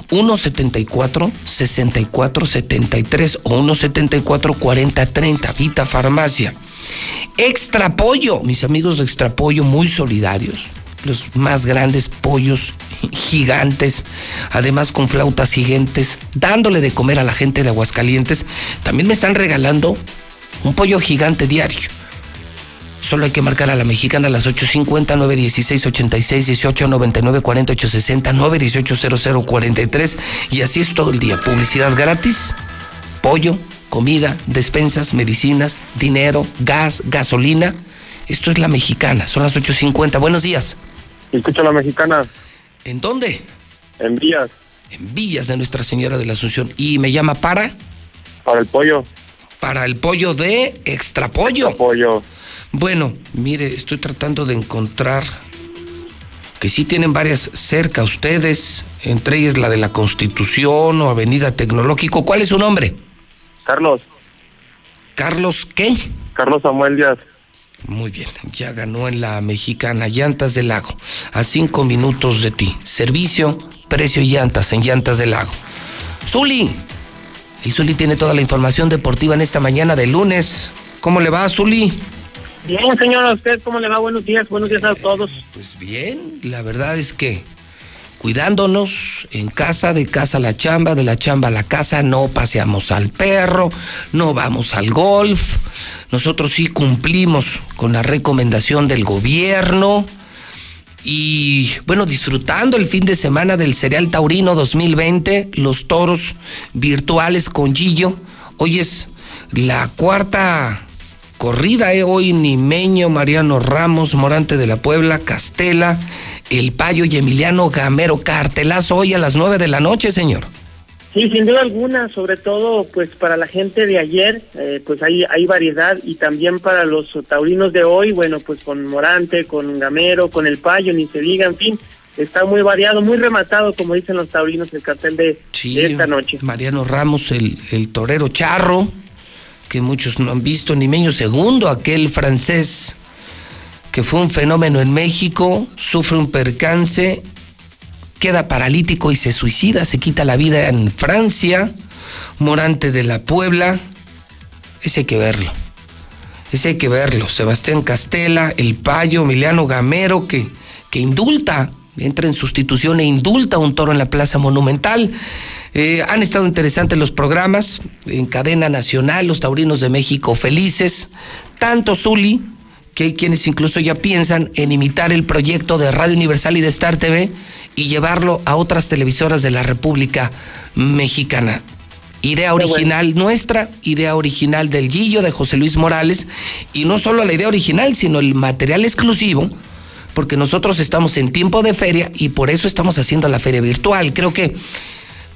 174 64 73 o 174 40 30. Vita Farmacia. Extra Pollo, mis amigos de Extra Pollo, muy solidarios. Los más grandes pollos gigantes, además con flautas gigantes, dándole de comer a la gente de Aguascalientes. También me están regalando un pollo gigante diario. Solo hay que marcar a la mexicana a las 8.50, 916 86 18 99 48 60 918 00 43 y así es todo el día. Publicidad gratis, pollo, comida, despensas, medicinas, dinero, gas, gasolina. Esto es la mexicana, son las 8.50. Buenos días. Escucho a la mexicana. ¿En dónde? En Villas. En Villas de Nuestra Señora de la Asunción. Y me llama para. Para el pollo. Para el pollo de extra pollo. Bueno, mire, estoy tratando de encontrar que sí tienen varias cerca ustedes, entre ellas la de la Constitución o Avenida Tecnológico. ¿Cuál es su nombre? Carlos. ¿Carlos qué? Carlos Samuel Díaz. Muy bien, ya ganó en la mexicana Llantas del Lago, a cinco minutos de ti. Servicio, precio y llantas en Llantas del Lago. Zuli, el Zuli tiene toda la información deportiva en esta mañana de lunes. ¿Cómo le va, Zuli? Bien, señor, ¿a usted cómo le va? Buenos días, buenos días a todos. Pues bien, la verdad es que cuidándonos en casa, de casa a la chamba, de la chamba a la casa, no paseamos al perro, no vamos al golf. Nosotros sí cumplimos con la recomendación del gobierno. Y bueno, disfrutando el fin de semana del Cereal Taurino 2020, los toros virtuales con Gillo. Hoy es la cuarta corrida, ¿eh? Hoy Nimeño, Mariano Ramos, Morante de la Puebla, Castela, El Payo y Emiliano Gamero. Cartelazo hoy a las nueve de la noche, señor. Sí, sin duda alguna, sobre todo pues para la gente de ayer, eh, pues hay, hay variedad y también para los taurinos de hoy, bueno, pues con Morante, con Gamero, con El Payo, ni se diga, en fin, está muy variado, muy rematado, como dicen los taurinos, el cartel de, de esta noche. Mariano Ramos, el, el torero charro, que muchos no han visto, Nimeño segundo, aquel francés que fue un fenómeno en México, sufre un percance, queda paralítico y se suicida, se quita la vida en Francia, Morante de la Puebla, ese hay que verlo, ese hay que verlo, Sebastián Castela, El Payo, Emiliano Gamero, que, que indulta, entra en sustitución e indulta a un toro en la Plaza Monumental. Eh, han estado interesantes los programas en cadena nacional, los taurinos de México felices, tanto Zuli, que hay quienes incluso ya piensan en imitar el proyecto de Radio Universal y de Star TV y llevarlo a otras televisoras de la República Mexicana. Idea original nuestra, idea original del Gillo de José Luis Morales, y no solo la idea original, sino el material exclusivo, porque nosotros estamos en tiempo de feria y por eso estamos haciendo la feria virtual. Creo que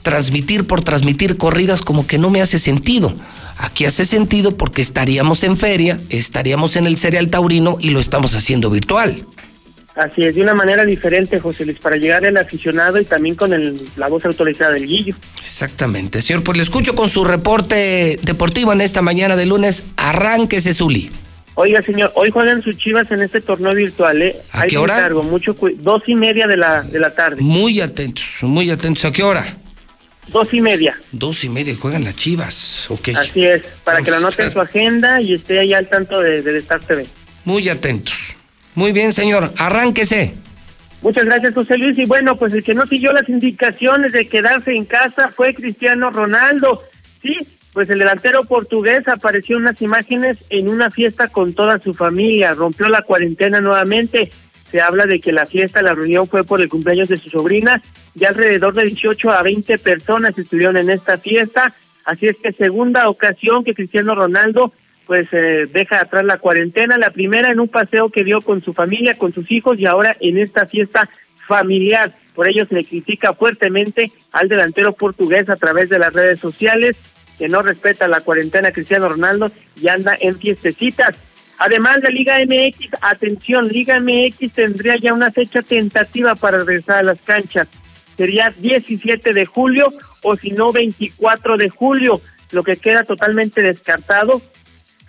transmitir por transmitir corridas como que no me hace sentido. Aquí hace sentido porque estaríamos en feria, estaríamos en el cereal taurino y lo estamos haciendo virtual. Así es, de una manera diferente, José Luis, para llegar al aficionado y también con el, la voz autorizada del Guillo. Exactamente, señor. Pues le escucho con su reporte deportivo en esta mañana de lunes. Arránquese, Zuli. Oiga, señor, hoy juegan sus chivas en este torneo virtual, ¿eh? ¿A Ahí qué hora? mucho dos y media de la, de la tarde. Muy atentos, muy atentos. ¿A qué hora? Dos y media. Dos y media juegan las chivas. Ok. Así es, para que lo Vamos anote en su agenda y esté ahí al tanto de, de Star TV. Muy atentos. Muy bien, señor. Arránquese. Muchas gracias, José Luis. Y bueno, pues el que no siguió las indicaciones de quedarse en casa fue Cristiano Ronaldo. Sí, pues el delantero portugués apareció en unas imágenes en una fiesta con toda su familia. Rompió la cuarentena nuevamente. Se habla de que la fiesta, la reunión fue por el cumpleaños de su sobrina. Ya alrededor de 18 a 20 personas estuvieron en esta fiesta. Así es que segunda ocasión que Cristiano Ronaldo pues eh, deja atrás la cuarentena, la primera en un paseo que dio con su familia, con sus hijos y ahora en esta fiesta familiar. Por ello se le critica fuertemente al delantero portugués a través de las redes sociales que no respeta la cuarentena Cristiano Ronaldo y anda en fiestecitas. Además de Liga MX, atención, Liga MX tendría ya una fecha tentativa para regresar a las canchas. Sería 17 de julio o si no 24 de julio. Lo que queda totalmente descartado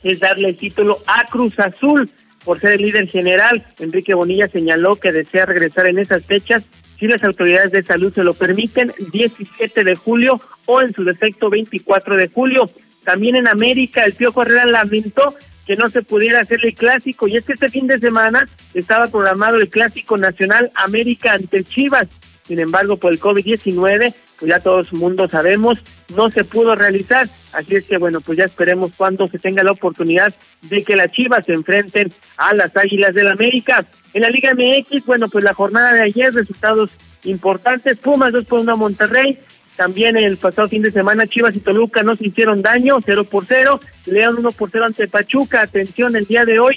es darle el título a Cruz Azul por ser el líder general. Enrique Bonilla señaló que desea regresar en esas fechas si las autoridades de salud se lo permiten, 17 de julio o en su defecto 24 de julio. También en América, el Piojo Herrera lamentó que no se pudiera hacer el clásico y es que este fin de semana estaba programado el clásico nacional América ante Chivas. Sin embargo, por el COVID-19, pues ya todo el mundo sabemos, no se pudo realizar. Así es que, bueno, pues ya esperemos cuando se tenga la oportunidad de que las Chivas se enfrenten a las Águilas del América. En la Liga MX, bueno, pues la jornada de ayer, resultados importantes. Pumas 2 por 1 a Monterrey. También el pasado fin de semana Chivas y Toluca no se hicieron daño, 0 por 0. León 1 por 0 ante Pachuca. Atención, el día de hoy,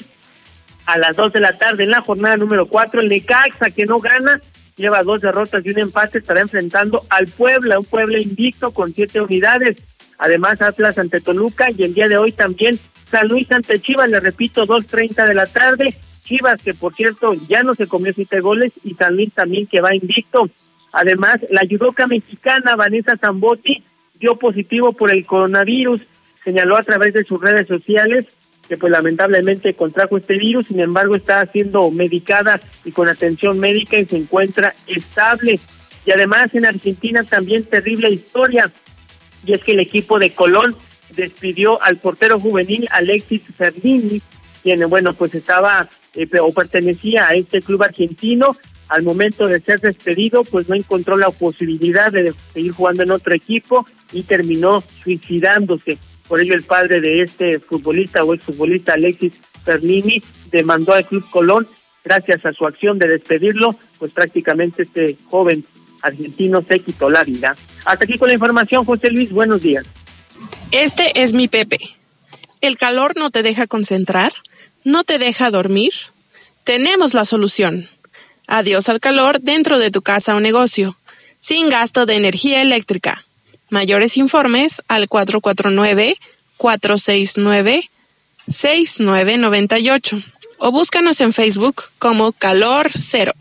a las 2 de la tarde, en la jornada número 4, el Necaxa, que no gana, lleva dos derrotas y un empate, estará enfrentando al Puebla, un Puebla invicto con siete unidades. Además, Atlas ante Toluca y el día de hoy también San Luis ante Chivas, le repito, 2.30 de la tarde. Chivas, que por cierto ya no se comió siete goles, y San Luis también que va invicto. Además, la judoka mexicana Vanessa Zambotti dio positivo por el coronavirus, señaló a través de sus redes sociales que pues lamentablemente contrajo este virus, sin embargo está siendo medicada y con atención médica y se encuentra estable. Y además en Argentina también terrible historia, y es que el equipo de Colón despidió al portero juvenil Alexis Fernini, quien bueno pues estaba eh, o pertenecía a este club argentino. Al momento de ser despedido, pues no encontró la posibilidad de seguir jugando en otro equipo y terminó suicidándose. Por ello, el padre de este futbolista o exfutbolista Alexis Fernini demandó al Club Colón, gracias a su acción de despedirlo, pues prácticamente este joven argentino se quitó la vida. Hasta aquí con la información, José Luis, buenos días. Este es mi Pepe. ¿El calor no te deja concentrar? ¿No te deja dormir? Tenemos la solución. Adiós al calor dentro de tu casa o negocio, sin gasto de energía eléctrica. Mayores informes al 449-469-6998 o búscanos en Facebook como Calor Cero.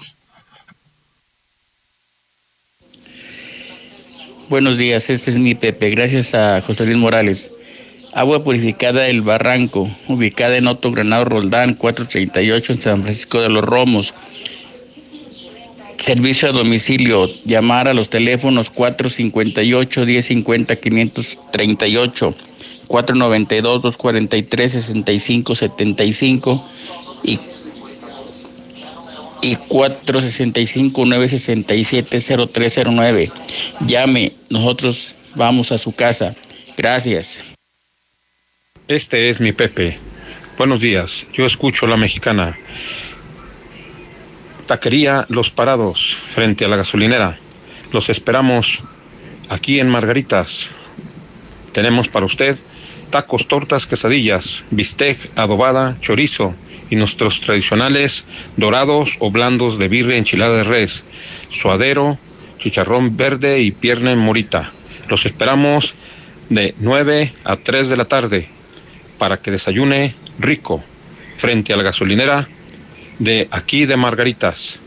Buenos días, este es mi Pepe, gracias a José Luis Morales. Agua purificada del Barranco, ubicada en Otto Granado Roldán, 438 en San Francisco de los Romos. Servicio a domicilio, llamar a los teléfonos 458-1050-538, 492-243-6575 y, y 465-967-0309. Llame, nosotros vamos a su casa. Gracias. Este es mi Pepe. Buenos días, yo escucho la mexicana. Taquería Los Parados, frente a la gasolinera. Los esperamos aquí en Margaritas. Tenemos para usted tacos, tortas, quesadillas, bistec, adobada, chorizo y nuestros tradicionales dorados o blandos de birria enchilada de res, suadero, chicharrón verde y pierna morita. Los esperamos de 9 a 3 de la tarde para que desayune rico frente a la gasolinera de aquí de Margaritas.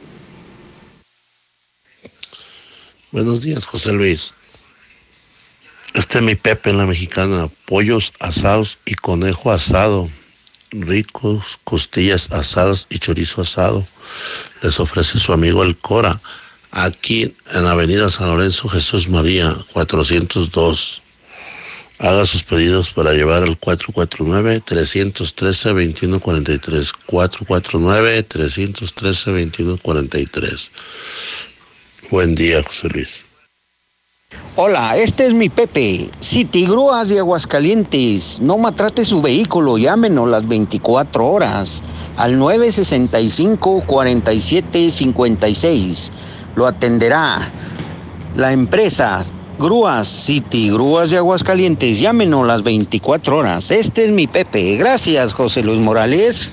Buenos días, José Luis. Este es mi Pepe en la mexicana. Pollos asados y conejo asado. Ricos, costillas asadas y chorizo asado. Les ofrece su amigo el Cora. Aquí en Avenida San Lorenzo Jesús María, 402. Haga sus pedidos para llevar al 449-313-2143. 449-313-2143. Buen día, José Luis. Hola, este es mi Pepe. City Grúas de Aguascalientes. No maltrate su vehículo, llámenos las 24 horas al 965-4756. Lo atenderá la empresa Grúas City Grúas de Aguascalientes. Llámenos las 24 horas. Este es mi Pepe. Gracias, José Luis Morales.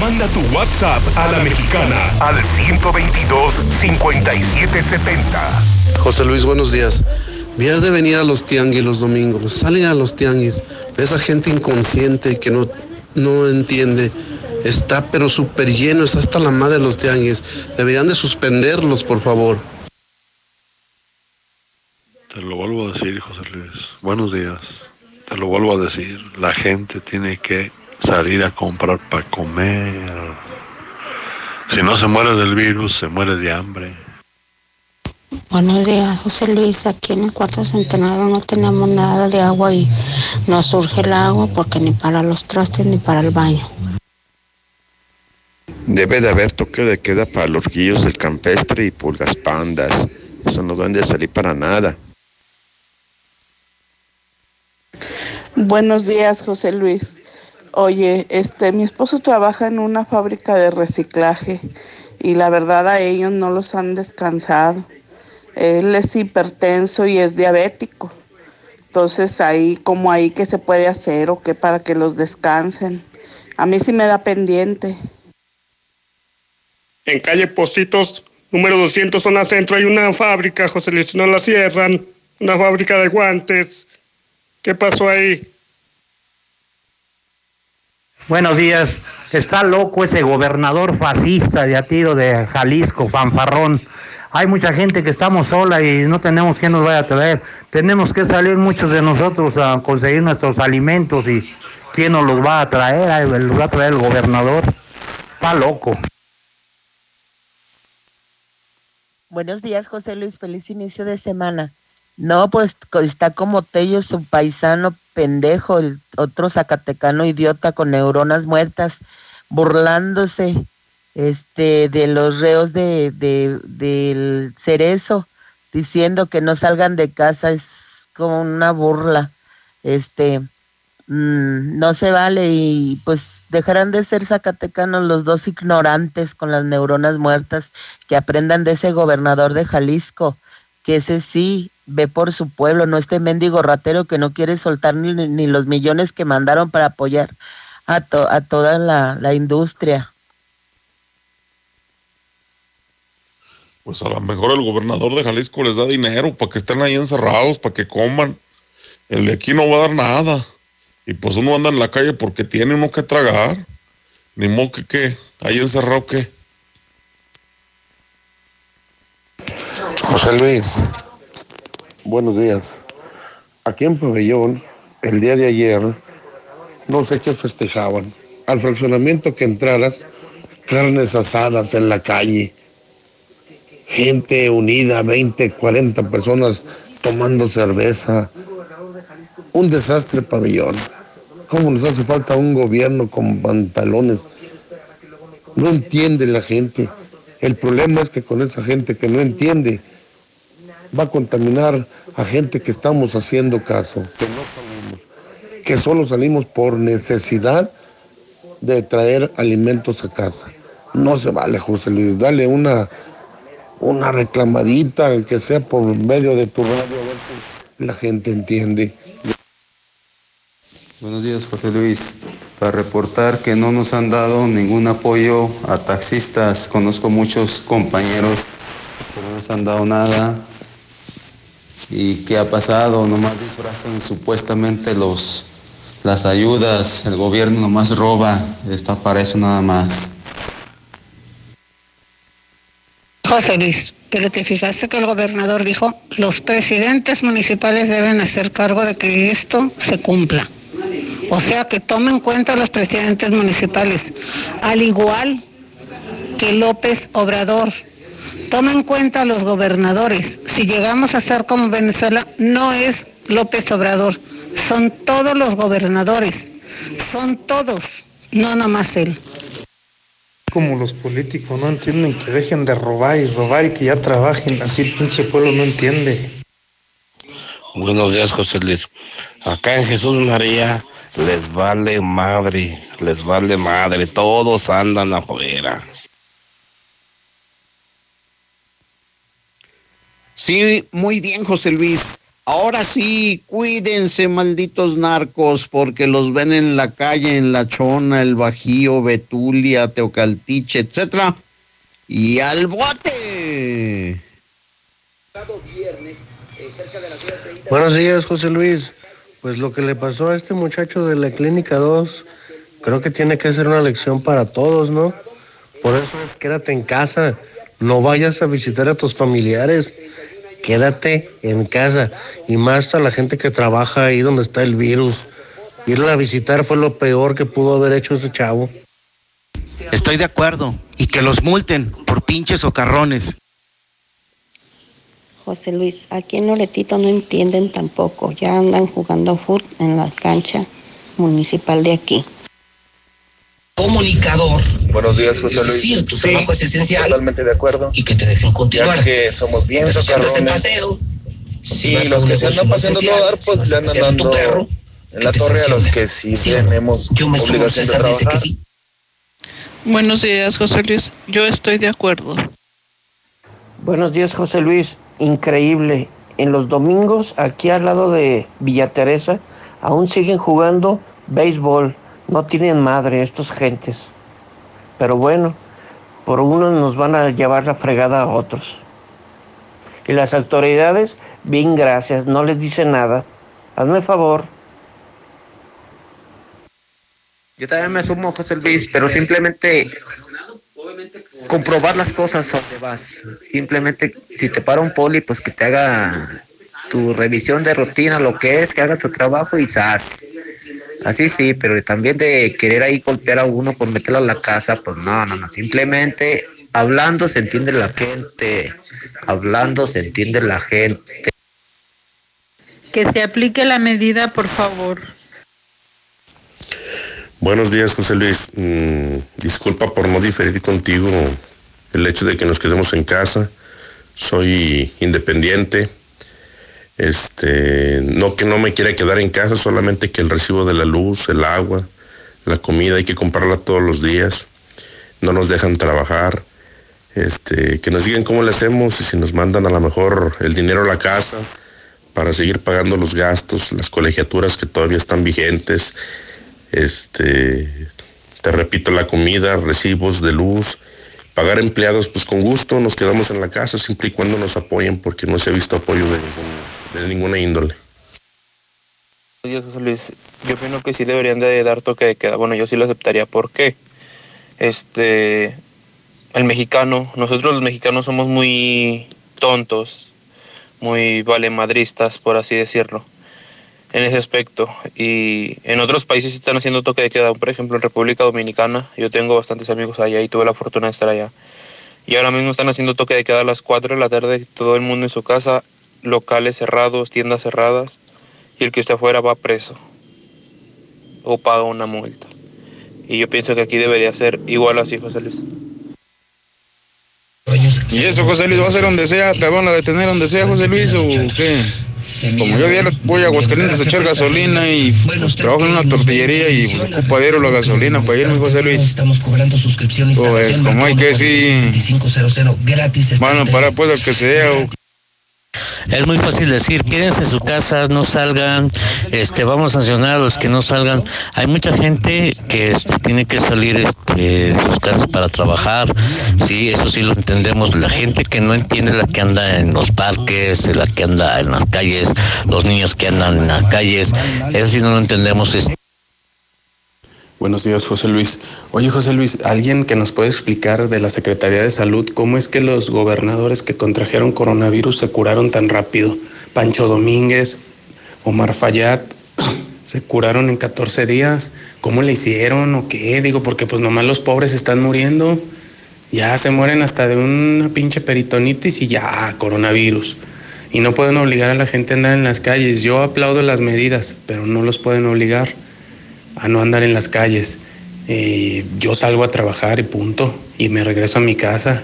Manda tu WhatsApp a la mexicana al 122-5770. José Luis, buenos días. Vías de venir a los tianguis los domingos. Salen a los tianguis. Esa gente inconsciente que no, no entiende. Está pero súper lleno. Está hasta la madre de los tianguis. Deberían de suspenderlos, por favor. Te lo vuelvo a decir, José Luis. Buenos días. Te lo vuelvo a decir. La gente tiene que salir a comprar para comer. Si no se muere del virus, se muere de hambre. Buenos días, José Luis. Aquí en el cuarto centenario no tenemos nada de agua y nos surge el agua porque ni para los trastes ni para el baño. Debe de haber toque de queda para los guillos del campestre y pulgas pandas. Eso no deben de salir para nada. Buenos días, José Luis. Oye, este, mi esposo trabaja en una fábrica de reciclaje y la verdad a ellos no los han descansado. Él es hipertenso y es diabético. Entonces ahí, como ahí qué se puede hacer o qué para que los descansen. A mí sí me da pendiente. En calle Positos, número 200, zona centro, hay una fábrica, José Luis, no la cierran. Una fábrica de guantes. ¿Qué pasó ahí? Buenos días, Está loco ese gobernador fascista de Atiro de Jalisco, fanfarrón. Hay mucha gente que estamos sola y no tenemos quien nos vaya a traer. Tenemos que salir muchos de nosotros a conseguir nuestros alimentos y quién nos los va a traer, los va a traer el gobernador. Está loco. Buenos días, José Luis. Feliz inicio de semana. No, pues está como Tello, su paisano pendejo, el otro zacatecano idiota con neuronas muertas, burlándose este de los reos de, de del cerezo, diciendo que no salgan de casa, es como una burla. Este mm, no se vale y pues dejarán de ser zacatecanos los dos ignorantes con las neuronas muertas que aprendan de ese gobernador de Jalisco, que ese sí ve por su pueblo, no este mendigo ratero que no quiere soltar ni, ni los millones que mandaron para apoyar a, to- a toda la, la industria. Pues a lo mejor el gobernador de Jalisco les da dinero para que estén ahí encerrados, para que coman. El de aquí no va a dar nada. Y pues uno anda en la calle porque tiene uno que tragar. Ni modo que qué, ahí encerrado qué. José Luis, buenos días. Aquí en Pabellón, el día de ayer, no sé qué festejaban. Al fraccionamiento que entraras, carnes asadas en la calle, gente unida, 20, 40 personas tomando cerveza. Un desastre pabellón. ¿Cómo nos hace falta un gobierno con pantalones? No entiende la gente. El problema es que con esa gente que no entiende, va a contaminar a gente que estamos haciendo caso, que no salimos, que solo salimos por necesidad de traer alimentos a casa. No se vale, José Luis, dale una, una reclamadita, que sea por medio de tu radio, a ver si la gente entiende. Buenos días, José Luis. Para reportar que no nos han dado ningún apoyo a taxistas. Conozco muchos compañeros que no nos han dado nada. ¿Y qué ha pasado? Nomás disfrazan supuestamente los, las ayudas. El gobierno nomás roba. Está para eso nada más. José Luis, pero te fijaste que el gobernador dijo, los presidentes municipales deben hacer cargo de que esto se cumpla. O sea, que tomen en cuenta los presidentes municipales, al igual que López Obrador. Toma en cuenta a los gobernadores. Si llegamos a ser como Venezuela, no es López Obrador, son todos los gobernadores, son todos, no nomás él. Como los políticos no entienden que dejen de robar y robar y que ya trabajen, así el pinche pueblo no entiende. Buenos días, José Luis. Acá en Jesús María les vale madre, les vale madre, todos andan afuera. Sí, muy bien, José Luis. Ahora sí, cuídense, malditos narcos, porque los ven en la calle, en La Chona, El Bajío, Betulia, Teocaltiche, etcétera. Y al bote. Buenos días, José Luis. Pues lo que le pasó a este muchacho de la Clínica 2, creo que tiene que ser una lección para todos, ¿no? Por eso es quédate en casa, no vayas a visitar a tus familiares, quédate en casa. Y más a la gente que trabaja ahí donde está el virus. Irla a visitar fue lo peor que pudo haber hecho ese chavo. Estoy de acuerdo. Y que los multen por pinches socarrones. José Luis, aquí en Loretito no entienden tampoco. Ya andan jugando fútbol en la cancha municipal de aquí. Comunicador. Buenos días, José Es Luis. decir, tu trabajo es esencial. Totalmente de acuerdo. Y que te dejen continuar. Ya que somos bien Pero si andas en socarrones. paseo, Sí, a los que se andan paseando social, todo dar, si pues vas le andan dando perro, en la torre a los que sí, Sí, tenemos yo me obligación de trabajar. sí. Buenos días, José Luis. Yo estoy de acuerdo. Buenos días, José Luis. Increíble. En los domingos, aquí al lado de Villa Teresa, aún siguen jugando béisbol. No tienen madre estos gentes. Pero bueno, por uno nos van a llevar la fregada a otros. Y las autoridades, bien gracias, no les dicen nada. Hazme favor. Yo también me sumo, José Luis, pero simplemente comprobar las cosas donde vas. Simplemente, si te para un poli, pues que te haga tu revisión de rutina, lo que es, que haga tu trabajo y ¡zas! Así sí, pero también de querer ahí golpear a uno por meterlo a la casa, pues no, no, no. Simplemente hablando se entiende la gente. Hablando se entiende la gente. Que se aplique la medida, por favor. Buenos días, José Luis. Mm, disculpa por no diferir contigo el hecho de que nos quedemos en casa. Soy independiente. Este, no que no me quiera quedar en casa, solamente que el recibo de la luz, el agua, la comida hay que comprarla todos los días. No nos dejan trabajar. Este, que nos digan cómo le hacemos y si nos mandan a lo mejor el dinero a la casa para seguir pagando los gastos, las colegiaturas que todavía están vigentes. Este, te repito, la comida, recibos de luz, pagar empleados, pues con gusto nos quedamos en la casa siempre y cuando nos apoyen porque no se ha visto apoyo de, ningún- de ninguna índole. Yo opino que sí deberían de dar toque de queda. Bueno, yo sí lo aceptaría. ¿Por qué? Este, el mexicano, nosotros los mexicanos somos muy tontos, muy valemadristas, por así decirlo, en ese aspecto. Y en otros países están haciendo toque de queda. Por ejemplo, en República Dominicana, yo tengo bastantes amigos allá y tuve la fortuna de estar allá. Y ahora mismo están haciendo toque de queda a las 4 de la tarde, todo el mundo en su casa, locales cerrados, tiendas cerradas, y el que esté afuera va preso o paga una multa. Y yo pienso que aquí debería ser igual así, José Luis. ¿Y eso, José Luis, va a ser donde sea? ¿Te van a detener donde sea, José Luis, o qué? Como yo diario voy a Aguascalientes a echar gasolina y pues, trabajo en una tortillería y pues, ocupo la gasolina para irme, José Luis. Estamos cobrando suscripción Pues, como hay que sí. 2500 gratis. Bueno, para pues lo que sea. o- Es muy fácil decir, quédense en su casa, no salgan, este, vamos a sancionar a los que no salgan. Hay mucha gente que este, tiene que salir este, de sus casas para trabajar, sí, eso sí lo entendemos. La gente que no entiende la que anda en los parques, la que anda en las calles, los niños que andan en las calles, eso sí no lo entendemos. Es Buenos días, José Luis. Oye, José Luis, ¿alguien que nos puede explicar de la Secretaría de Salud cómo es que los gobernadores que contrajeron coronavirus se curaron tan rápido? Pancho Domínguez, Omar Fayad, se curaron en 14 días. ¿Cómo le hicieron o qué? Digo, porque pues nomás los pobres están muriendo. Ya se mueren hasta de una pinche peritonitis y ya, coronavirus. Y no pueden obligar a la gente a andar en las calles. Yo aplaudo las medidas, pero no los pueden obligar a no andar en las calles. Eh, yo salgo a trabajar y punto, y me regreso a mi casa.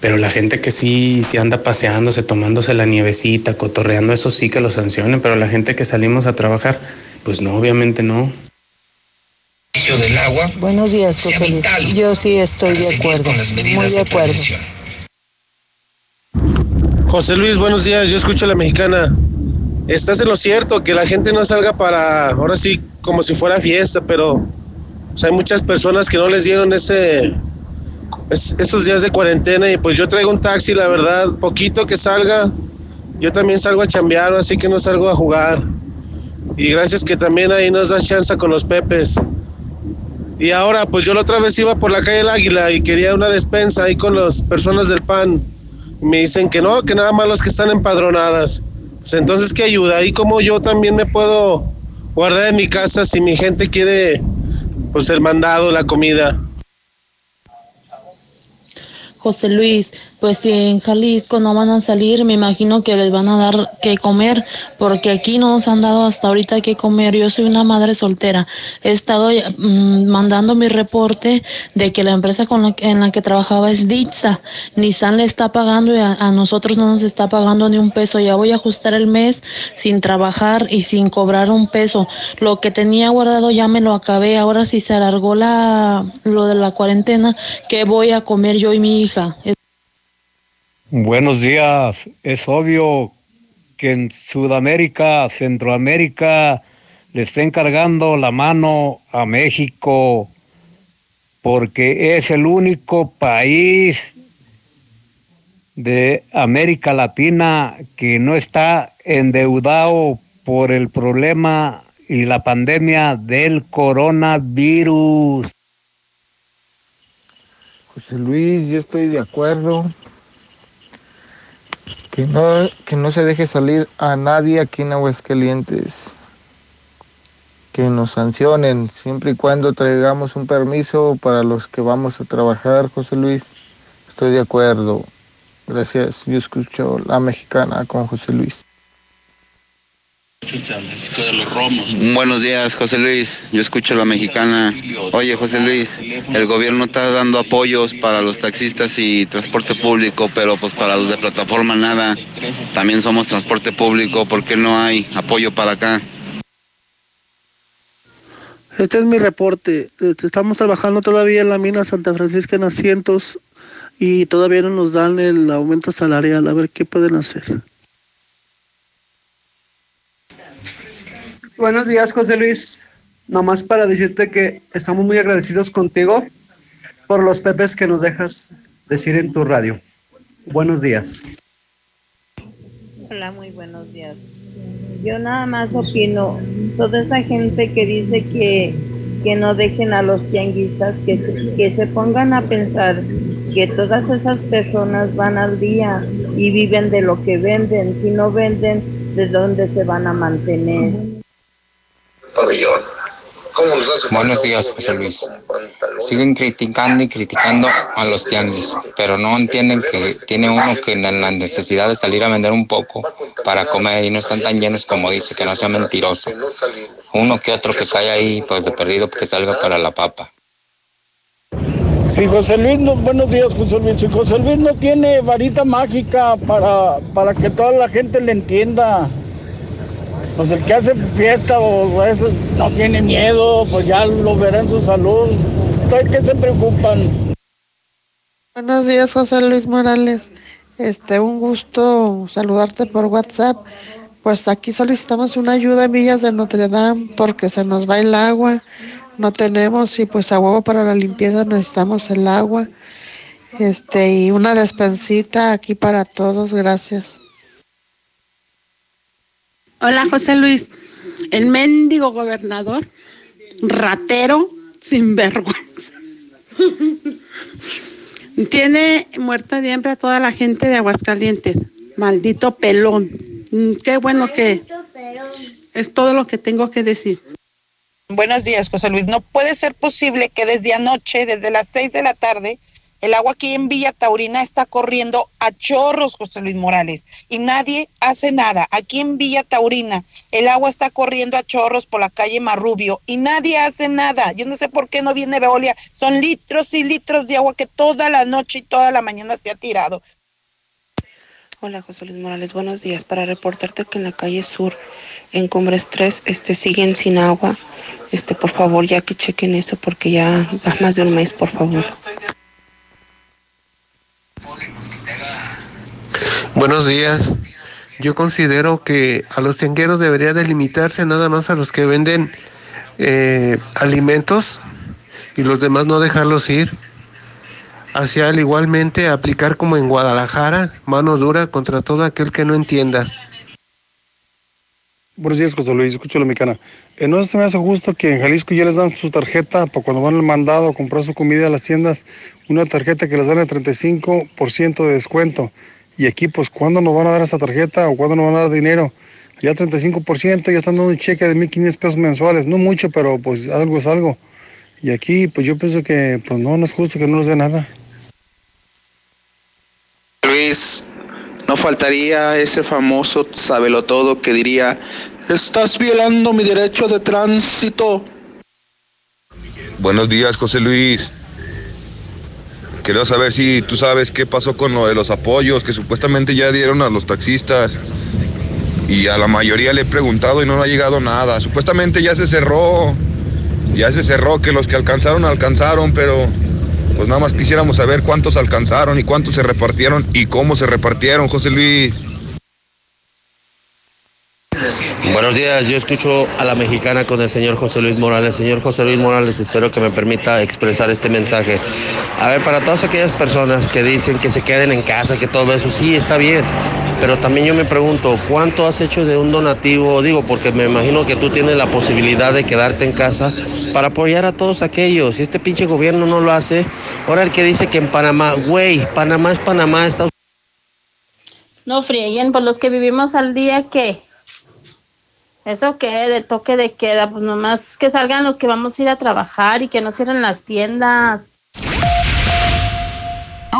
Pero la gente que sí, anda paseándose, tomándose la nievecita, cotorreando, eso sí que lo sancionen, pero la gente que salimos a trabajar, pues no, obviamente no. del agua. Buenos días, José Luis. Yo sí estoy de acuerdo. Muy de acuerdo. José Luis, buenos días. Yo escucho a la mexicana. Estás en lo cierto, que la gente no salga para, ahora sí, como si fuera fiesta, pero hay muchas personas que no les dieron ese, es- esos días de cuarentena y pues yo traigo un taxi, la verdad, poquito que salga. Yo también salgo a chambear, así que no salgo a jugar. Y gracias que también ahí nos das chance con los pepes. Y ahora, pues yo la otra vez iba por la calle El Águila y quería una despensa ahí con las personas del PAN. Y me dicen que no, que nada más los que están empadronadas. Pues entonces, ¿qué ayuda? Ahí como yo también me puedo guardar en mi casa si mi gente quiere, pues el mandado, la comida. José Luis, pues si en Jalisco no van a salir, me imagino que les van a dar que comer, porque aquí no nos han dado hasta ahorita que comer. Yo soy una madre soltera. He estado mm, mandando mi reporte de que la empresa con la que- en la que trabajaba es Ditsa. Nissan le está pagando y a, nosotros no nos está pagando ni un peso. Ya voy a ajustar el mes sin trabajar y sin cobrar un peso. Lo que tenía guardado ya me lo acabé. Ahora si se alargó la, lo de la cuarentena, ¿qué voy a comer yo y mi hija? Buenos días. Es obvio que en Sudamérica, Centroamérica, le estén cargando la mano a México porque es el único país de América Latina que no está endeudado por el problema y la pandemia del coronavirus. José Luis, yo estoy de acuerdo. Que no, que no se deje salir a nadie aquí en Aguascalientes. Que nos sancionen siempre y cuando traigamos un permiso para los que vamos a trabajar, José Luis. Estoy de acuerdo. Gracias. Yo escucho La Mexicana con José Luis. Buenos días, José Luis. Yo escucho la mexicana. Oye, José Luis, el gobierno está dando apoyos para los taxistas y transporte público, pero pues para los de plataforma nada. También somos transporte público, ¿por qué no hay apoyo para acá? Este es mi reporte. Este, Estamos trabajando todavía en la mina Santa Francisca en asientos y todavía no nos dan el aumento salarial. A ver qué pueden hacer. Buenos días, José Luis. Nomás para decirte que estamos muy agradecidos contigo por los pepes que nos dejas decir en tu radio. Buenos días. Hola, muy buenos días. Yo nada más opino, toda esa gente que dice que, que no dejen a los tianguistas, que que se pongan a pensar que todas esas personas van al día y viven de lo que venden. Si no venden, ¿de dónde se van a mantener? Buenos días, José Luis. Siguen criticando y criticando a los tianguis, pero no entienden que tiene uno que en la necesidad de salir a vender un poco para comer y no están tan llenos como dice, que no sea mentiroso. Uno que otro que cae ahí, pues de perdido, que salga para la papa. Si José Luis, no, buenos días José Luis, si José Luis no tiene varita mágica para, para que toda la gente le entienda, pues el que hace fiesta o eso no tiene miedo, pues ya lo verá en su salud. ¿Ustedes qué se preocupan? Buenos días, José Luis Morales. Este, un gusto saludarte por WhatsApp. Pues aquí solicitamos una ayuda en Villas de Notre Dame porque se nos va el agua. No tenemos y pues a huevo para la limpieza necesitamos el agua. Este, y una despensita aquí para todos, gracias. Hola José Luis, el mendigo gobernador, ratero, sin vergüenza. Tiene muerta de hambre a toda la gente de Aguascalientes. Maldito pelón. Mm, Qué bueno que es todo lo que tengo que decir. Buenos días, José Luis. No puede ser posible que desde anoche, desde las seis de la tarde, el agua aquí en Villa Taurina está corriendo a chorros, José Luis Morales, y nadie hace nada. Aquí en Villa Taurina, el agua está corriendo a chorros por la calle Marrubio y nadie hace nada. Yo no sé por qué no viene Veolia. Son litros y litros de agua que toda la noche y toda la mañana se ha tirado. Hola José Luis Morales, buenos días. Para reportarte que en la calle Sur, en Cumbres 3, este, siguen sin agua. Este, por favor, ya que chequen eso porque ya va más de un mes, por favor. Buenos días. Yo considero que a los tiangueros debería delimitarse nada más a los que venden eh, alimentos y los demás no dejarlos ir. Hacia al igualmente aplicar como en Guadalajara, mano dura contra todo aquel que no entienda. Buenos días, José Luis. Escucho la mexicana. Eh, no se me hace justo que en Jalisco ya les dan su tarjeta para cuando van al mandado a comprar su comida a las tiendas, una tarjeta que les dan el 35% de descuento. Y aquí, pues, ¿cuándo nos van a dar esa tarjeta o cuándo nos van a dar dinero? Ya 35%, ya están dando un cheque de 1.500 pesos mensuales. No mucho, pero pues algo es algo. Y aquí, pues yo pienso que, pues no, no es justo que no les dé nada. Luis, no faltaría ese famoso sábelo todo que diría, estás violando mi derecho de tránsito. Buenos días, José Luis. Quiero saber si tú sabes qué pasó con lo de los apoyos que supuestamente ya dieron a los taxistas. Y a la mayoría le he preguntado y no ha llegado nada. Supuestamente ya se cerró. Ya se cerró, que los que alcanzaron, alcanzaron, pero pues nada más quisiéramos saber cuántos alcanzaron y cuántos se repartieron y cómo se repartieron, José Luis. Buenos días, yo escucho a la mexicana con el señor José Luis Morales. Señor José Luis Morales, espero que me permita expresar este mensaje. A ver, para todas aquellas personas que dicen que se queden en casa, que todo eso, sí, está bien, Pero también yo me pregunto, ¿cuánto has hecho de un donativo? Digo, porque me imagino que tú tienes la posibilidad de quedarte en casa para apoyar a todos aquellos. Si este pinche gobierno no lo hace, ahora el que dice que en Panamá, güey, Panamá es Panamá, está No frieguen, pues los que vivimos al día, ¿qué? ¿Eso qué? De toque de queda, pues nomás que salgan los que vamos a ir a trabajar y que no cierren las tiendas.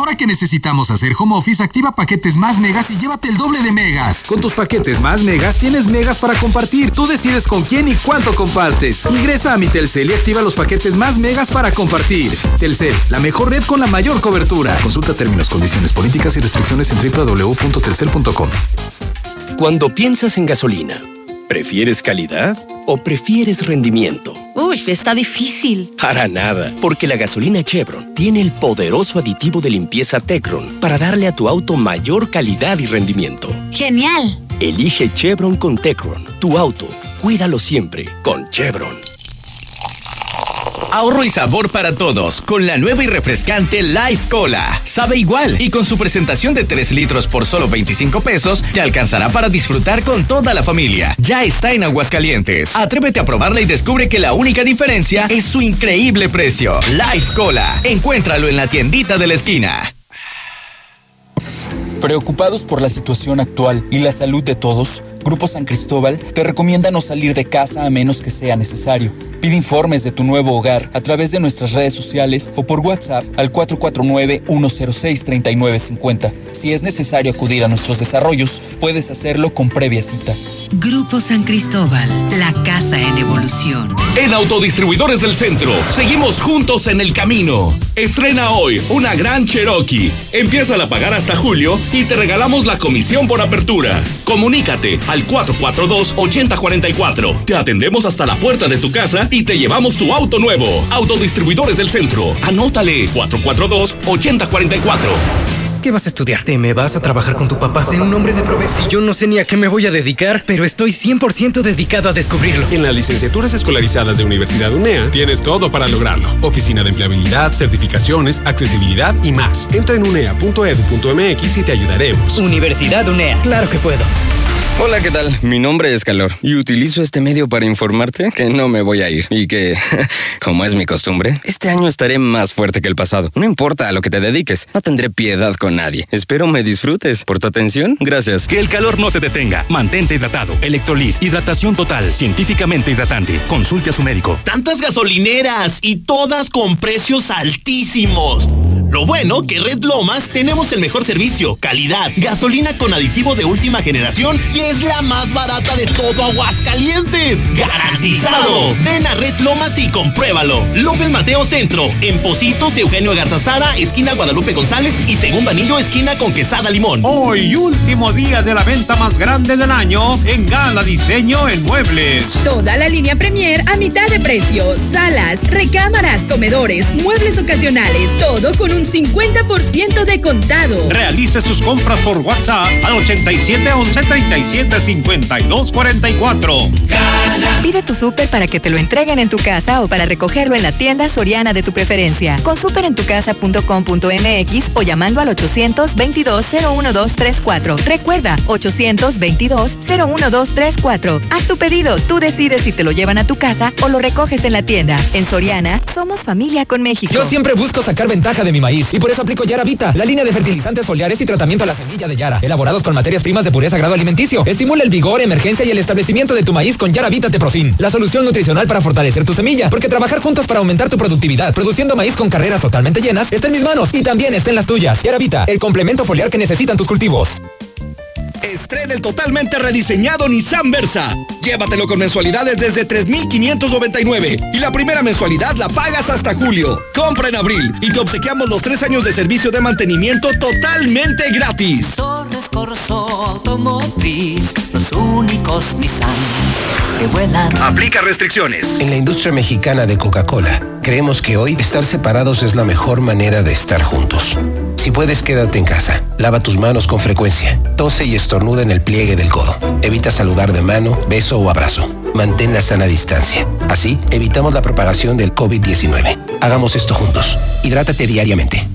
Ahora que necesitamos hacer home office, activa paquetes más megas y llévate el doble de megas. Con tus paquetes más megas tienes megas para compartir. Tú decides con quién y cuánto compartes. Ingresa a mi Telcel y activa los paquetes más megas para compartir. Telcel, la mejor red con la mayor cobertura. Consulta términos, condiciones, políticas y restricciones en www.telcel.com. Cuando piensas en gasolina, ¿prefieres calidad o prefieres rendimiento? Uy, está difícil. Para nada, porque la gasolina Chevron tiene el poderoso aditivo de limpieza Tecron para darle a tu auto mayor calidad y rendimiento. Genial. Elige Chevron con Tecron, tu auto. Cuídalo siempre con Chevron. Ahorro y sabor para todos con la nueva y refrescante Life Cola. Sabe igual y con su presentación de 3 litros por solo 25 pesos te alcanzará para disfrutar con toda la familia. Ya está en Aguascalientes. Atrévete a probarla y descubre que la única diferencia es su increíble precio. Life Cola. Encuéntralo en la tiendita de la esquina. Preocupados por la situación actual y la salud de todos, Grupo San Cristóbal te recomienda no salir de casa a menos que sea necesario. Pide informes de tu nuevo hogar a través de nuestras redes sociales o por WhatsApp al 449-106-3950. Si es necesario acudir a nuestros desarrollos, puedes hacerlo con previa cita. Grupo San Cristóbal, la casa en evolución. En Autodistribuidores del Centro, seguimos juntos en el camino. Estrena hoy una gran Cherokee. Empieza a pagar hasta julio y te regalamos la comisión por apertura. Comunícate al 442-8044. Te atendemos hasta la puerta de tu casa y te llevamos tu auto nuevo. Autodistribuidores del Centro. Anótale 442-8044. ¿Qué vas a estudiar? ¿Te me vas a trabajar con tu papá? Sé un hombre de provecho. Si yo no sé ni a qué me voy a dedicar, pero estoy 100% dedicado a descubrirlo. En las licenciaturas escolarizadas de Universidad UNEA tienes todo para lograrlo. Oficina de empleabilidad, certificaciones, accesibilidad y más. Entra en unea.edu.mx y te ayudaremos. Universidad UNEA. Claro que puedo. Hola, ¿qué tal? Mi nombre es Calor y utilizo este medio para informarte que no me voy a ir y que, como es mi costumbre, este año estaré más fuerte que el pasado. No importa a lo que te dediques, no tendré piedad con nadie. Espero me disfrutes. Por tu atención, gracias. Que el calor no te detenga. Mantente hidratado. Electrolit, hidratación total, científicamente hidratante. Consulte a su médico. Tantas gasolineras y todas con precios altísimos. Lo bueno que Red Lomas tenemos el mejor servicio, calidad, gasolina con aditivo de última generación y es la más barata de todo Aguascalientes. ¡Garantizado! Ven a Red Lomas y compruébalo. López Mateo Centro, en Positos, Eugenio Garzazada, esquina Guadalupe González y segundo anillo, esquina con Quesada Limón. Hoy, último día de la venta más grande del año en Gala Diseño en Muebles. Toda la línea Premier a mitad de precio. Salas, recámaras, comedores, muebles ocasionales, todo con un 50% de contado. Realice sus compras por WhatsApp al 8711 37 52 44. Pide tu súper para que te lo entreguen en tu casa o para recogerlo en la tienda soriana de tu preferencia. Con superentucasa.com.mx o llamando al 822-01234. Recuerda, 822-01234. Haz tu pedido, tú decides si te lo llevan a tu casa o lo recoges en la tienda. En Soriana, somos familia con México. Yo siempre busco sacar ventaja de mi maíz y por eso aplico Yara Vita, la línea de fertilizantes foliares y tratamiento a la semilla de Yara, elaborados con materias primas de pureza grado alimenticio. Estimula el vigor, emergencia y el establecimiento de tu maíz con Yara Vita Teprofin, la solución nutricional para fortalecer tu semilla, porque trabajar juntos para aumentar tu productividad, produciendo maíz con carreras totalmente llenas, está en mis manos y también está en las tuyas. Yara Vita, el complemento foliar que necesitan tus cultivos. Estrena el totalmente rediseñado Nissan Versa. Llévatelo con mensualidades desde 3,599 y la primera mensualidad la pagas hasta julio. Compra en abril y te obsequiamos los tres años de servicio de mantenimiento totalmente gratis. Torres Corso Automotriz, los únicos Nissan que vuelan. Aplica restricciones. En la industria mexicana de Coca-Cola, creemos que hoy estar separados es la mejor manera de estar juntos. Si puedes, quédate en casa. Lava tus manos con frecuencia. Tose y estornuda en el pliegue del codo. Evita saludar de mano, beso o abrazo. Mantén la sana distancia. Así, evitamos la propagación del COVID-19. Hagamos esto juntos. Hidrátate diariamente.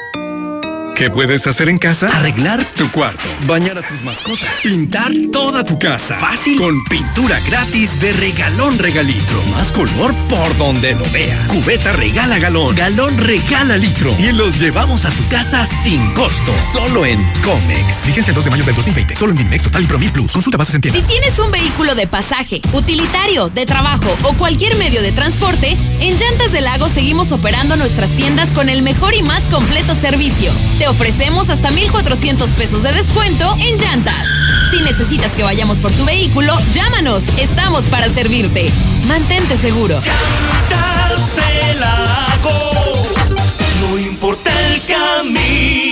¿Qué puedes hacer en casa? Arreglar tu cuarto, bañar a tus mascotas, pintar toda tu casa. Fácil. Con pintura gratis de regalón regalitro. Más color por donde lo veas. Cubeta regala galón, galón regala litro. Y los llevamos a tu casa sin costo. Solo en Comex. Fíjense el 2 de mayo del 2020. Solo en Dimex Total y Promil Plus. Consulta bases en tienda. Si tienes un vehículo de pasaje, utilitario, de trabajo o cualquier medio de transporte, en Llantas del Lago seguimos operando nuestras tiendas con el mejor y más completo servicio. Te ofrecemos hasta 1,400 pesos de descuento en llantas. Si necesitas que vayamos por tu vehículo, llámanos. Estamos para servirte. Mantente seguro. No importa el camino.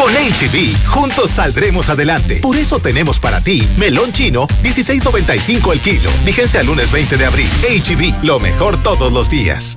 Con HB, juntos saldremos adelante. Por eso tenemos para ti melón chino, 16.95 el kilo. Vigencia el lunes 20 de abril. HB, lo mejor todos los días.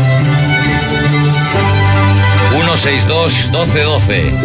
162-1212.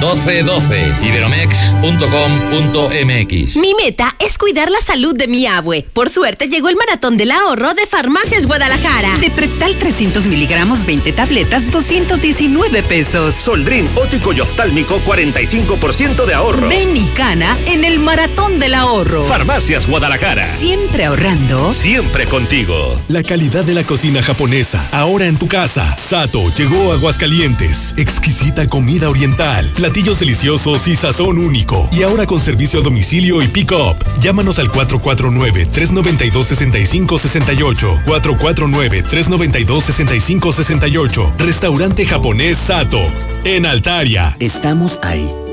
162-1212. Iberomex.com.mx. Mi meta es cuidar la salud de mi abue. Por suerte llegó el maratón del ahorro de Farmacias Guadalajara. Deprectal 300 miligramos, 20 tabletas, 219 pesos. Soldrin ótico y oftálmico, 45% de ahorro. Ven y cana en el maratón del ahorro. Farmacias Guadalajara. Siempre ahorrando. Siempre contigo. La calidad de la cocina japonesa, ahora en tu casa. Sato llegó a Aguascalientes. Exquisita comida oriental, platillos deliciosos y sazón único. Y ahora con servicio a domicilio y pick-up. Llámanos al 449-392-6568. 449-392-6568. Restaurante japonés Sato. En Altaria. Estamos ahí.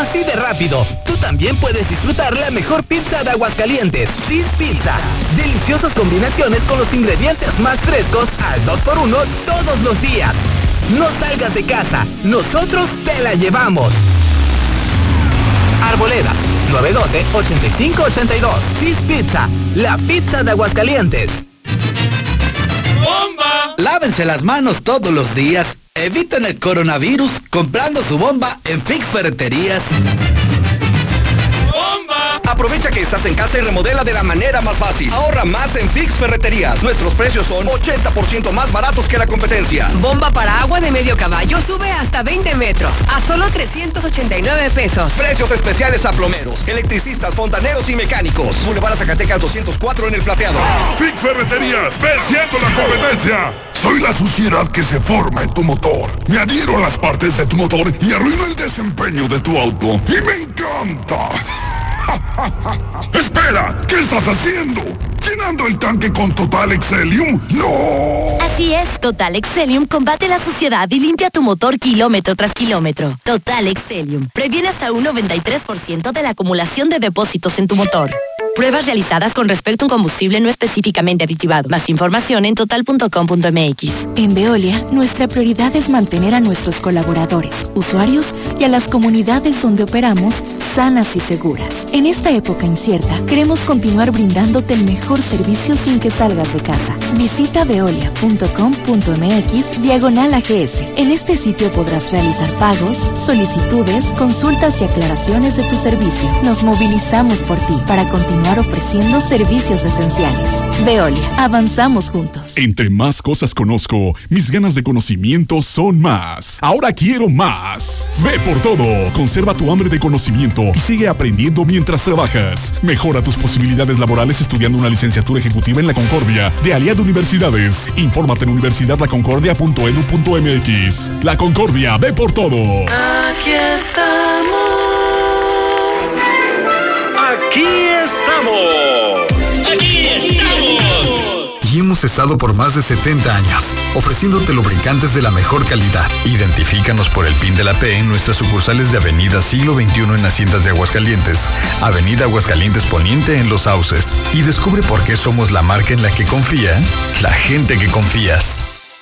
Así de rápido, tú también puedes disfrutar la mejor pizza de Aguascalientes, Cheese Pizza. Deliciosas combinaciones con los ingredientes más frescos al 2x1 todos los días. No salgas de casa, nosotros te la llevamos. Arboledas, 912-8582. Cheese Pizza, la pizza de Aguascalientes. ¡Bomba! Lávense las manos todos los días. Eviten el coronavirus comprando su bomba en Fix Ferreterías. ¡Bomba! Aprovecha que estás en casa y remodela de la manera más fácil. Ahorra más en Fix Ferreterías. Nuestros precios son 80% más baratos que la competencia. Bomba para agua de medio caballo sube hasta 20 metros a solo 389 pesos. Precios especiales a plomeros, electricistas, fontaneros y mecánicos. Boulevard Zacatecas 204 en el plateado. Fix Ferreterías, venciendo la competencia. Soy la suciedad que se forma en tu motor. Me adhiero a las partes de tu motor y arruino el desempeño de tu auto. Y me encanta. ¡Espera! ¿Qué estás haciendo? ¿Llenando el tanque con Total Excelium? ¡No! Así es, Total Excelium combate la suciedad y limpia tu motor kilómetro tras kilómetro. Total Excelium previene hasta un 93% de la acumulación de depósitos en tu motor. Pruebas realizadas con respecto a un combustible no específicamente aditivado. Más información en total.com.mx. En Veolia, nuestra prioridad es mantener a nuestros colaboradores, usuarios y a las comunidades donde operamos sanas y seguras. En esta época incierta, queremos continuar brindándote el mejor servicio sin que salgas de casa. Visita veolia.com.mx diagonal AGS. En este sitio podrás realizar pagos, solicitudes, consultas y aclaraciones de tu servicio. Nos movilizamos por ti para continuar ofreciendo servicios esenciales. Veolia, avanzamos juntos. Entre más cosas conozco, mis ganas de conocimiento son más. Ahora quiero más. Ve por todo. Conserva tu hambre de conocimiento y sigue aprendiendo mientras trabajas. Mejora tus posibilidades laborales estudiando una licenciatura ejecutiva en la Concordia de Aliado Universidades. Infórmate en universidadlaconcordia.edu.mx. La Concordia, ve por todo. Aquí estamos. Aquí estamos. Aquí estamos. Y hemos estado por más de 70 años, ofreciéndote lubricantes de la mejor calidad. Identifícanos por el PIN de la P en nuestras sucursales de Avenida Siglo XXI en Haciendas de Aguascalientes, Avenida Aguascalientes Poniente en Los Sauces. Y descubre por qué somos la marca en la que confía la gente que confías.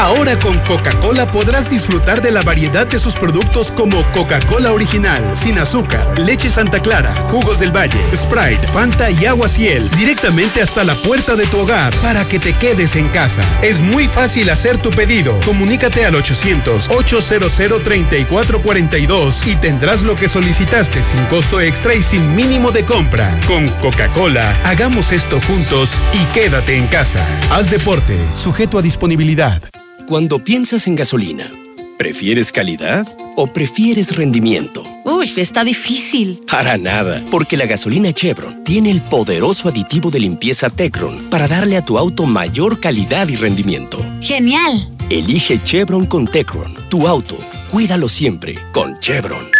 Ahora con Coca-Cola podrás disfrutar de la variedad de sus productos como Coca-Cola original, sin azúcar, leche Santa Clara, jugos del Valle, Sprite, Fanta y agua Ciel, directamente hasta la puerta de tu hogar para que te quedes en casa. Es muy fácil hacer tu pedido. Comunícate al 800-800-3442 y tendrás lo que solicitaste sin costo extra y sin mínimo de compra. Con Coca-Cola, hagamos esto juntos y quédate en casa. Haz deporte, sujeto a disponibilidad. Cuando piensas en gasolina, ¿prefieres calidad o prefieres rendimiento? Uy, está difícil. Para nada, porque la gasolina Chevron tiene el poderoso aditivo de limpieza Tecron para darle a tu auto mayor calidad y rendimiento. Genial. Elige Chevron con Tecron, tu auto. Cuídalo siempre con Chevron.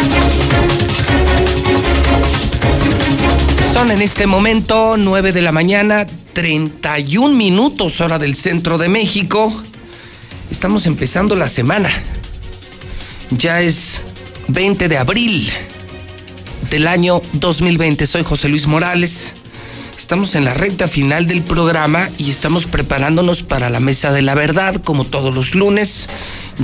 Son en este momento 9 de la mañana, 31 minutos hora del centro de México. Estamos empezando la semana. Ya es 20 de abril del año 2020. Soy José Luis Morales. Estamos en la recta final del programa y estamos preparándonos para la mesa de la verdad, como todos los lunes.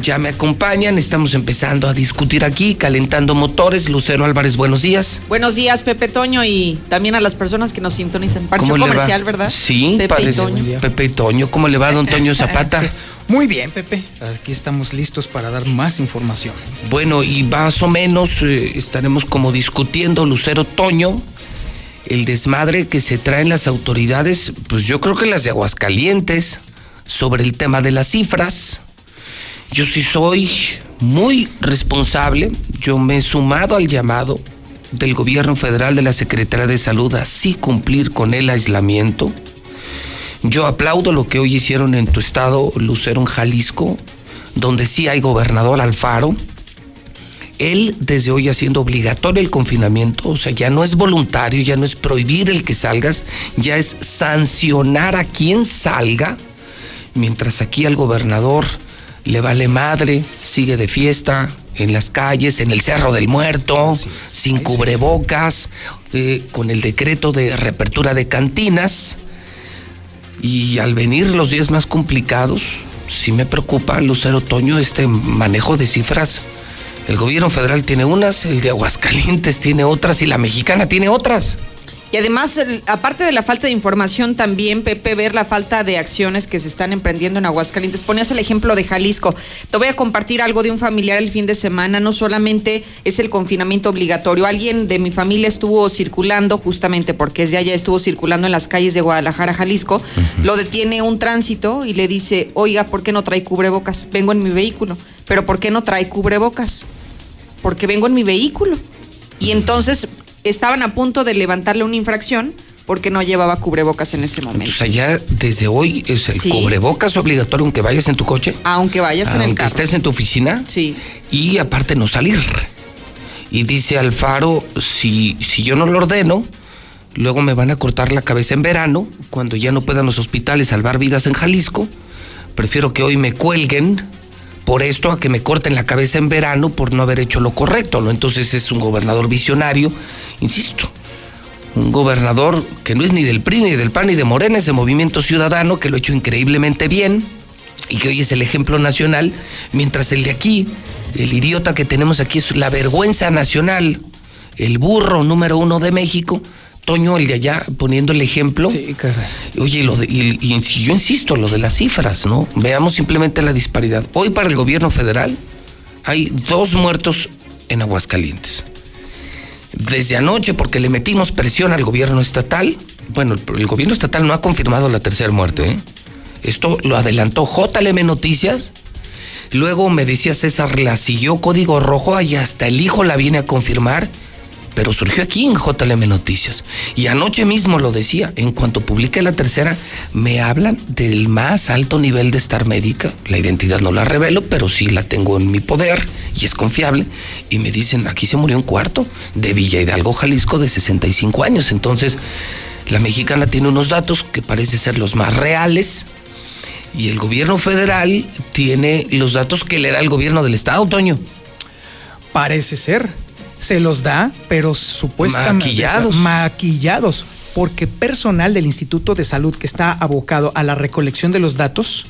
Ya me acompañan, estamos empezando a discutir aquí, calentando motores. Lucero Álvarez, buenos días. Buenos días, Pepe Toño, y también a las personas que nos sintonizan. Parece ¿Cómo le va? comercial, ¿verdad? Sí, Pepe y Toño. Pepe y Toño, ¿cómo le va, don Toño Zapata? Sí. Muy bien, Pepe. Aquí estamos listos para dar más información. Bueno, y más o menos eh, estaremos como discutiendo, Lucero Toño, el desmadre que se traen las autoridades, pues yo creo que las de Aguascalientes, sobre el tema de las cifras. Yo sí soy muy responsable, yo me he sumado al llamado del gobierno federal de la Secretaría de Salud a sí cumplir con el aislamiento. Yo aplaudo lo que hoy hicieron en tu estado, Lucero, en Jalisco, donde sí hay gobernador Alfaro. Él desde hoy haciendo obligatorio el confinamiento, o sea, ya no es voluntario, ya no es prohibir el que salgas, ya es sancionar a quien salga, mientras aquí al gobernador le vale madre, sigue de fiesta, en las calles, en el Cerro del Muerto, sin cubrebocas, eh, con el decreto de reapertura de cantinas. Y al venir los días más complicados, sí me preocupa, Lucero Toño, este manejo de cifras. El gobierno federal tiene unas, el de Aguascalientes tiene otras y la mexicana tiene otras. Y además, aparte de la falta de información, también, Pepe, ver la falta de acciones que se están emprendiendo en Aguascalientes. Ponías el ejemplo de Jalisco. Te voy a compartir algo de un familiar el fin de semana. No solamente es el confinamiento obligatorio. Alguien de mi familia estuvo circulando, justamente porque es de allá, estuvo circulando en las calles de Guadalajara, Jalisco. Lo detiene un tránsito y le dice, oiga, ¿por qué no trae cubrebocas? Vengo en mi vehículo. Pero ¿por qué no trae cubrebocas? Porque vengo en mi vehículo. Y entonces estaban a punto de levantarle una infracción porque no llevaba cubrebocas en ese momento. O sea, ya desde hoy es el cubrebocas obligatorio aunque vayas en tu coche. Aunque vayas en el carro. estés en tu oficina. Sí. Y aparte no salir. Y dice Alfaro, si, si yo no lo ordeno, luego me van a cortar la cabeza en verano, cuando ya no puedan los hospitales salvar vidas en Jalisco. Prefiero que hoy me cuelguen por esto a que me corten la cabeza en verano por no haber hecho lo correcto. Entonces es un gobernador visionario, insisto, un gobernador que no es ni del PRI, ni del PAN, ni de Morena, es de Movimiento Ciudadano, que lo ha hecho increíblemente bien y que hoy es el ejemplo nacional, mientras el de aquí, el idiota que tenemos aquí es la vergüenza nacional, el burro número uno de México, Toño, el de allá, poniendo el ejemplo. Sí, caray. Oye, lo de, y, y yo insisto, lo de las cifras, ¿no? Veamos simplemente la disparidad. Hoy para el gobierno federal hay dos muertos en Aguascalientes. Desde anoche, porque le metimos presión al gobierno estatal, bueno, el, el gobierno estatal no ha confirmado la tercera muerte, ¿eh? Esto lo adelantó JLM Noticias. Luego me decía César, la siguió Código Rojo y hasta el hijo la viene a confirmar pero surgió aquí en JLM Noticias. Y anoche mismo lo decía, en cuanto publiqué la tercera, me hablan del más alto nivel de estar médica. La identidad no la revelo, pero sí la tengo en mi poder y es confiable. Y me dicen, aquí se murió un cuarto de Villa Hidalgo, Jalisco, de 65 años. Entonces, la mexicana tiene unos datos que parece ser los más reales. Y el gobierno federal tiene los datos que le da el gobierno del estado, Toño. Parece ser se los da, pero supuestamente maquillados. maquillados, porque personal del Instituto de Salud que está abocado a la recolección de los datos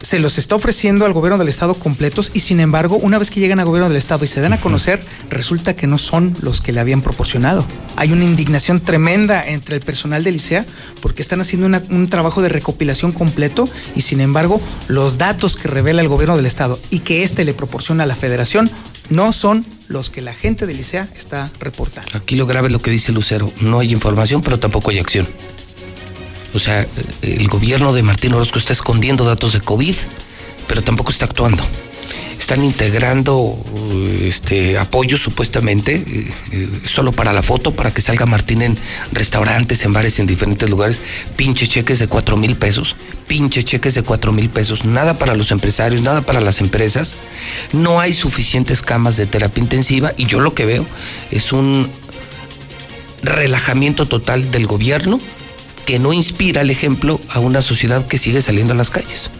se los está ofreciendo al gobierno del estado completos y sin embargo, una vez que llegan al gobierno del estado y se dan a conocer, resulta que no son los que le habían proporcionado. Hay una indignación tremenda entre el personal del ICEA porque están haciendo una, un trabajo de recopilación completo y sin embargo, los datos que revela el gobierno del estado y que éste le proporciona a la federación no son los que la gente del ICEA está reportando. Aquí lo grave es lo que dice Lucero. No hay información, pero tampoco hay acción. O sea, el gobierno de Martín Orozco está escondiendo datos de COVID, pero tampoco está actuando. Están integrando este, apoyos supuestamente eh, eh, solo para la foto, para que salga Martín en restaurantes, en bares, en diferentes lugares. Pinche cheques de cuatro mil pesos, pinche cheques de cuatro mil pesos. Nada para los empresarios, nada para las empresas. No hay suficientes camas de terapia intensiva y yo lo que veo es un relajamiento total del gobierno que no inspira el ejemplo a una sociedad que sigue saliendo a las calles.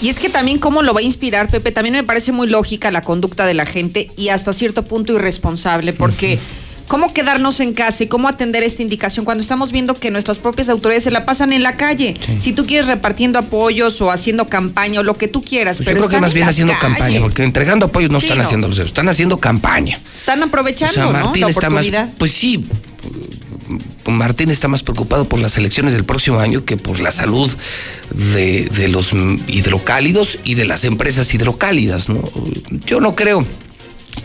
Y es que también cómo lo va a inspirar, Pepe, también me parece muy lógica la conducta de la gente y hasta cierto punto irresponsable, porque cómo quedarnos en casa y cómo atender esta indicación cuando estamos viendo que nuestras propias autoridades se la pasan en la calle. Si tú quieres repartiendo apoyos o haciendo campaña o lo que tú quieras, Pues pero yo creo que más en bien haciendo calles. campaña, porque entregando apoyos no Sí, están no. haciendo los están haciendo campaña. Están aprovechando, o sea, ¿no? La está más, oportunidad. pues sí, Martín está más preocupado por las elecciones del próximo año que por la salud de, de los hidrocálidos y de las empresas hidrocálidas, ¿no? Yo no creo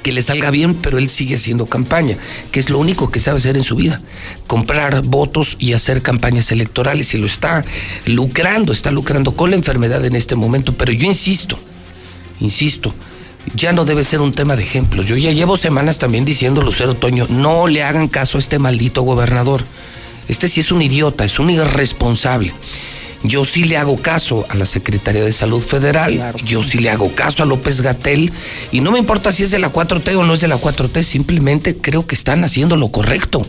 que le salga bien, pero él sigue haciendo campaña, que es lo único que sabe hacer en su vida, comprar votos y hacer campañas electorales y lo está lucrando, está lucrando con la enfermedad en este momento, pero yo insisto, insisto, ya no debe ser un tema de ejemplos. Yo ya llevo semanas también diciendo, Lucero Toño, no le hagan caso a este maldito gobernador. Este sí es un idiota, es un irresponsable. Yo sí le hago caso a la Secretaría de Salud Federal, yo sí le hago caso a López Gatel, y no me importa si es de la 4T o no es de la 4T, simplemente creo que están haciendo lo correcto.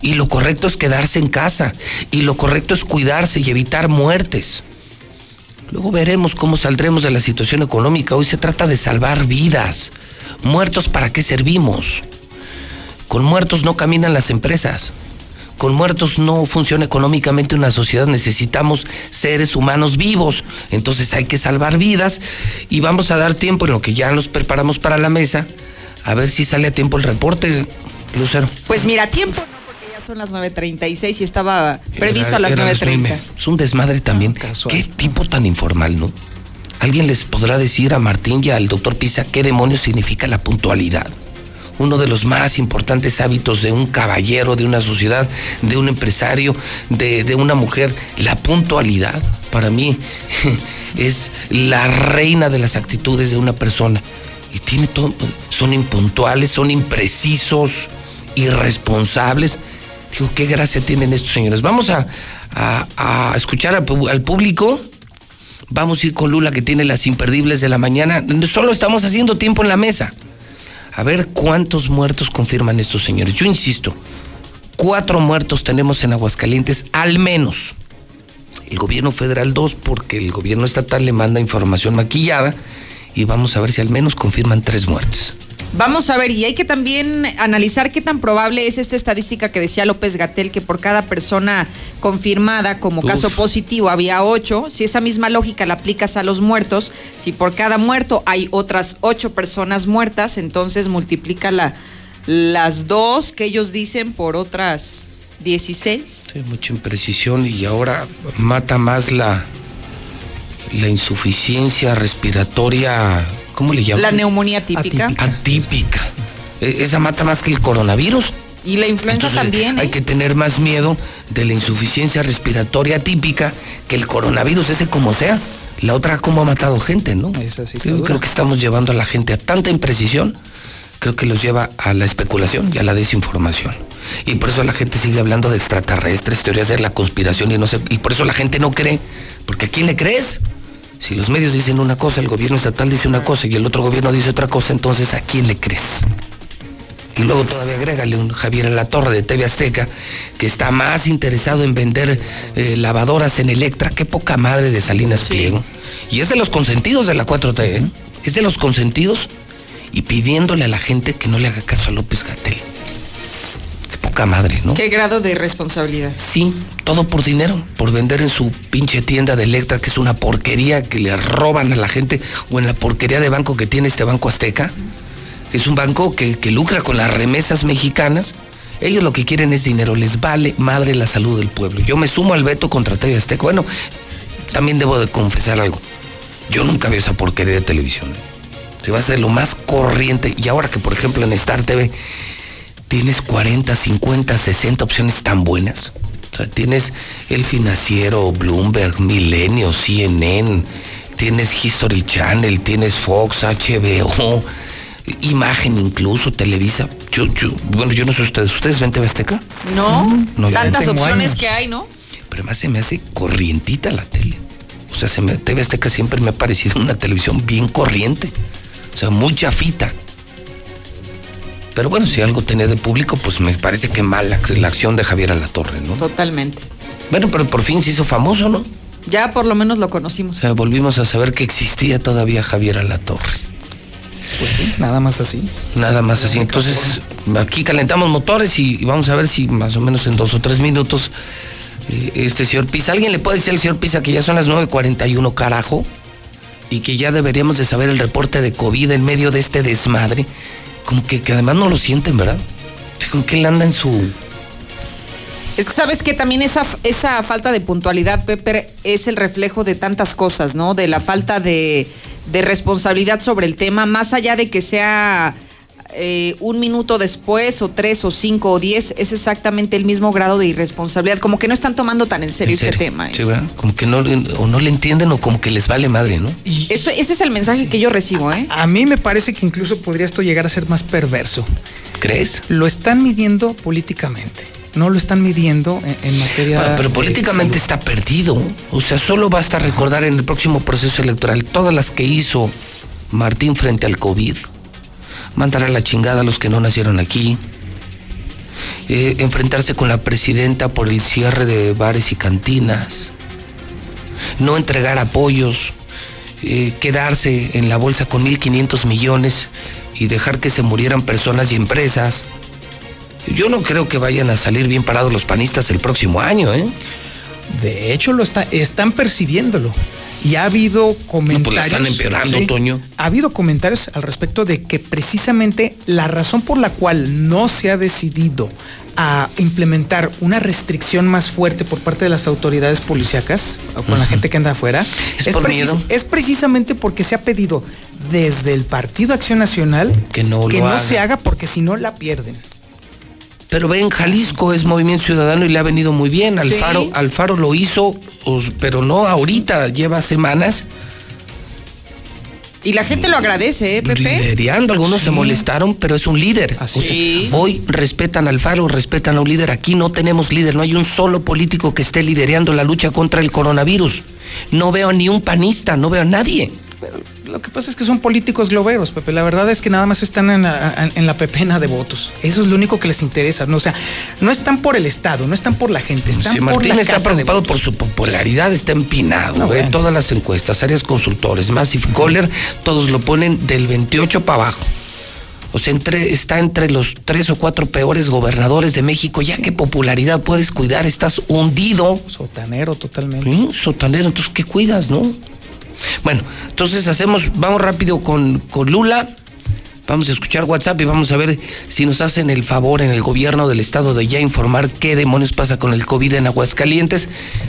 Y lo correcto es quedarse en casa, y lo correcto es cuidarse y evitar muertes. Luego veremos cómo saldremos de la situación económica. Hoy se trata de salvar vidas. Muertos, ¿para qué servimos? Con muertos no caminan las empresas. Con muertos no funciona económicamente una sociedad. Necesitamos seres humanos vivos. Entonces hay que salvar vidas y vamos a dar tiempo en lo que ya nos preparamos para la mesa. A ver si sale a tiempo el reporte, Lucero. Pues mira, tiempo son las 9.36 y estaba previsto a las Era- era 9.30. Es un desmadre también. Qué tipo tan informal, ¿no? ¿Alguien les podrá decir a Martín y al doctor Pisa qué demonios significa la puntualidad? Uno de los más importantes hábitos de un caballero, de una sociedad, de un empresario, de, de una mujer, la puntualidad, para mí, es la reina de las actitudes de una persona. Y tiene todo, son impuntuales, son imprecisos, irresponsables. Digo, qué gracia tienen estos señores. Vamos a, escuchar al, al público. Vamos a ir con Lula que tiene las imperdibles de la mañana. Solo estamos haciendo tiempo en la mesa. A ver cuántos muertos confirman estos señores. Yo insisto, cuatro muertos tenemos en Aguascalientes, al menos. El gobierno federal dos, porque el gobierno estatal le manda información maquillada. Y vamos a ver si al menos confirman tres muertes. Vamos a ver, y hay que también analizar qué tan probable es esta estadística que decía López Gatel, que por cada persona confirmada como Uf. caso positivo había ocho. Si esa misma lógica la aplicas a los muertos, si por cada muerto hay otras ocho personas muertas, entonces multiplica la, las dos que ellos dicen por otras 16. Sí, mucha imprecisión y ahora mata más la, la insuficiencia respiratoria, ¿cómo le llaman? La neumonía típica. Atípica. E- Esa mata más que el coronavirus. Y la influenza Entonces, también. Hay ¿eh? que tener más miedo de la insuficiencia respiratoria típica que el coronavirus, ese como sea. La otra, como ha matado gente, ¿no? Yo creo que estamos llevando a la gente a tanta imprecisión, creo que los lleva a la especulación y a la desinformación. Y por eso la gente sigue hablando de extraterrestres, teorías de la conspiración y no sé, y por eso la gente no cree. Porque ¿a quién le crees? Si los medios dicen una cosa, el gobierno estatal dice una cosa y el otro gobierno dice otra cosa, entonces ¿a quién le crees? Y luego todavía agrégale un Javier en la Torre de TV Azteca, que está más interesado en vender eh, lavadoras en Electra. Qué poca madre de Salinas Pliego. Y es de los consentidos de la 4T, ¿eh? Es de los consentidos y pidiéndole a la gente que no le haga caso a López Gatel. Poca madre, ¿no? ¿Qué grado de responsabilidad? Sí, todo por dinero, por vender en su pinche tienda de Electra, que es una porquería que le roban a la gente, o en la porquería de banco que tiene este Banco Azteca, que es un banco que, que lucra con las remesas mexicanas. Ellos lo que quieren es dinero, les vale madre la salud del pueblo. Yo me sumo al veto contra TV Azteca. Bueno, también debo de confesar algo. Yo nunca veo esa porquería de televisión. Se va a hacer lo más corriente. Y ahora que, por ejemplo, en Star TV tienes 40, 50, 60 opciones tan buenas. O sea, tienes El Financiero, Bloomberg, Milenio, CNN, tienes History Channel, tienes Fox, HBO, Imagen incluso, Televisa. Yo, yo, bueno, yo no sé ustedes, ¿ustedes ven TV Azteca? No, tantas opciones años. que hay, ¿no? Pero además se me hace corrientita la tele. O sea, se me, TV Azteca siempre me ha parecido una televisión bien corriente. O sea, muy chafita. Pero bueno, si algo tenía de público, pues me parece que mal la, acción de Javier Alatorre, ¿no? Totalmente. Bueno, pero por fin se hizo famoso, ¿no? Ya por lo menos lo O conocimos. sea, volvimos a saber que existía todavía Javier Alatorre. Nada más así. Nada más así. Entonces, aquí calentamos motores y, y vamos a ver si más o menos en dos o tres minutos eh, este señor Pisa, ¿alguien le puede decir al señor Pisa que ya son las 9.41, carajo? Y que ya deberíamos de saber el reporte de COVID en medio de este desmadre. Como que, que además no lo sienten, ¿verdad? O Como que él anda en su... Es que sabes que también esa, esa falta de puntualidad, Pepe, es el reflejo de tantas cosas, ¿no? De la falta de, de responsabilidad sobre el tema, más allá de que sea eh, un minuto después, o tres, o cinco, o diez, es exactamente el mismo grado de irresponsabilidad. Como que no están tomando tan en serio, en serio. este tema. Sí, ¿verdad? Como que no, le- o no le entienden o como que les vale madre, ¿no? Eso, ese es el mensaje que yo recibo, ¿eh? A mí me parece que incluso podría esto llegar a ser más perverso. ¿Crees? Lo están midiendo políticamente. No lo están midiendo en, en materia. Ah, pero de políticamente está perdido. O sea, solo basta recordar en el próximo proceso electoral todas las que hizo Martín frente al COVID. Mandar a la chingada a los que no nacieron aquí. Eh, enfrentarse con la presidenta por el cierre de bares y cantinas. no entregar apoyos, eh, quedarse en la bolsa con 1.500 millones y dejar que se murieran personas y empresas. Yo no creo que vayan a salir bien parados los panistas el próximo año, ¿eh? De hecho, lo está, están percibiéndolo. Y ha habido comentarios. No, pues la están empeorando, Sí. Toño. Ha habido comentarios al respecto de que precisamente la razón por la cual no se ha decidido a implementar una restricción más fuerte por parte de las autoridades policíacas o con la gente que anda afuera ¿Es por precis- miedo? es precisamente porque se ha pedido desde el Partido Acción Nacional Que no que lo no haga. se haga porque si no la pierden. Pero ven, Jalisco es Movimiento Ciudadano y le ha venido muy bien. Alfaro, Sí. Alfaro lo hizo, pues, pero no ahorita, lleva semanas Y la gente lo agradece, ¿eh, Pepe? liderando. Algunos se molestaron, pero es un líder. O sea, Sí. hoy respetan a Alfaro, respetan a un líder. Aquí no tenemos líder, no hay un solo político que esté liderando la lucha contra el coronavirus. No veo ni un panista, no veo a nadie. Lo que pasa es que son políticos globeros, Pepe. La verdad es que nada más están en la, en la pepena de votos. Eso es lo único que les interesa. No, o sea, no están por el Estado, no están por la gente, están Si por Martín la está preocupado por su popularidad, está empinado. No, bueno. todas las encuestas, áreas consultores, Massive Caller, todos lo ponen del 28 para abajo. O sea, entre, está entre los tres o cuatro peores gobernadores de México. Ya qué popularidad puedes cuidar, estás hundido. Sotanero totalmente. Sí, sotanero, entonces ¿qué cuidas, no? Bueno, entonces hacemos, vamos rápido con, con Lula. Vamos a escuchar WhatsApp y vamos a ver si nos hacen el favor en el gobierno del estado de ya informar qué demonios pasa con el COVID en Aguascalientes,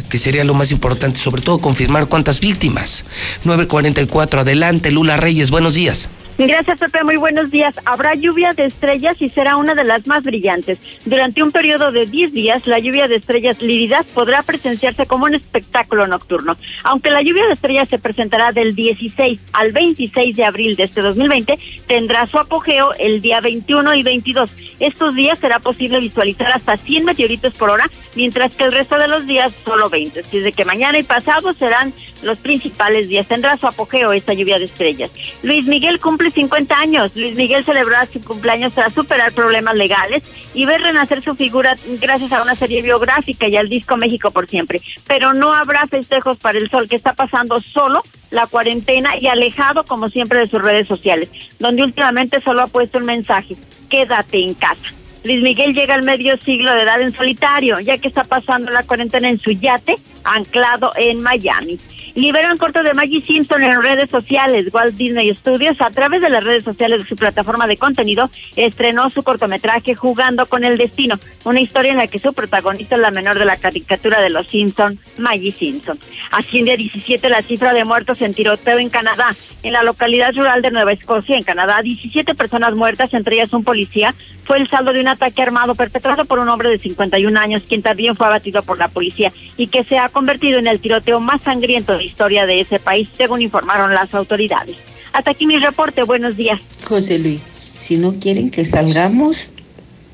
que sería lo más importante, sobre todo confirmar cuántas víctimas. 944, adelante, Lula Reyes, buenos días. Gracias, Pepe. Muy buenos días. Habrá lluvia de estrellas y será una de las más brillantes. Durante un periodo de 10 días, la lluvia de estrellas líridas podrá presenciarse como un espectáculo nocturno. Aunque la lluvia de estrellas se presentará del 16 al 26 de abril de este 2020, tendrá su apogeo el día 21 y 22. Estos días será posible visualizar hasta 100 meteoritos por hora, mientras que el resto de los días solo 20. Así de que mañana y pasado serán los principales días. Tendrá su apogeo esta lluvia de estrellas. Luis Miguel cumple 50 años. Luis Miguel celebrará su cumpleaños tras superar problemas legales y ver renacer su figura gracias a una serie biográfica y al disco México por siempre. Pero no habrá festejos para el sol que está pasando solo la cuarentena y alejado como siempre de sus redes sociales, donde últimamente solo ha puesto un mensaje, quédate en casa. Luis Miguel llega al medio siglo de edad en solitario, ya que está pasando la cuarentena en su yate anclado en Miami. Liberan corto de Maggie Simpson en redes sociales. Walt Disney Studios, a través de las redes sociales de su plataforma de contenido, estrenó su cortometraje Jugando con el Destino, una historia en la que su protagonista es la menor de la caricatura de los Simpson, Maggie Simpson. Asciende a 17 la cifra de muertos en tiroteo en Canadá. En la localidad rural de Nueva Escocia, en Canadá, 17 personas muertas, entre ellas un policía, fue el saldo de un ataque armado perpetrado por un hombre de 51 años, quien también fue abatido por la policía y que se ha convertido en el tiroteo más sangriento de la historia de ese país, según informaron las autoridades. Hasta aquí mi reporte. Buenos días. José Luis, si no quieren que salgamos,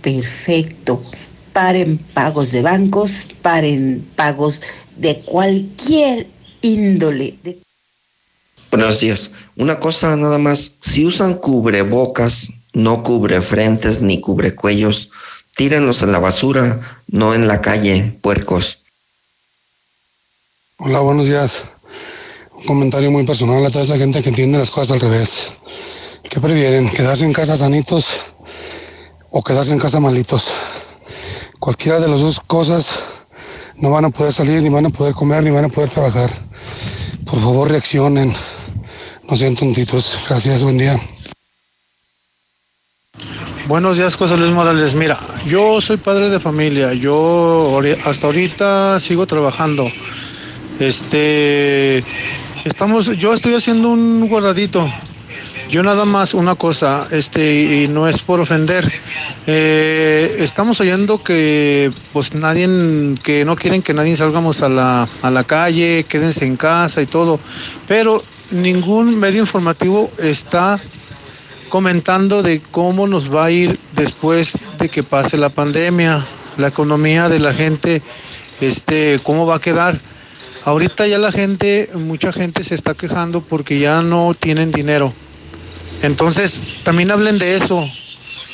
perfecto. Paren pagos de bancos, paren pagos de cualquier índole. de- Buenos días. Una cosa nada más, si usan cubrebocas, no cubre frentes ni cubre cuellos, tírenlos en la basura, no en la calle, puercos. Hola, buenos días. Un comentario muy personal a toda esa gente que entiende las cosas al revés. ¿Qué prefieren? ¿Quedarse en casa sanitos o quedarse en casa malitos? Cualquiera de las dos cosas no van a poder salir, ni van a poder comer, ni van a poder trabajar. Por favor, reaccionen. No sean tontitos. Gracias, buen día. Buenos días, José Luis Morales. Mira, yo soy padre de familia. Yo hasta ahorita sigo trabajando. Este, estamos, yo estoy haciendo un guardadito. Yo nada más una cosa, este, y no es por ofender. eh, estamos oyendo que, pues, nadie, que no quieren que nadie salgamos a la, a la calle, quédense en casa y todo. Pero ningún medio informativo está comentando de cómo nos va a ir después de que pase la pandemia, la economía de la gente, este, cómo va a quedar. Ahorita ya la gente, mucha gente se está quejando porque ya no tienen dinero. Entonces, también hablen de eso.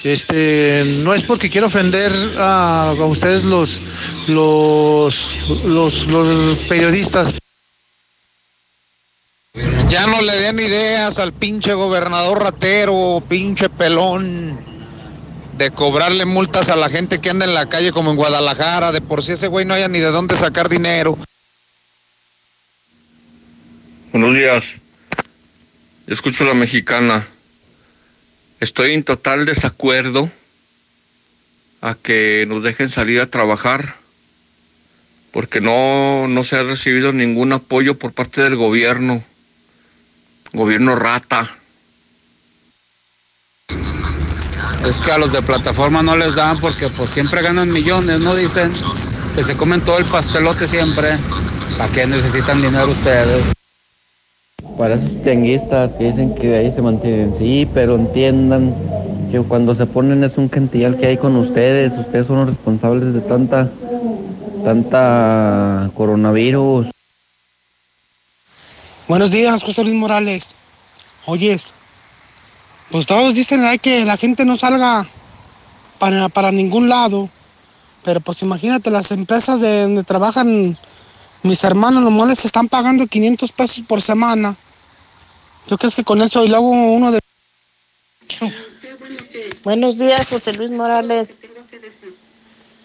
Este, no es porque quiero ofender a, ustedes los, los, los, los periodistas. Ya no le den ideas al pinche gobernador ratero, pinche pelón, de cobrarle multas a la gente que anda en la calle como en Guadalajara. De por si ese güey no haya ni de dónde sacar dinero. Buenos días. Escucho la mexicana. Estoy en total desacuerdo a que nos dejen salir a trabajar porque no, no se ha recibido ningún apoyo por parte del gobierno. Gobierno rata. Es que a los de plataforma no les dan porque pues siempre ganan millones, ¿no? Dicen que se comen todo el pastelote siempre. ¿Para qué necesitan dinero ustedes? Para esos tianguistas que dicen que ahí se mantienen, sí, pero entiendan que cuando se ponen es un cantillar que hay con ustedes, ustedes son los responsables de tanta, tanta coronavirus. Buenos días, José Luis Morales. Oyes, pues todos dicen que la gente no salga para, para ningún lado, pero pues imagínate, las empresas de donde trabajan mis hermanos, los moles, están pagando 500 pesos por semana. ¿Tú crees que con eso y luego uno de... Buenos días, José Luis Morales.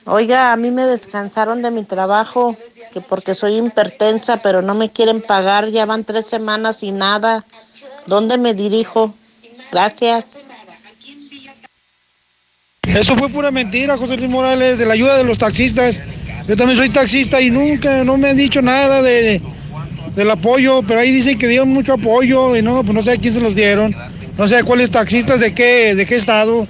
Oiga, a mí me descansaron de mi trabajo, que porque soy hipertensa, pero no me quieren pagar, ya van tres semanas y nada. ¿Dónde me dirijo? Gracias. Eso fue pura mentira, José Luis Morales, de la ayuda de los taxistas. Yo también soy taxista y nunca, no me han dicho nada de, del apoyo, pero ahí dicen que dieron mucho apoyo y no, pues no sé a quién se los dieron. No sé a cuáles taxistas, de qué, de qué estado.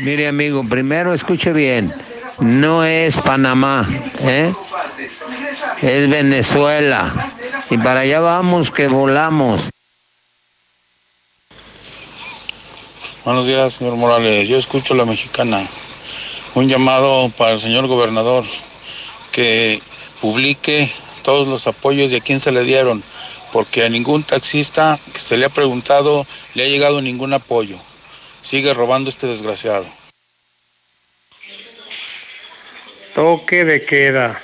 Mire amigo, primero escuche bien, no es Panamá, ¿eh? es Venezuela. Y para allá vamos que volamos. Buenos días, señor Morales. Yo escucho la mexicana. Un llamado para el señor gobernador que publique todos los apoyos de a quién se le dieron, porque a ningún taxista que se le ha preguntado le ha llegado ningún apoyo. Sigue robando este desgraciado. Toque de queda.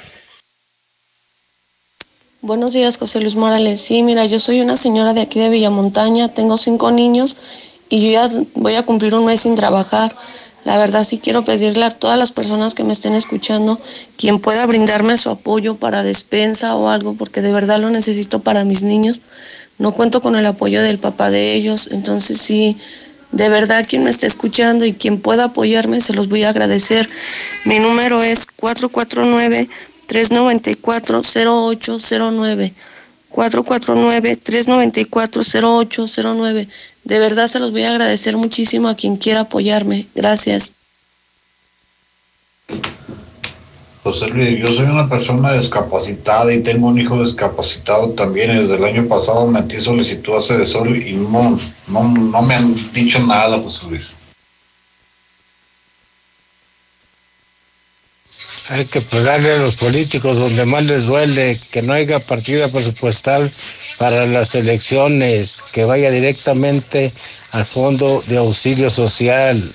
Buenos días, José Luis Morales. Sí, mira, yo soy una señora de aquí de Villamontaña, tengo cinco niños y yo ya voy a cumplir un mes sin trabajar. La verdad sí quiero pedirle a todas las personas que me estén escuchando quien pueda brindarme su apoyo para despensa o algo, porque de verdad lo necesito para mis niños. No cuento con el apoyo del papá de ellos, entonces sí, de verdad quien me esté escuchando y quien pueda apoyarme, se los voy a agradecer. Mi número es 449-394-0809. 449-394-0809. De verdad se los voy a agradecer muchísimo a quien quiera apoyarme. Gracias. José Luis, yo soy una persona discapacitada y tengo un hijo discapacitado también. Desde el año pasado metí solicitud a Cedesol y no, no, no me han dicho nada, José Luis. Hay que pegarle a los políticos donde más les duele, que no haya partida presupuestal para las elecciones, que vaya directamente al Fondo de Auxilio Social.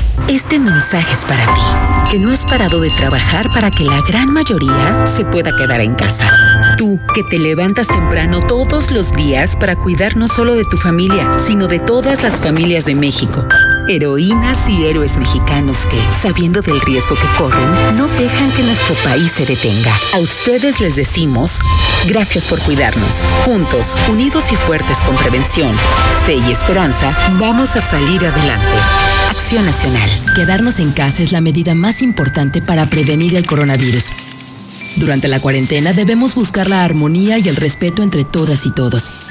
Este mensaje es para ti, que no has parado de trabajar para que la gran mayoría se pueda quedar en casa. Tú, que te levantas temprano todos los días para cuidar no solo de tu familia, sino de todas las familias de México. Heroínas y héroes mexicanos que, sabiendo del riesgo que corren, no dejan que nuestro país se detenga. A ustedes les decimos, gracias por cuidarnos. Juntos, unidos y fuertes con prevención, fe y esperanza, vamos a salir adelante. Acción Nacional. Quedarnos en casa es la medida más importante para prevenir el coronavirus. Durante la cuarentena debemos buscar la armonía y el respeto entre todas y todos.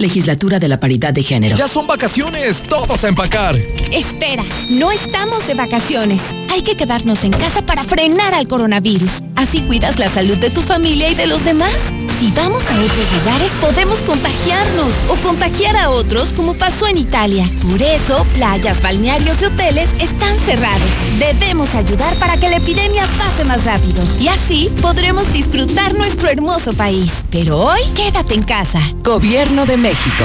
Legislatura de la Paridad de Género. Ya son vacaciones, todos a empacar. Espera, no estamos de vacaciones. Hay que quedarnos en casa para frenar al coronavirus. Así cuidas la salud de tu familia y de los demás. Si vamos a otros lugares podemos contagiarnos o contagiar a otros como pasó en Italia. Por eso, playas, balnearios y hoteles están cerrados. Debemos ayudar para que la epidemia pase más rápido. Y así podremos disfrutar nuestro hermoso país. Pero hoy, quédate en casa. Gobierno de México.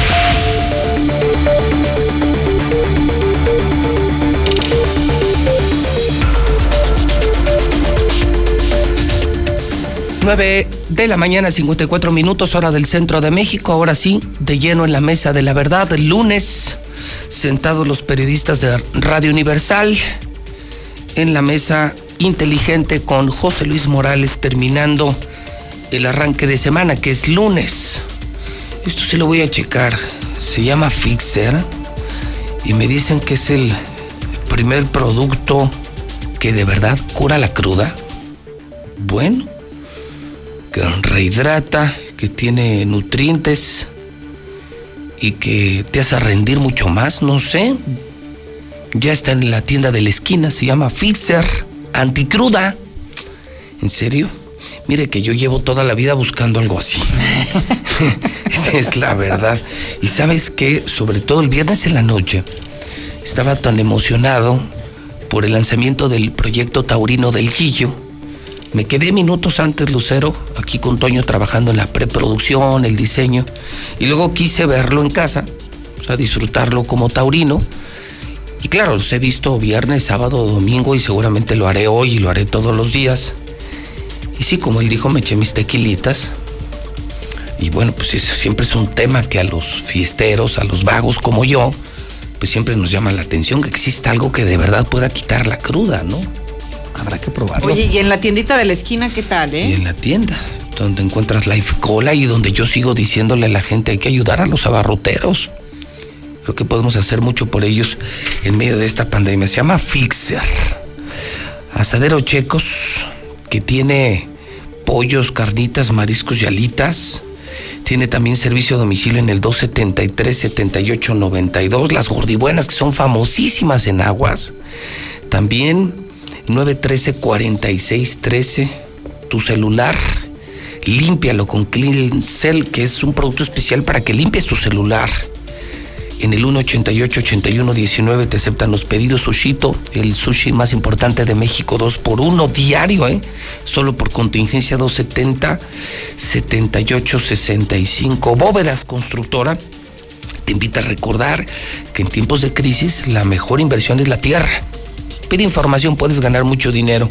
Nueve de la mañana, 54 minutos, hora del centro de México. Ahora sí, de lleno en la mesa de la verdad. Lunes, sentados los periodistas de Radio Universal en la mesa inteligente con José Luis Morales, terminando el arranque de semana, que es lunes. Esto sí lo voy a checar. Se llama Fixer y me dicen que es el primer producto que de verdad cura la cruda. Bueno, que rehidrata, que tiene nutrientes y que te hace rendir mucho más, no sé. Ya está en la tienda de la esquina, se llama Fixer Anticruda. ¿En serio? Mire que yo llevo toda la vida buscando algo así. es la verdad. Y sabes que, sobre todo el viernes en la noche, estaba tan emocionado por el lanzamiento del proyecto taurino del Guillo. Me quedé minutos antes, Lucero, aquí con Toño trabajando en la preproducción, el diseño, y luego quise verlo en casa, o sea, disfrutarlo como taurino. Y claro, los he visto viernes, sábado, domingo y seguramente lo haré hoy y lo haré todos los días. Y sí, como él dijo, me eché mis tequilitas. Y bueno, pues eso siempre es un tema que a los fiesteros, a los vagos como yo, pues siempre nos llama la atención que exista algo que de verdad pueda quitar la cruda, ¿no? Habrá que probarlo. Oye, y en la tiendita de la esquina, ¿qué tal, eh? Y en la tienda, donde encuentras Life Cola y donde yo sigo diciéndole a la gente hay que ayudar a los abarroteros. Creo que podemos hacer mucho por ellos en medio de esta pandemia. Se llama Fixer. Asadero Checos, que tiene pollos, carnitas, mariscos y alitas. Tiene también servicio a domicilio en el 273-7892. Las gordibuenas que son famosísimas en aguas. También 913-4613. Tu celular. Límpialo con Clean Cell, que es un producto especial para que limpies tu celular. En el 188-8119 te aceptan los pedidos Sushito, el sushi más importante de México, 2 por 1 diario, ¿eh? Solo por contingencia 270-7865. Bóvedas Constructora te invita a recordar que en tiempos de crisis la mejor inversión es la tierra. Pide información, puedes ganar mucho dinero.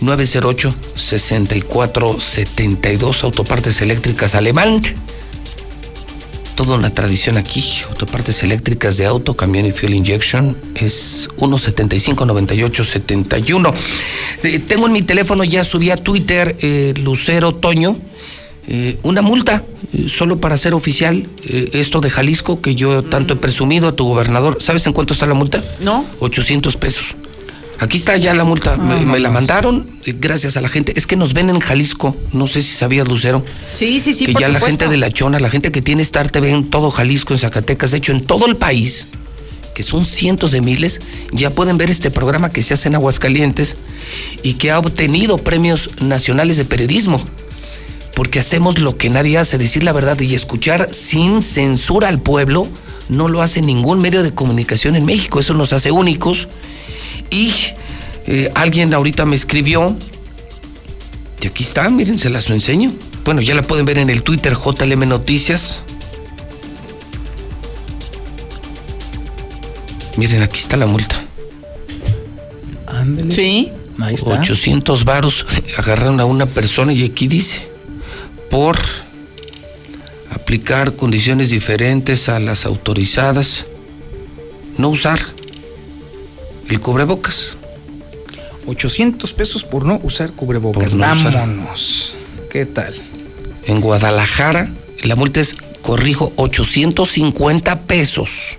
908-6472 Autopartes Eléctricas Alemán toda una tradición aquí. Autopartes eléctricas de auto, camión y fuel injection es 175-98-71. Eh, tengo en mi teléfono, ya subí a Twitter, eh, Lucero Toño, eh, una multa, eh, solo para ser oficial, eh, esto de Jalisco, que yo tanto he presumido a tu gobernador. ¿Sabes en cuánto está la multa? No. 800 pesos. Aquí está ya la multa, me, me la mandaron eh, gracias a la gente. Es que nos ven en Jalisco, no sé si sabías, Lucero. Sí, sí, sí, que por ya la gente de La Chona, la gente que tiene Star TV en todo Jalisco, en Zacatecas, de hecho en todo el país, que son cientos de miles, ya pueden ver este programa que se hace en Aguascalientes y que ha obtenido premios nacionales de periodismo. Porque hacemos lo que nadie hace, decir la verdad y escuchar sin censura al pueblo, no lo hace ningún medio de comunicación en México. Eso nos hace únicos. Y eh, alguien ahorita me escribió, y aquí está, miren, se las enseño. Bueno, ya la pueden ver en el Twitter JLM Noticias. Miren, aquí está la multa. Ándale. Sí. Ahí está. 800 varos agarraron a una persona y aquí dice, por aplicar condiciones diferentes a las autorizadas, no usar el cubrebocas. 800 pesos por no usar cubrebocas. No usar. Vámonos. ¿Qué tal? En Guadalajara, la multa es, corrijo, 850 pesos.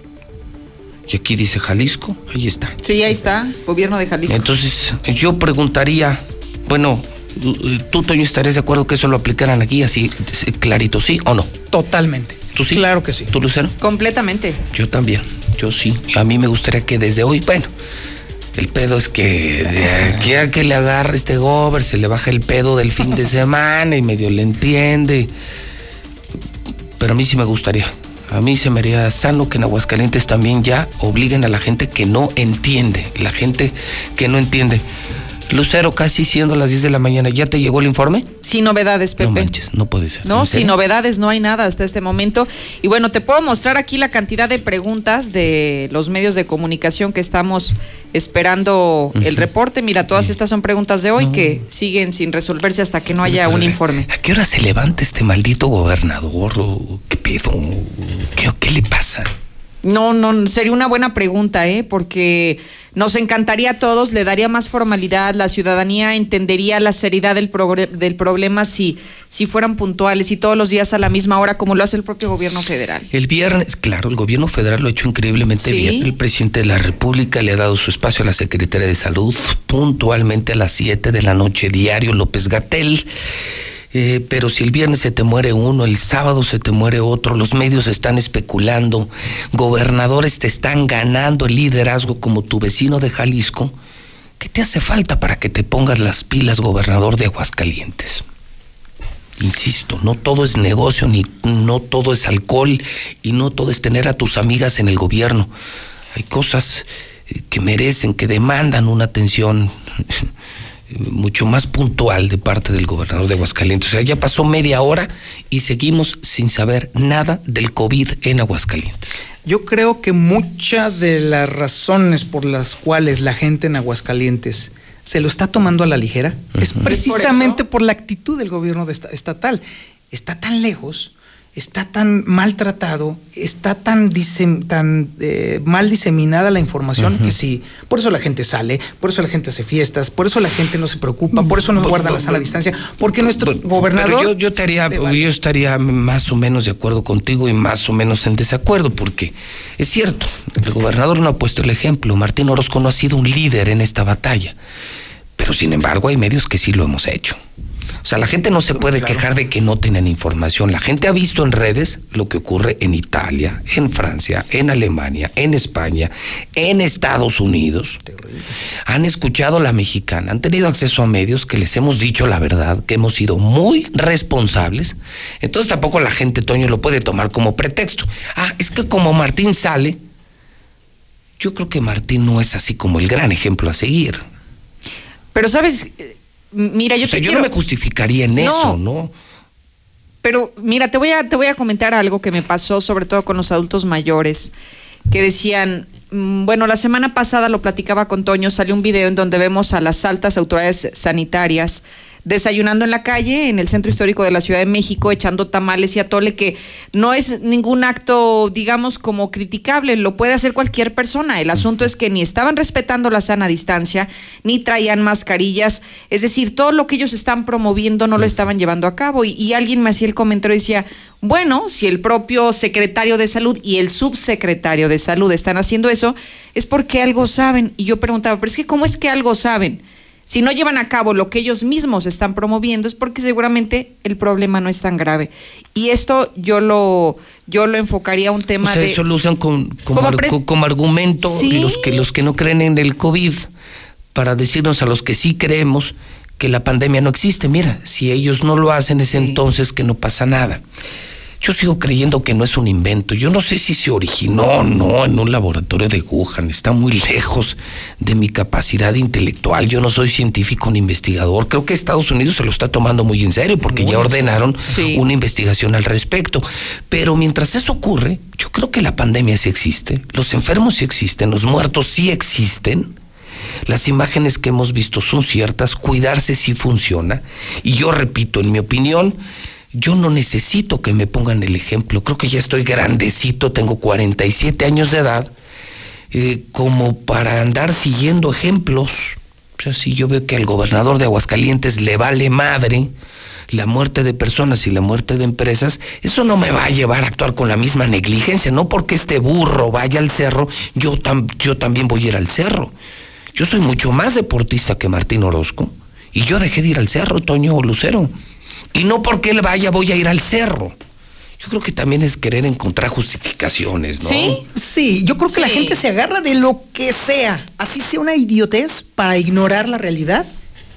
Y aquí dice Jalisco, ahí está. Sí, ahí está, gobierno de Jalisco. Entonces, yo preguntaría, bueno, tú, Toño, estarías de acuerdo que eso lo aplicaran aquí así, clarito, ¿sí o no? Totalmente. ¿Tú sí? Claro que sí. ¿Tú, Lucero? Completamente. Yo también, yo sí. A mí me gustaría que desde hoy, bueno, el pedo es que de aquí a que le agarre este gober, se le baja el pedo del fin de semana y medio le entiende. Pero a mí sí me gustaría. A mí se me haría sano que en Aguascalientes también ya obliguen a la gente que no entiende, la gente que no entiende. Lucero, casi siendo las 10 de la mañana, ¿ya te llegó el informe? Sin novedades, Pepe. No manches, no puede ser. No, ¿En sin novedades, no hay nada hasta este momento. Y bueno, te puedo mostrar aquí la cantidad de preguntas de los medios de comunicación que estamos esperando el reporte. Mira, todas estas son preguntas de hoy que siguen sin resolverse hasta que no haya un informe. ¿A qué hora se levanta este maldito gobernador? ¿O ¿Qué pedo? ¿Qué, qué le pasa? No, no, sería una buena pregunta, ¿eh? Porque nos encantaría a todos, le daría más formalidad, la ciudadanía entendería la seriedad del, del problema si, si fueran puntuales y todos los días a la misma hora, como lo hace el propio gobierno federal. El viernes, claro, el gobierno federal lo ha hecho increíblemente Sí. bien. El presidente de la República le ha dado su espacio a la Secretaría de Salud puntualmente a las 7 de la noche diario, López Gatel. Eh, pero si el viernes se te muere uno, el sábado se te muere otro, los medios están especulando, gobernadores te están ganando el liderazgo como tu vecino de Jalisco, ¿qué te hace falta para que te pongas las pilas, gobernador de Aguascalientes? Insisto, no todo es negocio, ni no todo es alcohol y no todo es tener a tus amigas en el gobierno. Hay cosas eh, que merecen, que demandan una atención mucho más puntual de parte del gobernador de Aguascalientes. O sea, ya pasó media hora y seguimos sin saber nada del COVID en Aguascalientes. Yo creo que muchas de las razones por las cuales la gente en Aguascalientes se lo está tomando a la ligera es precisamente por, la actitud del gobierno de esta- estatal. Está tan lejos, está tan maltratado, está tan, disem- tan eh, mal diseminada la información que sí, por eso la gente sale, por eso la gente hace fiestas, por eso la gente no se preocupa, por eso nos guarda la sana distancia, porque nuestro gobernador... Pero yo, yo, estaría, yo estaría más o menos de acuerdo contigo y más o menos en desacuerdo, porque es cierto, el gobernador no ha puesto el ejemplo, Martín Orozco no ha sido un líder en esta batalla, pero sin embargo hay medios que sí lo hemos hecho. O sea, la gente no se puede quejar de que no tienen información. La gente ha visto en redes lo que ocurre en Italia, en Francia, en Alemania, en España, en Estados Unidos. Han escuchado la mexicana, han tenido acceso a medios que les hemos dicho la verdad, que hemos sido muy responsables. Entonces tampoco la gente, Toño, lo puede tomar como pretexto. Ah, es que como Martín sale, yo creo que Martín no es así como el gran ejemplo a seguir. Pero, ¿sabes? Mira, yo O sea, te yo quiero... no me justificaría en No. eso, ¿no? Pero mira, te voy a te voy a comentar algo que me pasó sobre todo con los adultos mayores que decían, mm, bueno, la semana pasada lo platicaba con Toño, salió un video en donde vemos a las altas autoridades sanitarias desayunando en la calle, en el centro histórico de la Ciudad de México, echando tamales y atole, que no es ningún acto, digamos, como criticable, lo puede hacer cualquier persona. El asunto es que ni estaban respetando la sana distancia, ni traían mascarillas, es decir, todo lo que ellos están promoviendo no lo estaban llevando a cabo. Y, y alguien me hacía el comentario y decía, bueno, si el propio secretario de salud y el subsecretario de salud están haciendo eso, es porque algo saben. Y yo preguntaba, pero es que ¿cómo es que algo saben? Si no llevan a cabo lo que ellos mismos están promoviendo es porque seguramente el problema no es tan grave. Y esto yo lo yo lo enfocaría a un tema o sea, de eso lo usan con- como, Como ar- argumento Sí. los que los que no creen en el COVID para decirnos a los que sí creemos que la pandemia no existe. Mira, si ellos no lo hacen es entonces que no pasa nada. Yo sigo creyendo que no es un invento. Yo no sé si se originó o no en un laboratorio de Wuhan. Está muy lejos de mi capacidad intelectual. Yo no soy científico ni investigador. Creo que Estados Unidos se lo está tomando muy en serio porque ya ordenaron una investigación al respecto. Pero mientras eso ocurre, yo creo que la pandemia sí existe. Los enfermos sí existen. Los muertos sí existen. Las imágenes que hemos visto son ciertas, cuidarse sí funciona. Y yo repito, en mi opinión, yo no necesito que me pongan el ejemplo. Creo que ya estoy grandecito, tengo 47 años de edad, eh, como para andar siguiendo ejemplos. O sea, si yo veo que al gobernador de Aguascalientes le vale madre la muerte de personas y la muerte de empresas, eso no me va a llevar a actuar con la misma negligencia. No porque este burro vaya al cerro, yo, tam- yo también voy a ir al cerro. Yo soy mucho más deportista que Martín Orozco. Y yo dejé de ir al cerro, Toño Lucero. Y no porque él vaya voy a ir al cerro. Yo creo que también es querer encontrar justificaciones, ¿no? Sí, sí, yo creo que la gente se agarra de lo que sea, así sea una idiotez, para ignorar la realidad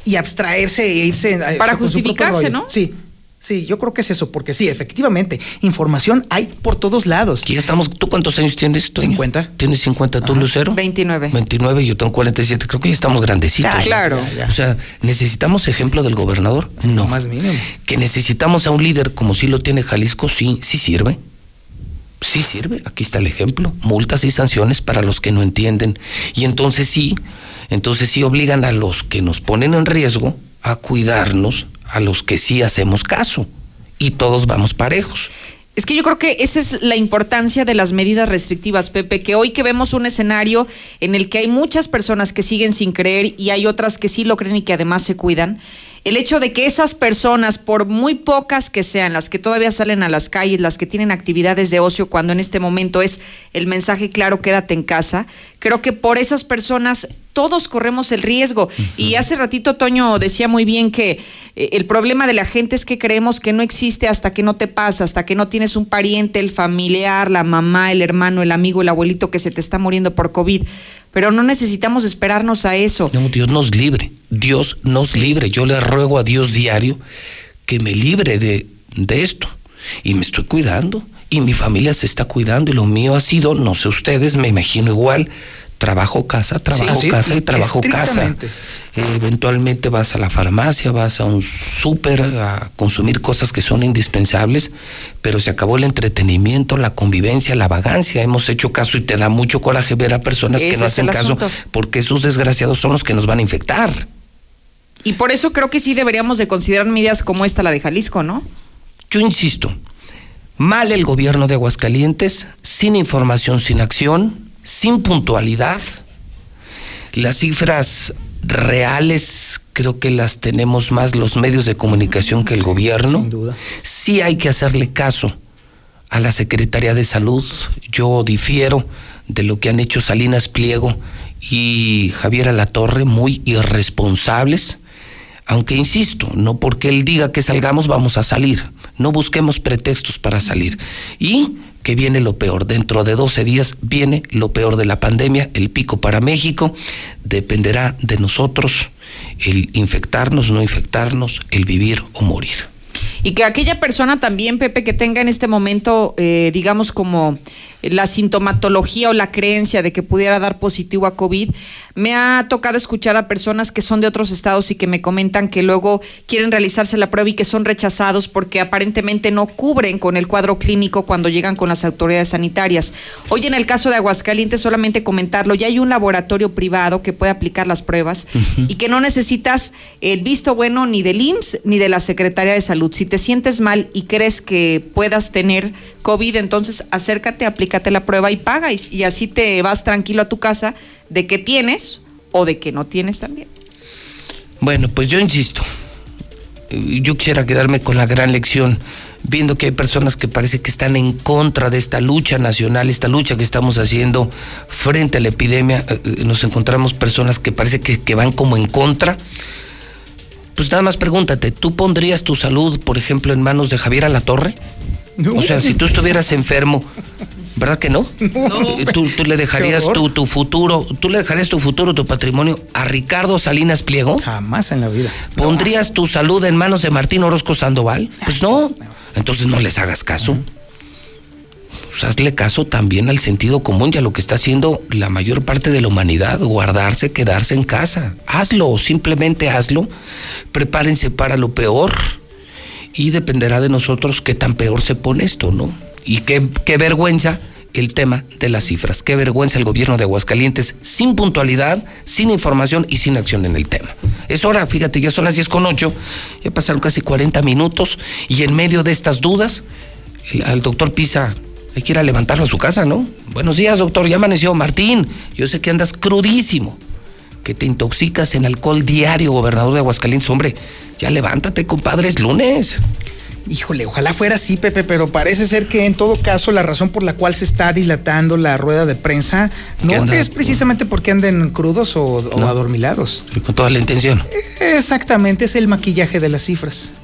y abstraerse e irse a- Para justificarse. ¿no? Sí. Sí, yo creo que es eso, porque sí, efectivamente, información hay por todos lados. Ya estamos, ¿tú cuántos años tienes? Toño? 50. ¿Tienes 50 tú, Lucero? 29. 29, yo tengo 47, creo que ya estamos grandecitos. Ah, claro. Ya, ya. O sea, ¿necesitamos ejemplo del gobernador? No. Más mínimo. ¿Que necesitamos a un líder como sí lo tiene Jalisco? Sí, sí sirve. Sí sirve. Aquí está el ejemplo. Multas y sanciones para los que no entienden. Y entonces sí, entonces sí obligan a los que nos ponen en riesgo a cuidarnos, a los que sí hacemos caso. Y todos vamos parejos. Es que yo creo que esa es la importancia de las medidas restrictivas, Pepe, que hoy que vemos un escenario en el que hay muchas personas que siguen sin creer y hay otras que sí lo creen y que además se cuidan, el hecho de que esas personas, por muy pocas que sean, las que todavía salen a las calles, las que tienen actividades de ocio, cuando en este momento es el mensaje claro, quédate en casa, creo que por esas personas todos corremos el riesgo. Y hace ratito Toño decía muy bien que eh, el problema de la gente es que creemos que no existe hasta que no te pasa, hasta que no tienes un pariente, el familiar, la mamá, el hermano, el amigo, el abuelito que se te está muriendo por COVID. Pero no necesitamos esperarnos a eso. No, Dios nos libre. Dios nos libre. Yo le ruego a Dios diario que me libre de, de esto. Y me estoy cuidando. Y mi familia se está cuidando. Y lo mío ha sido, no sé ustedes, me imagino igual. Trabajo casa, trabajo Sí, sí, casa y trabajo casa. Eh, eventualmente vas a la farmacia, vas a un súper a consumir cosas que son indispensables, pero se acabó el entretenimiento, la convivencia, la vagancia. Hemos hecho caso y te da mucho coraje ver a personas que no hacen caso asunto. porque esos desgraciados son los que nos van a infectar. Y por eso creo que sí deberíamos de considerar medidas como esta, la de Jalisco, ¿no? Yo insisto, mal el gobierno de Aguascalientes, sin información, sin acción, sin puntualidad. Las cifras reales creo que las tenemos más los medios de comunicación que el gobierno. Sin duda. Sí hay que hacerle caso a la Secretaría de Salud. Yo difiero de lo que han hecho Salinas Pliego y Javier Alatorre, muy irresponsables. Aunque insisto, no porque él diga que salgamos vamos a salir. No busquemos pretextos para salir. Y que viene lo peor. Dentro de 12 días viene lo peor de la pandemia, el pico para México. Dependerá de nosotros el infectarnos, no infectarnos, el vivir o morir. Y que aquella persona también, Pepe, que tenga en este momento, eh, digamos, como la sintomatología o la creencia de que pudiera dar positivo a COVID, me ha tocado escuchar a personas que son de otros estados y que me comentan que luego quieren realizarse la prueba y que son rechazados porque aparentemente no cubren con el cuadro clínico cuando llegan con las autoridades sanitarias. Hoy en el caso de Aguascalientes, solamente comentarlo, ya hay un laboratorio privado que puede aplicar las pruebas y que no necesitas el visto bueno ni del IMSS ni de la Secretaría de Salud. Si te sientes mal y crees que puedas tener COVID, entonces acércate, aplícate la prueba y paga y, y así te vas tranquilo a tu casa de que tienes o de que no tienes también. Bueno, pues yo insisto, yo quisiera quedarme con la gran lección, viendo que hay personas que parece que están en contra de esta lucha nacional, esta lucha que estamos haciendo frente a la epidemia. Eh, eh, Nos encontramos personas que parece que, que van como en contra. Pues nada más pregúntate, ¿tú pondrías tu salud, por ejemplo, en manos de Javier Alatorre? O sea, si tú estuvieras enfermo, ¿verdad que no? ¿Tú, tú le dejarías tu futuro, tú le dejarías tu futuro, tu patrimonio a Ricardo Salinas Pliego? Jamás en la vida. ¿Pondrías tu salud en manos de Martín Orozco Sandoval? Pues no. Entonces no les hagas caso. Pues hazle caso también al sentido común y a lo que está haciendo la mayor parte de la humanidad, guardarse, quedarse en casa. Hazlo, simplemente hazlo. Prepárense para lo peor y dependerá de nosotros qué tan peor se pone esto, ¿no? Y qué, qué vergüenza el tema de las cifras. Qué vergüenza el gobierno de Aguascalientes sin puntualidad, sin información y sin acción en el tema. Es hora, fíjate, ya son las 10 con 8, ya pasaron casi 40 minutos y en medio de estas dudas, el- doctor Pisa hay que ir a levantarlo a su casa, ¿no? Buenos días, doctor, ya amaneció. Martín, yo sé que andas crudísimo, que te intoxicas en alcohol diario, gobernador de Aguascalientes. Hombre, ya levántate, compadre, es lunes. Híjole, ojalá fuera así, Pepe, pero parece ser que en todo caso la razón por la cual se está dilatando la rueda de prensa no anda? es precisamente porque anden crudos o, o adormilados. Con toda la intención. Exactamente, es el maquillaje de las cifras.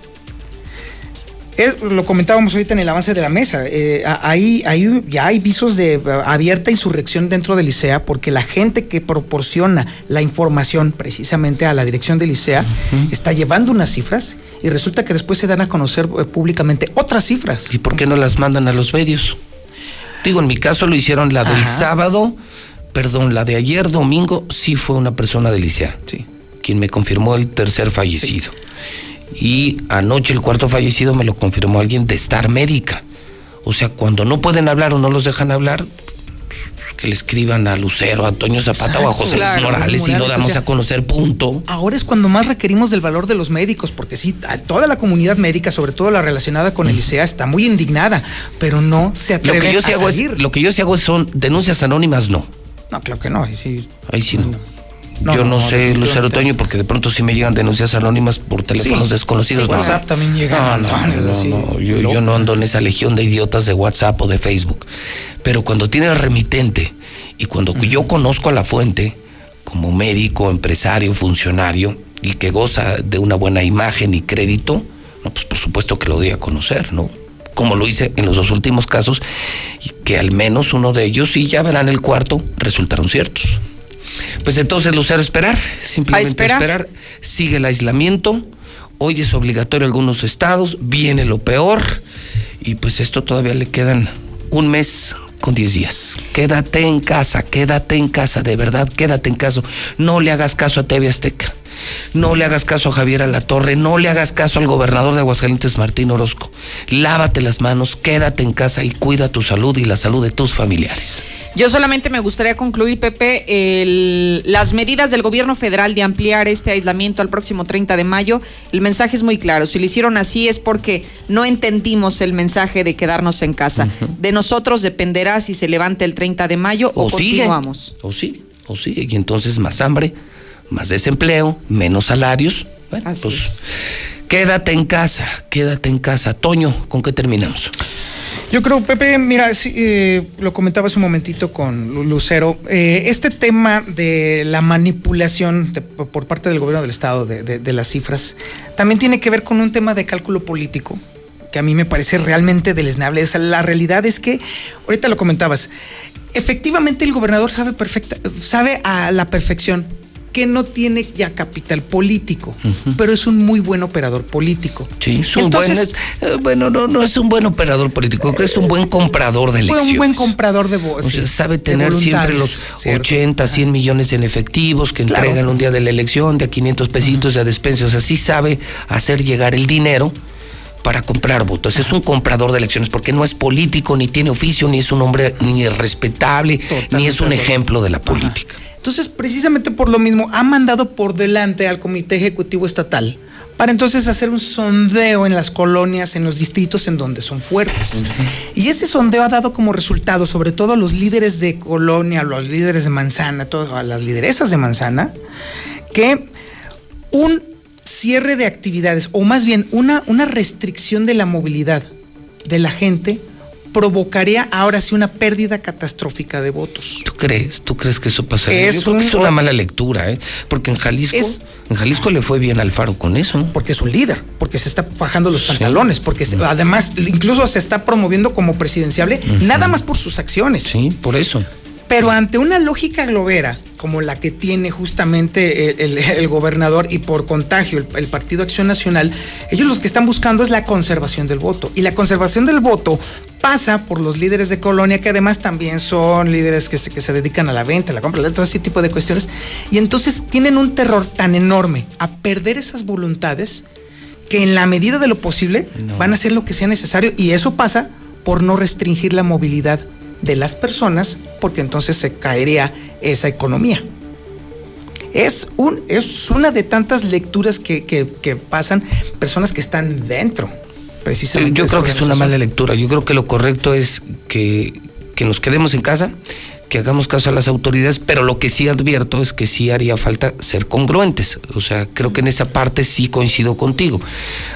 Eh, lo comentábamos ahorita en el avance de la mesa. eh, ahí, ahí ya hay visos de eh, abierta insurrección dentro del ICEA porque la gente que proporciona la información precisamente a la dirección del ICEA está llevando unas cifras y resulta que después se dan a conocer eh, públicamente otras cifras. ¿Y por qué no las mandan a los medios? Digo, en mi caso lo hicieron la del Ajá. sábado, perdón, la de ayer domingo, sí fue una persona del ICEA. Sí. Quien me confirmó el tercer fallecido. Y anoche el cuarto fallecido me lo confirmó alguien de Star Médica. O sea, cuando no pueden hablar o no los dejan hablar, pues, que le escriban a Lucero, a Antonio Zapata o a José Luis Morales y lo o damos sea, a conocer, punto. Ahora es cuando más requerimos del valor de los médicos, porque sí, toda la comunidad médica, sobre todo la relacionada con el ICEA, está muy indignada, pero no se Lo atreve que yo sí a hago salir. es, lo que yo sí hago son denuncias anónimas, no. No, claro que no, ahí sí. Ahí sí no. No, yo no, no, sé. Lucero Toño, porque de pronto sí me llegan denuncias anónimas por teléfonos Sí. desconocidos. Sí, No. WhatsApp también llega No, no, no, no, Yo, yo no ando en esa legión de idiotas de WhatsApp o de Facebook. Pero cuando tienes remitente y cuando yo conozco a la fuente, como médico, empresario, funcionario, y que goza de una buena imagen y crédito, no, pues por supuesto que lo doy a conocer, ¿no? Como lo hice en los dos últimos casos, y que al menos uno de ellos, y ya verán el cuarto, resultaron ciertos. Pues entonces, Lucero, esperar, simplemente esperar. esperar. Sigue el aislamiento. Hoy es obligatorio algunos estados, viene lo peor. Y pues esto todavía le quedan un mes con 10 días. Quédate en casa, quédate en casa, de verdad, quédate en casa. No le hagas caso a TV Azteca. No le hagas caso a Javier Alatorre, no le hagas caso al gobernador de Aguascalientes, Martín Orozco. Lávate las manos, quédate en casa y cuida tu salud y la salud de tus familiares. Yo solamente me gustaría concluir, Pepe, el- las medidas del gobierno federal de ampliar este aislamiento al próximo 30 de mayo. El mensaje es muy claro. Si lo hicieron así es porque no entendimos el mensaje de quedarnos en casa. De nosotros dependerá si se levanta el 30 de mayo o, o sigue, continuamos. o sigue, o sigue, y entonces más hambre, más desempleo, menos salarios. Bueno, pues quédate en casa, quédate en casa. Toño, ¿con qué terminamos? Yo creo, Pepe, mira, eh, lo comentaba hace un momentito con Lu- Lucero, eh, este tema de la manipulación por parte del gobierno del Estado de, las cifras también tiene que ver con un tema de cálculo político que a mí me parece realmente deleznable. La realidad es que, ahorita lo comentabas, efectivamente el gobernador sabe perfecta, sabe a la perfección que no tiene ya capital político, pero es un muy buen operador político. Sí, es un buen, es- eh, bueno, no, no es un buen operador político, es un buen comprador de elecciones. un buen comprador de votos. O sea, sabe tener siempre los 80, 100 millones en efectivos que Claro. entregan un día de la elección, de a 500 pesitos de a despensa. O sea, sí sabe hacer llegar el dinero para comprar votos. Es un comprador de elecciones porque no es político, ni tiene oficio, ni es un hombre ni respetable, ni es un ejemplo de la política. Entonces, precisamente por lo mismo, ha mandado por delante al Comité Ejecutivo Estatal para entonces hacer un sondeo en las colonias, en los distritos en donde son fuertes. Y ese sondeo ha dado como resultado, sobre todo a los líderes de colonia, a los líderes de manzana, todas a las lideresas de manzana, que un cierre de actividades, o más bien una, una restricción de la movilidad de la gente, provocaría ahora sí una pérdida catastrófica de votos. ¿Tú crees? ¿Tú crees que eso pasaría? Es Yo creo que un- es una mala lectura, ¿eh? Porque en Jalisco, en Jalisco le fue bien al Faro con eso. Porque es un líder, porque se está fajando los pantalones, porque se- además incluso se está promoviendo como presidenciable, nada más por sus acciones. Sí, por eso. Pero ante una lógica globera como la que tiene justamente el, el- el gobernador y por contagio el, el Partido Acción Nacional, ellos lo que están buscando es la conservación del voto. Y la conservación del voto pasa por los líderes de colonia, que además también son líderes que se, que se dedican a la venta, a la compra, todo ese tipo de cuestiones. Y entonces tienen un terror tan enorme a perder esas voluntades que en la medida de lo posible van a hacer lo que sea necesario. Y eso pasa por no restringir la movilidad de las personas, porque entonces se caería esa economía. Es, un, es una de tantas lecturas que, que- que pasan personas que están dentro, precisamente. Yo de creo que es una mala lectura. Yo creo que lo correcto es que, que nos quedemos en casa, que hagamos caso a las autoridades, pero lo que sí advierto es que sí haría falta ser congruentes. O sea, creo que en esa parte sí coincido contigo.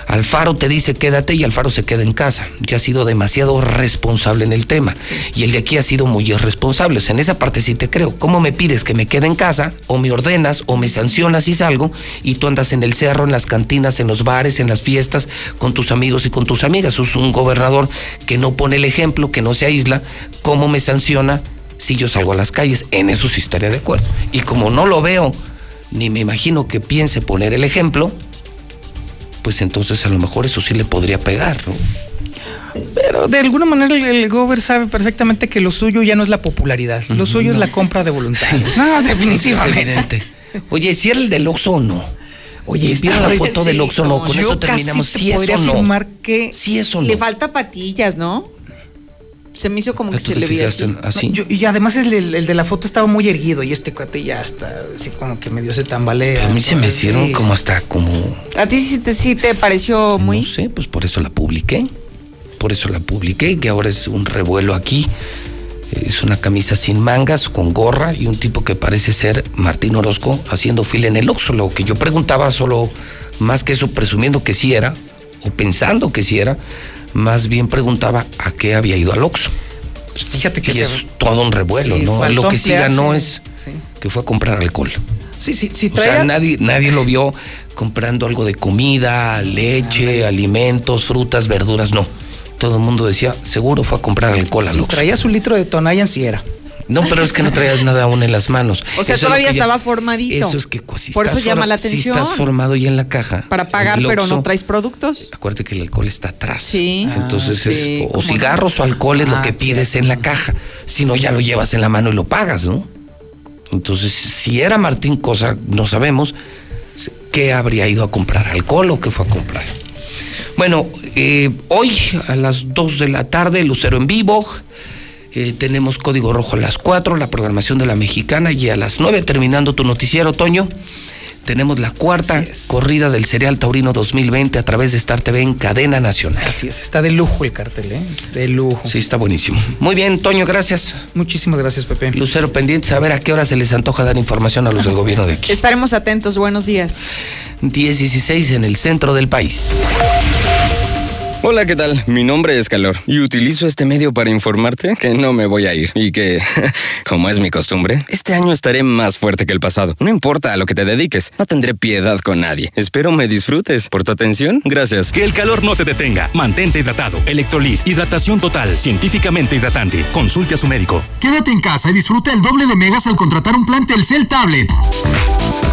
Alfaro te dice quédate y Alfaro se queda en casa. Ya ha sido demasiado responsable en el tema. Y el de aquí ha sido muy irresponsable. O sea, en esa parte sí te creo. ¿Cómo me pides que me quede en casa? O me ordenas o me sancionas si salgo y tú andas en el cerro, en las cantinas, en los bares, en las fiestas, con tus amigos y con tus amigas. Es un gobernador que no pone el ejemplo, que no se aísla. ¿Cómo me sanciona si yo salgo a las calles? En eso sí estaría de acuerdo. Y como no lo veo, ni me imagino que piense poner el ejemplo, pues entonces a lo mejor eso sí le podría pegar, ¿no? Pero de alguna manera el, el gober sabe perfectamente que lo suyo ya no es la popularidad, lo suyo es la compra de voluntades. No, definitivamente. Oye, si era el del Oxxo o no. Oye, ¿vieron la foto sí, del Oxxo o no? Con yo eso terminamos. te Si es podría o no. afirmar que Si es o no. Le falta patillas, ¿no? Se me hizo como que ¿Tú se le veía así. así? No, yo- y además el, el- el de la foto estaba muy erguido y este cuate ya está así como que medio se tambalea. Pero a mí se me hicieron sí. como hasta como. ¿A ti sí te, sí te pareció muy...? No sé, pues por eso la publiqué. Por eso la publiqué, que ahora es un revuelo aquí. Es una camisa sin mangas, con gorra y un tipo que parece ser Martín Orozco haciendo fila en el Oxxo. Lo que yo preguntaba solo, más que eso, presumiendo que sí era, o pensando que sí era, más bien preguntaba a qué había ido al Oxxo. Pues fíjate que y se- es todo un revuelo, Sí, ¿no? Lo que sí ganó es sí. que fue a comprar alcohol. Sí, sí, sí, O sea, traía- nadie, nadie lo vio comprando algo de comida, leche, alimentos, frutas, verduras, no. Todo el mundo decía, seguro fue a comprar alcohol al si Oxxo. traía su litro de Tonayan, sí era. No, pero es que no traías nada aún en las manos. O sea, Eso es todavía estaba formadito. Eso es que si Por eso estás llama for- la Si atención. estás formado ya en la caja. Para pagar, pero no traes productos. Acuérdate que el alcohol está atrás. Sí. Entonces Ah, es sí, o cigarros o alcohol es lo Ah, que pides en la caja. Si no, ya lo llevas en la mano y lo pagas, ¿no? Entonces, si era Martín Cosa, no sabemos qué habría ido a comprar, alcohol o qué fue a comprar. Bueno, eh, hoy a las 2 de la tarde, Lucero en vivo. Eh, tenemos Código Rojo a las 4, la programación de la mexicana, y a las 9, terminando tu noticiero, Toño, tenemos la cuarta corrida del Cereal Taurino 2020 a través de Star TV en cadena nacional. Así es, está de lujo el cartel, ¿eh? De lujo. Sí, está buenísimo. Muy bien, Toño, gracias. Muchísimas gracias, Pepe. Lucero pendientes a ver a qué hora se les antoja dar información a los del gobierno de aquí. Estaremos atentos. Buenos días. 10 y 16 en el centro del país. Hola, ¿qué tal? Mi nombre es Calor y utilizo este medio para informarte que no me voy a ir y que, como es mi costumbre, este año estaré más fuerte que el pasado. No importa a lo que te dediques, no tendré piedad con nadie. Espero me disfrutes. Por tu atención, gracias. Que el calor no te detenga. Mantente hidratado. Electrolit. Hidratación total. Científicamente hidratante. Consulte a su médico. Quédate en casa y disfruta el doble de megas al contratar un plan Telcel Tablet.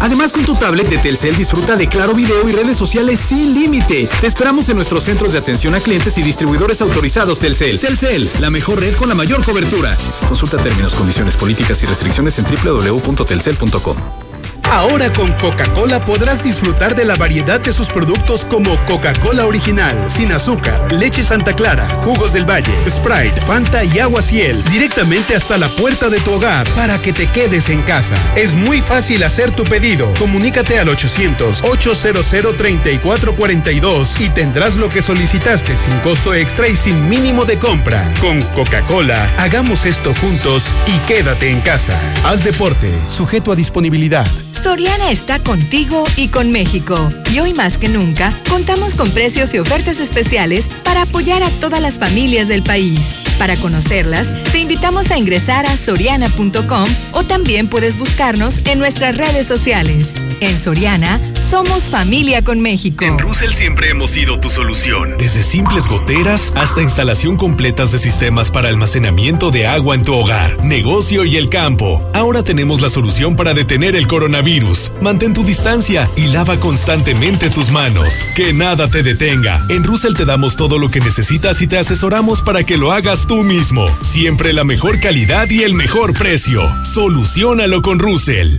Además, con tu tablet de Telcel disfruta de claro video y redes sociales sin límite. Te esperamos en nuestros centros de atención a clientes y distribuidores autorizados Telcel. Telcel, la mejor red con la mayor cobertura. Consulta términos, condiciones políticas y restricciones en www.telcel.com. Ahora con Coca-Cola podrás disfrutar de la variedad de sus productos como Coca-Cola original, sin azúcar, leche Santa Clara, jugos del Valle, Sprite, Fanta y agua Ciel, directamente hasta la puerta de tu hogar para que te quedes en casa. Es muy fácil hacer tu pedido. Comunícate al 800-800-3442 y tendrás lo que solicitaste sin costo extra y sin mínimo de compra. Con Coca-Cola, hagamos esto juntos y quédate en casa. Haz deporte, sujeto a disponibilidad. Soriana está contigo y con México. Y hoy más que nunca, contamos con precios y ofertas especiales para apoyar a todas las familias del país. Para conocerlas, te invitamos a ingresar a soriana.com o también puedes buscarnos en nuestras redes sociales. En Soriana, somos familia con México. En Russell siempre hemos sido tu solución. Desde simples goteras hasta instalación completas de sistemas para almacenamiento de agua en tu hogar, negocio y el campo. Ahora tenemos la solución para detener el coronavirus. Mantén tu distancia y lava constantemente tus manos. Que nada te detenga. En Russell te damos todo lo que necesitas y te asesoramos para que lo hagas tú mismo. Siempre la mejor calidad y el mejor precio. Solucionalo con Russell.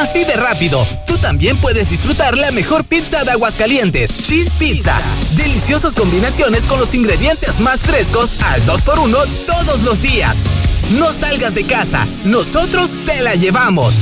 Así de rápido, tú también puedes disfrutar la mejor pizza de Aguascalientes, Cheese Pizza. Deliciosas combinaciones con los ingredientes más frescos al 2x1 todos los días. No salgas de casa, nosotros te la llevamos.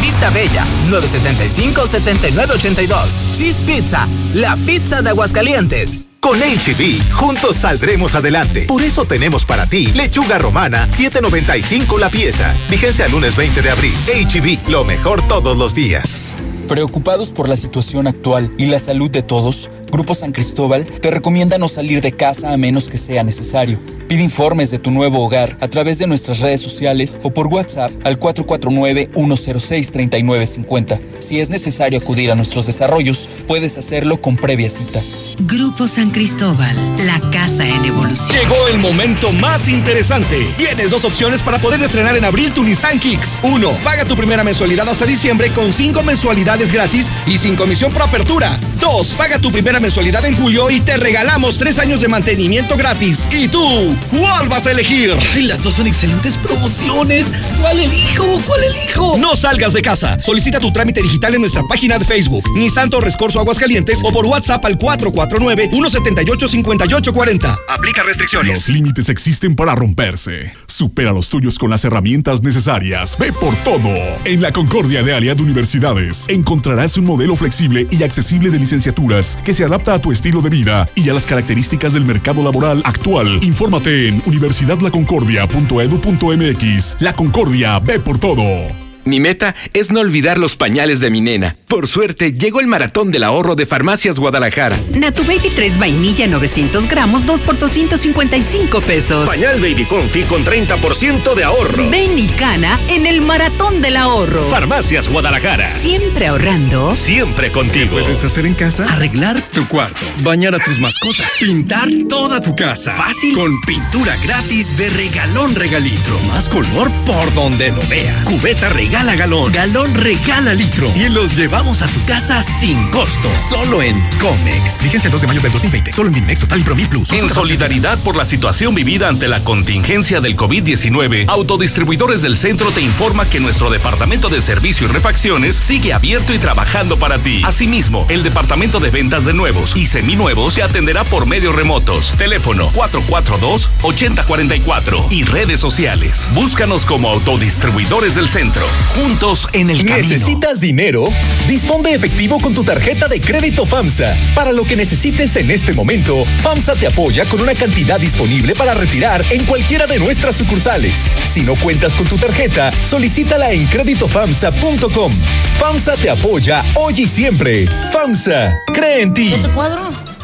Vista Bella, 975-7982. Cheese Pizza, la pizza de Aguascalientes. Con HB, juntos saldremos adelante. Por eso tenemos para ti lechuga romana, 7.95 la pieza. Vigencia el lunes 20 de abril. HB, lo mejor todos los días. Preocupados por la situación actual y la salud de todos, Grupo San Cristóbal te recomienda no salir de casa a menos que sea necesario. Pide informes de tu nuevo hogar a través de nuestras redes sociales o por WhatsApp al 449-106-3950. Si es necesario acudir a nuestros desarrollos, puedes hacerlo con previa cita. Grupo San Cristóbal, la casa en evolución. Llegó el momento más interesante. Tienes dos opciones para poder estrenar en abril tu Nissan Kicks. Uno, paga tu primera mensualidad hasta diciembre con cinco mensualidades gratis y sin comisión por apertura. Dos, paga tu primera mensualidad en julio y te regalamos tres años de mantenimiento gratis. ¿Y tú? ¿Cuál vas a elegir? Ay, las dos son excelentes promociones. ¿Cuál elijo? ¿Cuál elijo? No salgas de casa. Solicita tu trámite digital en nuestra página de Facebook, Nissan Torres Corso Aguascalientes o por WhatsApp al 449-178-5840. Aplica restricciones. Los límites existen para romperse. Supera los tuyos con las herramientas necesarias. Ve por todo. En la Concordia de Aliad Universidades encontrarás un modelo flexible y accesible de licenciaturas que se adapta a tu estilo de vida y a las características del mercado laboral actual. Infórmate en universidadlaconcordia.edu.mx. La Concordia, ve por todo. Mi meta es no olvidar los pañales de mi nena. Por suerte, llegó el maratón del ahorro de Farmacias Guadalajara. Natu Baby 3 vainilla 900 gramos, 2 por 255 pesos. Pañal Baby Confi con 30% de ahorro. Ven y cana en el maratón del ahorro. Farmacias Guadalajara. Siempre ahorrando. Siempre contigo. ¿Qué puedes hacer en casa? Arreglar tu cuarto. Bañar a tus mascotas. Pintar toda tu casa. Fácil. Con pintura gratis de regalón regalitro. Más color por donde lo veas. Cubeta regalo regala galón, galón regala litro. Y los llevamos a tu casa sin costo. Solo en Comex. Fíjense el 2 de mayo del 2020. Solo en Dimex Total y Promil Plus. En solidaridad por la situación vivida ante la contingencia del COVID-19, Autodistribuidores del Centro te informa que nuestro departamento de servicio y refacciones sigue abierto y trabajando para ti. Asimismo, el departamento de ventas de nuevos y seminuevos se atenderá por medios remotos. Teléfono 442-8044 y redes sociales. Búscanos como Autodistribuidores del Centro juntos en el camino. ¿Necesitas dinero? Dispón de efectivo con tu tarjeta de crédito FAMSA. Para lo que necesites en este momento, FAMSA te apoya con una cantidad disponible para retirar en cualquiera de nuestras sucursales. Si no cuentas con tu tarjeta, solicítala en créditofamsa.com. FAMSA te apoya hoy y siempre. FAMSA, cree en ti. ¿Ese cuadro?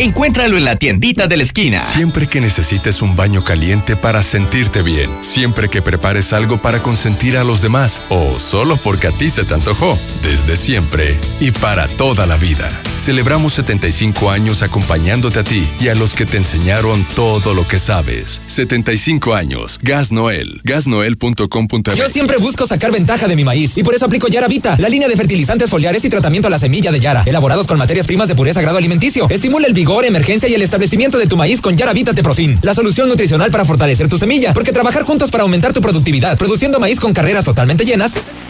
Encuéntralo en la tiendita de la esquina. Siempre que necesites un baño caliente para sentirte bien, siempre que prepares algo para consentir a los demás o solo porque a ti se te antojó, desde siempre y para toda la vida. Celebramos 75 años acompañándote a ti y a los que te enseñaron todo lo que sabes. 75 años. Gas Noel. Gasnoel.com.mx. Yo siempre busco sacar ventaja de mi maíz y por eso aplico Yara Vita, la línea de fertilizantes foliares y tratamiento a la semilla de Yara, elaborados con materias primas de pureza grado alimenticio. Estimula el vigor, emergencia y el establecimiento de tu maíz con Yara Vita Teprofin, la solución nutricional para fortalecer tu semilla, porque trabajar juntos para aumentar tu productividad, produciendo maíz con carreras totalmente llenas